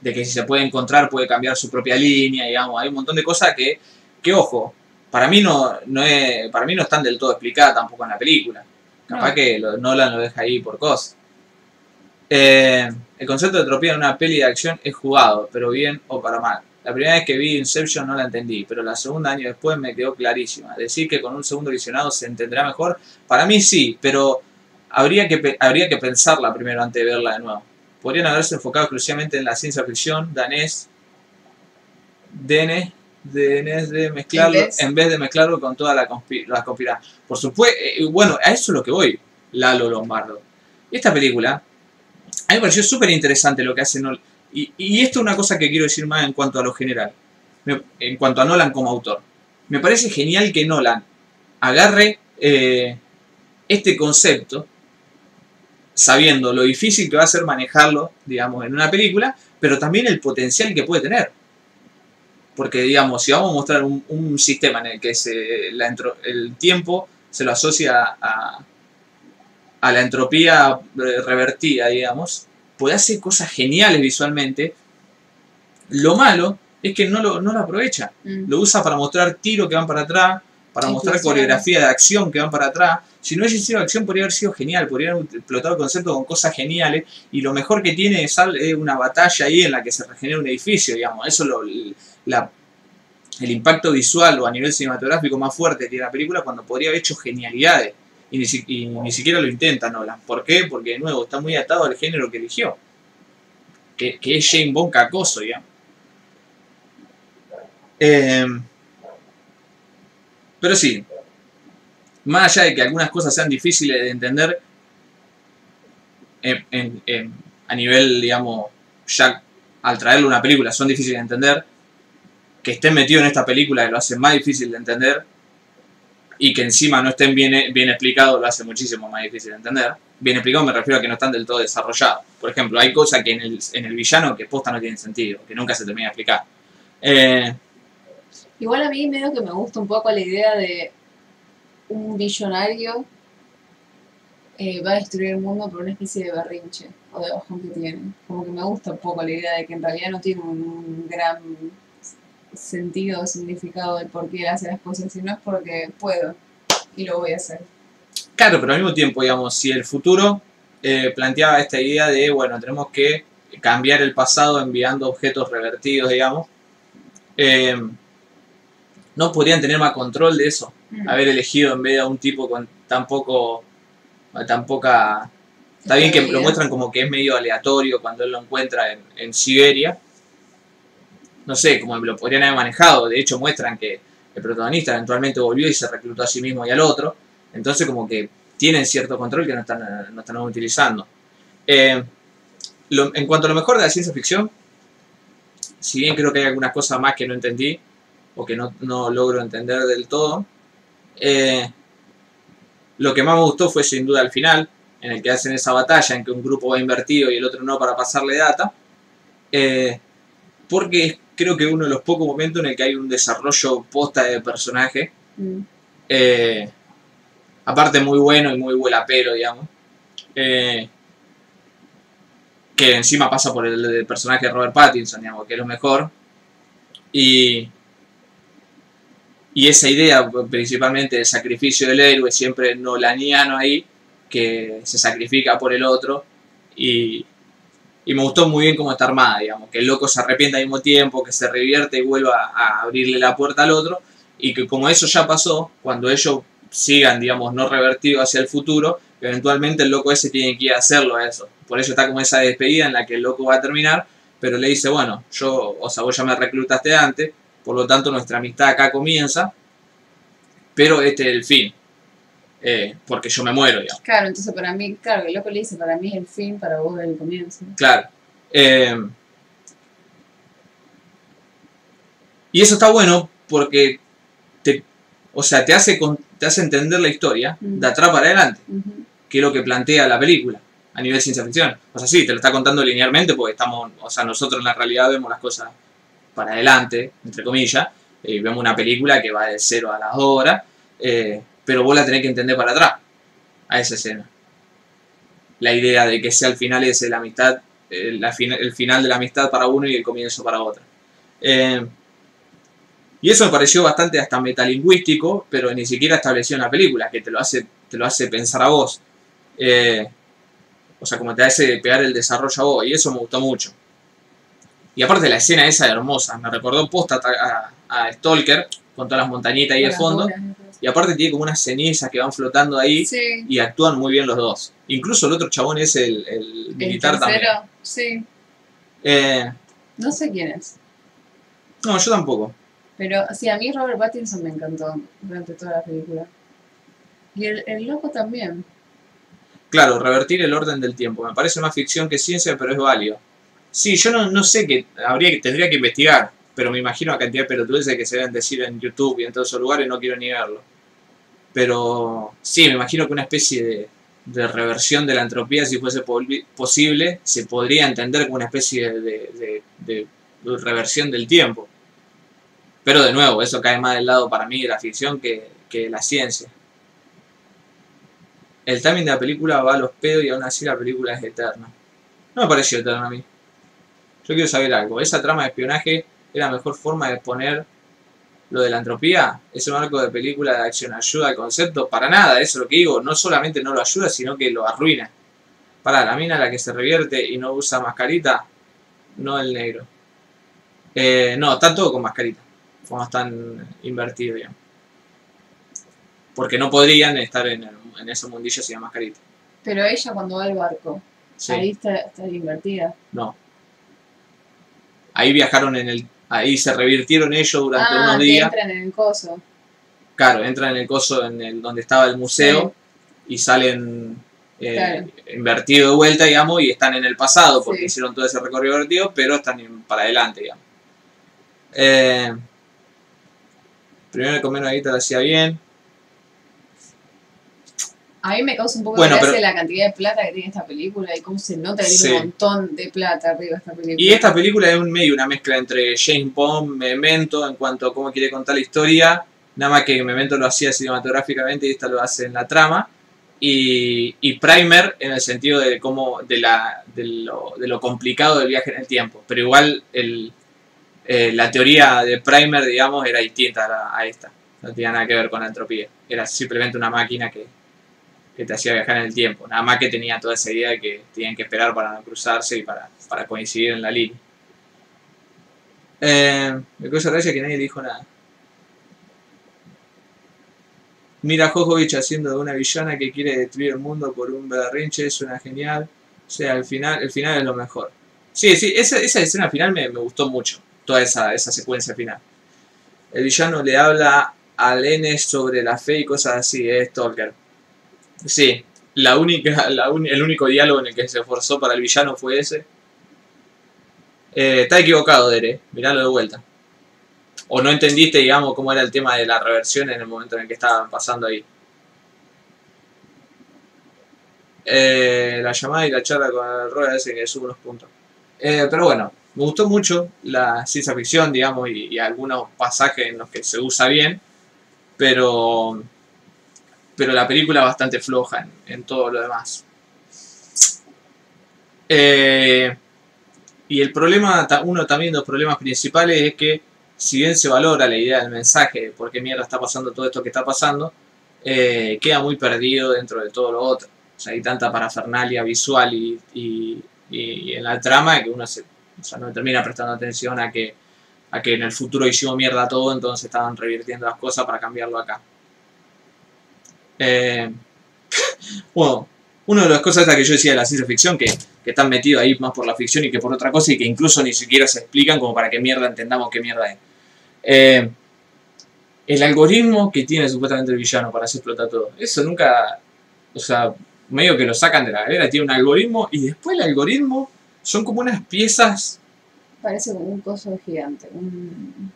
de que si se puede encontrar puede cambiar su propia línea, digamos, hay un montón de cosas que, que ojo, para mí no, no es, para mí no están del todo explicadas tampoco en la película. Capaz No. que lo- Nolan lo deja ahí por cosas. Eh, el concepto de entropía en una peli de acción es jugado, pero bien o para mal. La primera vez que vi Inception no la entendí, pero la segunda año después me quedó clarísima. Decir que con un segundo visionado se entenderá mejor, para mí sí, pero habría que, habría que pensarla primero antes de verla de nuevo. Podrían haberse enfocado exclusivamente en la ciencia ficción danés, DN, DNS de mezclarlo, En vez- en vez de mezclarlo con toda la, conspi- la conspiración. Por supuesto, bueno, a eso es lo que voy, Lalo Lombardo. Esta película, a mí me pareció súper interesante lo que hace Nolan. Y, esto es una cosa que quiero decir más en cuanto a lo general, en cuanto a Nolan como autor. Me parece genial que Nolan agarre eh, este concepto, sabiendo lo difícil que va a ser manejarlo, digamos, en una película, pero también el potencial que puede tener. Porque, digamos, si vamos a mostrar un, sistema en el que se, la el tiempo se lo asocia a, a la entropía eh, revertida, digamos, puede hacer cosas geniales visualmente. Lo malo es que no lo, no lo aprovecha. Mm. Lo usa para mostrar tiros que van para atrás, para mostrar coreografía de acción que van para atrás. Si no hubiese sido acción, podría haber sido genial, podría haber explotado el concepto con cosas geniales. Y lo mejor que tiene es una batalla ahí en la que se regenera un edificio, digamos. Eso lo, la- el impacto visual o a nivel cinematográfico más fuerte que tiene la película cuando podría haber hecho genialidades. Y ni, siquiera lo intenta Nolan. ¿Por qué? Porque de nuevo está muy atado al género que eligió. Que, que es Jane Bond cacoso, digamos. Eh, pero sí, más allá de que algunas cosas sean difíciles de entender en- en- en- a nivel, digamos, ya al traerle una película son difíciles de entender, que estén metidos en esta película lo hace más difícil de entender y que encima no estén bien, bien explicados lo hace muchísimo más difícil de entender. Bien explicado me refiero a que no están del todo desarrollados. Por ejemplo, hay cosas que en el, en el villano que posta no tienen sentido, que nunca se termina de explicar. Eh, Igual a mí medio que me gusta un poco la idea de un billonario eh, va a destruir el mundo por una especie de berrinche o de bajón que tiene. Como que me gusta un poco la idea de que en realidad no tiene un gran sentido o significado del por qué él hace las cosas, sino es porque puedo y lo voy a hacer. Claro, pero al mismo tiempo, digamos, si el futuro eh, planteaba esta idea de, bueno, tenemos que cambiar el pasado enviando objetos revertidos, digamos, eh, no podrían tener más control de eso. Mm. Haber elegido en vez de a un tipo con tan poco, tan poca Está bien que lo muestran como que es medio aleatorio cuando él lo encuentra en, en Siberia. No sé, como lo podrían haber manejado. De hecho, muestran que el protagonista eventualmente volvió y se reclutó a sí mismo y al otro. Entonces, como que tienen cierto control que no están, no están utilizando. Eh, en cuanto a lo mejor de la ciencia ficción, si bien creo que hay algunas cosas más que no entendí o que no, no logro entender del todo, eh, lo que más me gustó fue sin duda el final, en el que hacen esa batalla en que un grupo va invertido y el otro no para pasarle data, eh, porque creo que uno de los pocos momentos en el que hay un desarrollo posta de personaje, Mm. eh, aparte muy bueno y muy vuelapero, digamos, eh, que encima pasa por el, el personaje de Robert Pattinson, digamos, que es lo mejor, y, y esa idea principalmente del sacrificio del héroe, siempre nolaniano ahí, que se sacrifica por el otro, y, y me gustó muy bien cómo está armada, digamos, que el loco se arrepiente al mismo tiempo, que se revierte y vuelva a abrirle la puerta al otro, y que como eso ya pasó, cuando ellos sigan, digamos, no revertidos hacia el futuro, eventualmente el loco ese tiene que ir a hacerlo a eso. Por eso está como esa despedida en la que el loco va a terminar, pero le dice, bueno, yo, o sea, vos ya me reclutaste antes, por lo tanto nuestra amistad acá comienza, pero este es el fin, eh, porque yo me muero, digamos. Claro, entonces para mí, claro, el loco le dice, para mí es el fin, para vos es el comienzo. Claro. Eh, y eso está bueno porque te, o sea, te hace, con- te hace entender la historia Mm. de atrás para adelante, Ujú. que es lo que plantea la película a nivel ciencia ficción. O sea, sí, te lo está contando linealmente porque estamos, o sea, nosotros en la realidad vemos las cosas para adelante, entre comillas, y vemos una película que va de cero a las horas, eh, pero vos la tenés que entender para atrás, a esa escena. La idea de que sea el final es la amistad, eh, la fina- el final de la amistad para uno y el comienzo para otro. Eh, y eso me pareció bastante hasta metalingüístico, pero ni siquiera estableció en la película, que te lo hace, te lo hace pensar a vos. Eh, o sea, como te hace pegar el desarrollo a vos, y eso me gustó mucho. Y aparte la escena esa hermosa, me recordó posta a, a, Stalker, con todas las montañitas ahí de fondo, horas. Y aparte tiene como unas cenizas que van flotando ahí, Sí, y actúan muy bien los dos. Incluso el otro chabón es el, el el militar también. tercero, sí, Eh, no sé quién es. no, yo tampoco. Pero sí, a mí Robert Pattinson me encantó durante toda la película. Y el, el loco también. Claro, revertir el orden del tiempo. Me parece más ficción que ciencia, pero es válido. Sí, yo no, no sé qué, habría que, tendría que investigar, pero me imagino la cantidad de pelotudeces que se deben decir en YouTube y en todos esos lugares, no quiero ni verlo. Pero sí, me imagino que una especie de, de reversión de la entropía, si fuese posible, se podría entender como una especie de, de- reversión del tiempo. Pero de nuevo, eso cae más del lado para mí de la ficción que, que la ciencia. El timing de la película va a los pedos y aún así la película es eterna. No me pareció eterna a mí. Yo quiero saber algo. ¿Esa trama de espionaje es la mejor forma de exponer lo de la entropía? ¿Ese marco de película de acción ayuda al concepto? Para nada, eso es lo que digo. No solamente no lo ayuda, sino que lo arruina. Para la mina la que se revierte y no usa mascarita, no el negro. Eh, no, están todos con mascarita. Como están invertidos, digamos. Porque no podrían estar en, el- en ese mundillo sin mascarita. Pero ella cuando va al barco, Sí. ahí está, está invertida. No. Ahí viajaron en el. Ahí se revirtieron ellos durante ah, unos días. entran en el coso. Claro, entran en el coso en el donde estaba el museo y salen eh, Claro. invertidos de vuelta, digamos, y están en el pasado porque Sí. hicieron todo ese recorrido invertido, pero están en- para adelante, digamos. Eh, primero comer una guita lo hacía bien. A mí me causa un poco Bueno, de gracia pero- la cantidad de plata que tiene esta película y cómo se nota que Sí. tiene un montón de plata arriba esta película. Y esta película es un medio, una mezcla entre James Bond, Memento, en cuanto a cómo quiere contar la historia, nada más que Memento lo hacía cinematográficamente y esta lo hace en la trama, y, y Primer en el sentido de cómo de, la, de, lo, de lo complicado del viaje en el tiempo, pero igual el, eh, la teoría de Primer, digamos, era distinta a, la- a esta, no tenía nada que ver con la entropía, era simplemente una máquina que, que te hacía viajar en el tiempo, nada más que tenía toda esa idea de que tenían que esperar para no cruzarse y para, para coincidir en la línea. Eh, me causa gracia que nadie dijo nada. Mira a Jojovich haciendo de una villana que quiere destruir el mundo por un berrinche, suena genial. O sea, al final, el final es lo mejor. Sí, sí, esa, esa escena final me, me gustó mucho. Toda esa, esa secuencia final. El villano le habla a Lene sobre la fe y cosas así, es Stalker. Sí, la única, la un- el único diálogo en el que se esforzó para el villano fue ese. Eh, está equivocado, Dere, miralo de vuelta. O no entendiste, digamos, cómo era el tema de la reversión en el momento en el que estaban pasando ahí. Eh, la llamada y la charla con el Roy hace que suba unos puntos. Eh, pero bueno, me gustó mucho la ciencia ficción, digamos, y algunos pasajes en los que se usa bien, pero, pero la película bastante floja en, en todo lo demás. Eh, y el problema, uno también de los problemas principales es que, si bien se valora la idea del mensaje de por qué mierda está pasando todo esto que está pasando, eh, queda muy perdido dentro de todo lo otro. O sea, hay tanta parafernalia visual y, y- y en la trama que uno se, o sea, no termina prestando atención a que, a que en el futuro hicimos mierda todo, entonces estaban revirtiendo las cosas para cambiarlo acá. Eh, bueno, una de las cosas que yo decía de la ciencia ficción, que, que están metidos ahí más por la ficción y que por otra cosa, y que incluso ni siquiera se explican como para que mierda entendamos qué mierda es. Eh, el algoritmo que tiene supuestamente el villano para hacer explotar todo. Eso nunca, o sea, medio que lo sacan de la galera, tiene un algoritmo y después el algoritmo son como unas piezas, Parece como un coso gigante, un,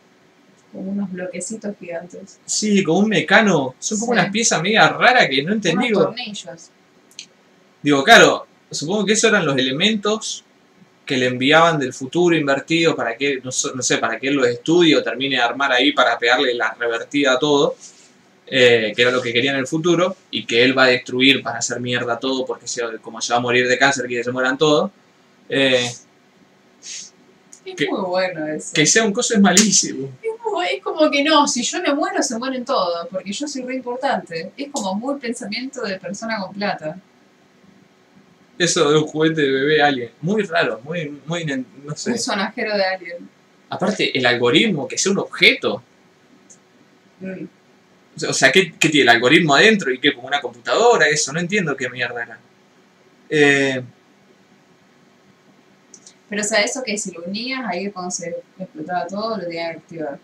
como unos bloquecitos gigantes. sí, como un mecano, son como Sí. unas piezas media raras que no entendí. Unos tornillos. digo, claro, supongo que esos eran los elementos que le enviaban del futuro invertido para que, no, no sé, para que él los estudie o termine de armar ahí para pegarle la revertida a todo, eh, que era lo que quería en el futuro, y que él va a destruir para hacer mierda todo, porque se- como se va a morir de cáncer, quiere que se mueran todos. Eh, Es Que- muy bueno eso. que sea un coso es malísimo. Es, como que no, si yo me muero, se mueren todos, porque yo soy re importante. Es como muy pensamiento de persona con plata. Eso de un juguete de bebé alien. Muy raro, muy, muy, no sé. Un sonajero de alguien. Aparte, el algoritmo, que sea un objeto. Mm. O sea, ¿qué, qué tiene el algoritmo adentro? ¿Y qué? ¿Como una computadora? Eso, no entiendo qué mierda era. Eh, Pero o sea, eso que si lo unías, ahí cuando se explotaba todo, lo tenía que activar.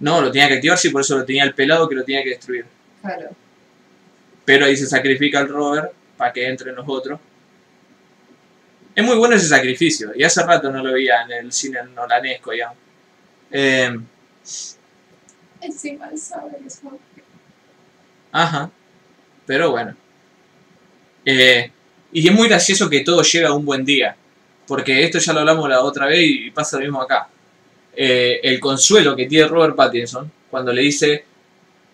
No, lo tenía que activar, sí, por eso lo tenía el pelado que lo tenía que destruir. Claro. Pero ahí se sacrifica el rover para que entren los otros. Es muy bueno ese sacrificio, y hace rato no lo veía en el cine nolanesco, digamos. Eh, Encima él sabe que son- Ajá. Pero bueno. Eh, y es muy gracioso que todo llega a un buen día. Porque esto ya lo hablamos la otra vez y pasa lo mismo acá. Eh, el consuelo que tiene Robert Pattinson cuando le dice,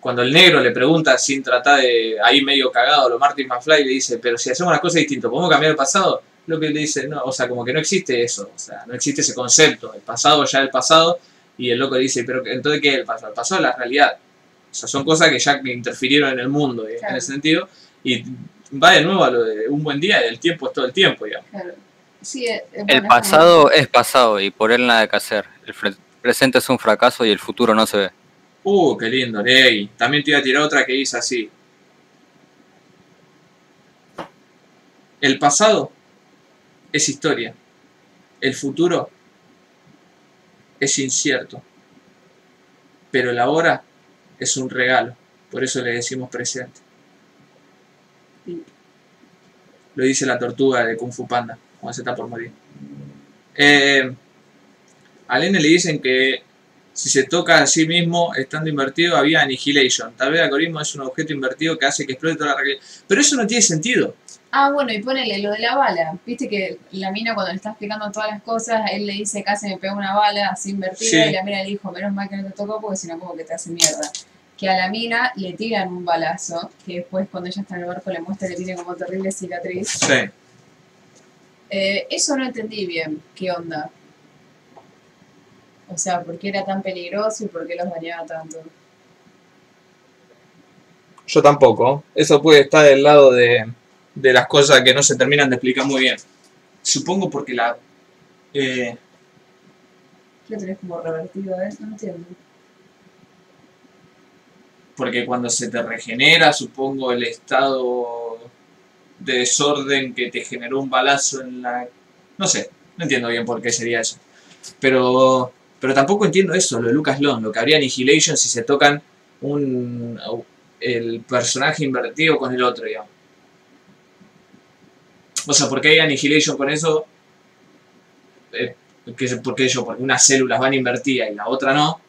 cuando el negro le pregunta sin tratar de ahí medio cagado, lo Martin McFly le dice, pero si hacemos las cosas distintas, ¿podemos cambiar el pasado? Lo que le dice, no, o sea, como que no existe eso, o sea, no existe ese concepto, el pasado ya es el pasado, y el loco le dice, pero entonces ¿qué es el pasado? El pasado es la realidad. O sea, son cosas que ya que interfirieron en el mundo, eh, en ese sentido. Y va de nuevo a lo de un buen día, el tiempo es todo el tiempo, digamos. Claro. Sí, es- es bueno, El pasado es pasado y por él nada que hacer. El presente es un fracaso y el futuro no se ve. Uh, qué lindo, Ley. También te iba a tirar otra que dice así. El pasado es historia. El futuro es incierto. Pero el ahora es un regalo. Por eso le decimos presente. Lo dice la tortuga de Kung Fu Panda, cuando se está por morir. Eh, a Lene le dicen que si se toca a sí mismo estando invertido había annihilation. Tal vez el algoritmo es un objeto invertido que hace que explote toda la realidad. Pero eso no tiene sentido. Ah, bueno, y ponele lo de la bala. Viste que la mina cuando le está explicando todas las cosas, él le dice casi me pega una bala así invertida Sí. y la mina le dijo, menos mal que no te tocó porque si no como que te hace mierda. Que a la mina le tiran un balazo, que después cuando ella está en el barco le muestra que tiene como terrible cicatriz. Sí. Eh, eso no entendí bien, qué onda. O sea, ¿por qué era tan peligroso y por qué los dañaba tanto? Yo tampoco. Eso puede estar del lado de, de las cosas que no se terminan de explicar muy bien. Supongo porque la... eh, ¿Qué tenés como revertido eso? No entiendo. Porque cuando se te regenera, supongo, el estado de desorden que te generó un balazo en la... No sé, no entiendo bien por qué sería eso. Pero, pero tampoco entiendo eso, lo de Lucas Long, lo que habría Annihilation si se tocan un, el personaje invertido con el otro, digamos. O sea, ¿por qué hay Annihilation con eso? Eh, que- ¿Por qué yo? Porque unas células van invertidas y la otra no.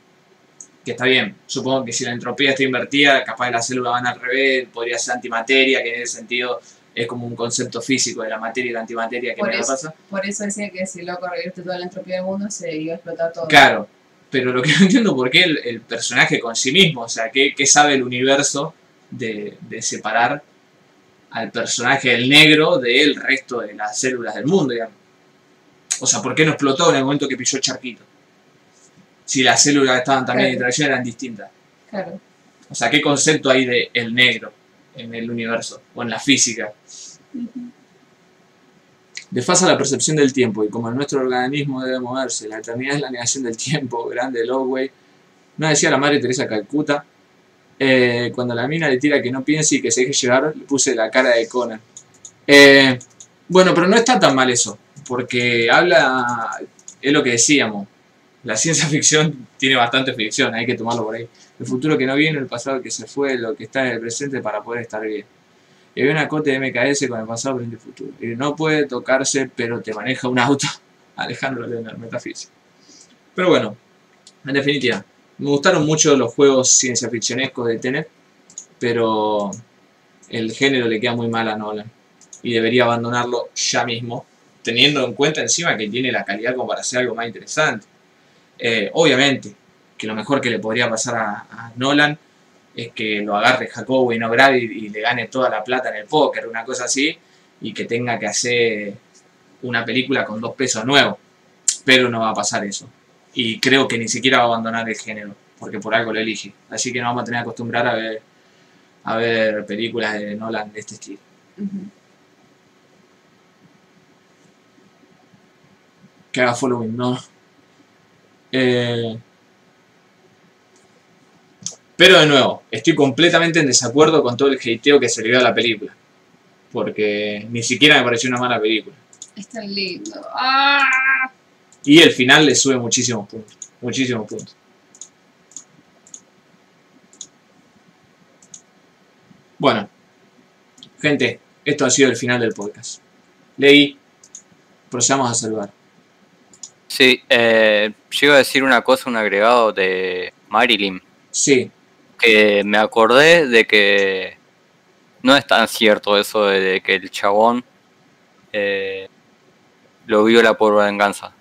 Que está bien. Supongo que si la entropía está invertida, capaz las células van al revés, podría ser antimateria, que en ese sentido es como un concepto físico de la materia y la antimateria que Por me eso. pasa. Por eso decía que si loco revierte toda la entropía del mundo, se iba a explotar todo. Claro, pero lo que no entiendo por qué el, el personaje con sí mismo, o sea, ¿qué, qué sabe el universo de, de separar al personaje del negro del resto de las células del mundo, digamos? O sea, ¿por qué no explotó en el momento que pilló el charquito? Si las células que estaban también en Claro. interacción eran distintas. Claro. O sea, ¿qué concepto hay de el negro en el universo o en la física? Desfasa la percepción del tiempo y como nuestro organismo debe moverse, la eternidad es la negación del tiempo, grande Lowey. No decía la madre Teresa Calcuta. Eh, cuando la mina le tira que no piense y que se deje llevar, le puse la cara de Conan. Eh, bueno, pero no está tan mal eso, porque habla, es lo que decíamos, la ciencia ficción tiene bastante ficción, hay que tomarlo por ahí. El futuro que no viene, el pasado que se fue, lo que está en el presente para poder estar bien. Y hay una cote de MKS con el pasado, presente y futuro. Y no puede tocarse, pero te maneja un auto. Alejandro Leonard, metafísica. Pero bueno, en definitiva, me gustaron mucho los juegos ciencia ficcionescos de Tenet, pero el género le queda muy mal a Nolan. Y debería abandonarlo ya mismo, teniendo en cuenta encima que tiene la calidad como para hacer algo más interesante. Eh, obviamente, que lo mejor que le podría pasar a, a Nolan es que lo agarre Jacobo y no grabe y, y le gane toda la plata en el póker, una cosa así, y que tenga que hacer una película con dos pesos nuevos. Pero no va a pasar eso. Y creo que ni siquiera va a abandonar el género, porque por algo lo elige. Así que nos vamos a tener que acostumbrar a ver, a ver películas de Nolan de este estilo. Que haga following, no. Eh, pero de nuevo, estoy completamente en desacuerdo con todo el hateo que se le dio a la película. Porque ni siquiera me pareció una mala película. Es tan lindo. ¡Ah! Y el final le sube muchísimos puntos. Muchísimos puntos. Bueno, gente, esto ha sido el final del podcast. Leí, procedamos a saludar. Sí, eh, iba a decir una cosa, un agregado de Marilyn, Sí, que me acordé de que no es tan cierto eso de, que el chabón eh, lo viola por venganza,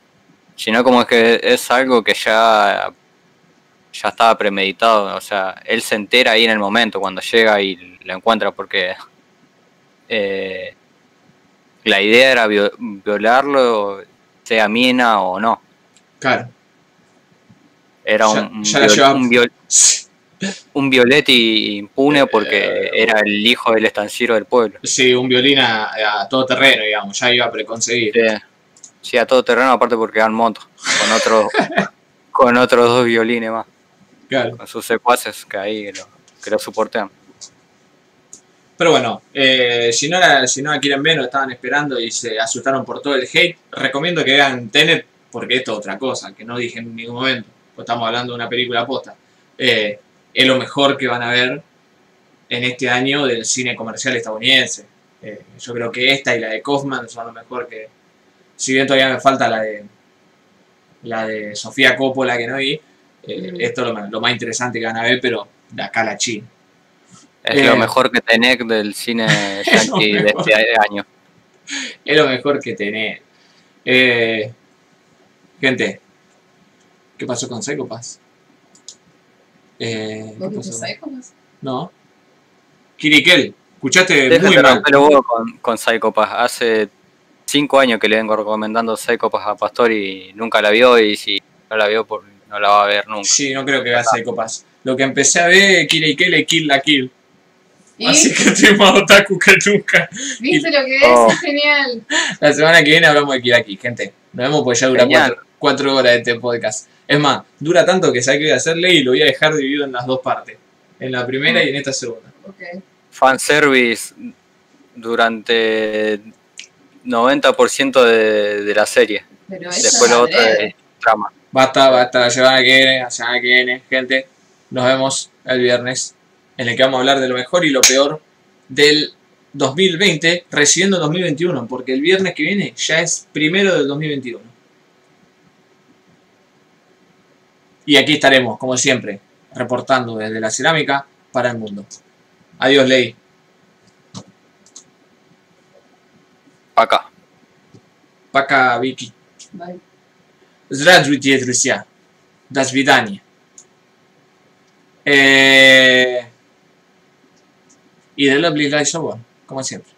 sino como es que es algo que ya, ya estaba premeditado, o sea, él se entera ahí en el momento cuando llega y lo encuentra porque eh, la idea era vio- violarlo, sea mina o no. claro. Era Ya- un, ya la viol- llevaba- un viol- un Violetti impune porque era el hijo del estanciero del pueblo. Sí, un violín a, a todo terreno, digamos, ya iba preconcebido. Sí, sí, a todo terreno, aparte porque eran motos, con otros con otros dos violines más, Claro. con sus secuaces que ahí lo, que lo soportean. Pero bueno, eh, si, no la, si no la quieren ver estaban esperando y se asustaron por todo el hate, recomiendo que vean Tenet porque esto es otra cosa, que no dije en ningún momento, pues estamos hablando de una película posta. Eh, es lo mejor que van a ver en este año del cine comercial estadounidense. Eh, yo creo que esta y la de Kaufman son lo mejor que... Si bien todavía me falta la de la de Sofía Coppola que no vi, eh, Mm. esto es lo, más- lo más interesante que van a ver, pero de acá a la China. Es Eh, lo mejor que tenés del cine yankee de este año. Es lo mejor que tenés. Eh, gente, ¿qué pasó con Psycho Pass? Eh, ¿qué ¿Vos pasó? No. Kirikel, escuchaste Déjate muy mal. los huevos con, con Psycho Pass. Hace cinco años que le vengo recomendando Psycho Pass a Pastor y nunca la vio y si no la vio por, no la va a ver nunca. Sí, no creo que vea Psycho Pass. Lo que empecé a ver, Kirikel es Kill la Kill. ¿Y? Así que estoy más otaku que nunca. ¿Viste lo que es? Oh. Es genial. La semana que viene hablamos de Kill la Kill, gente. Nos vemos porque ya dura cuatro, cuatro horas este podcast. Es más, dura tanto que sabes qué voy a hacerle y lo voy a dejar dividido en las dos partes. En la primera y en esta segunda. Ok. Fanservice durante 90% de, de la serie. Pero Después otro adrede. es trama. Basta, basta, la semana que viene, la semana que viene, gente. Nos vemos el viernes en el que vamos a hablar de lo mejor y lo peor del 2020, recibiendo 2021, porque el viernes que viene ya es primero del 2021. Y aquí estaremos, como siempre, reportando desde la cerámica para el mundo. Adiós, Ley. Acá. Пока, Vicky. Bye. Здравствуйте, друзья. До свидания. Eh... Y de Lovely Light Show, como siempre.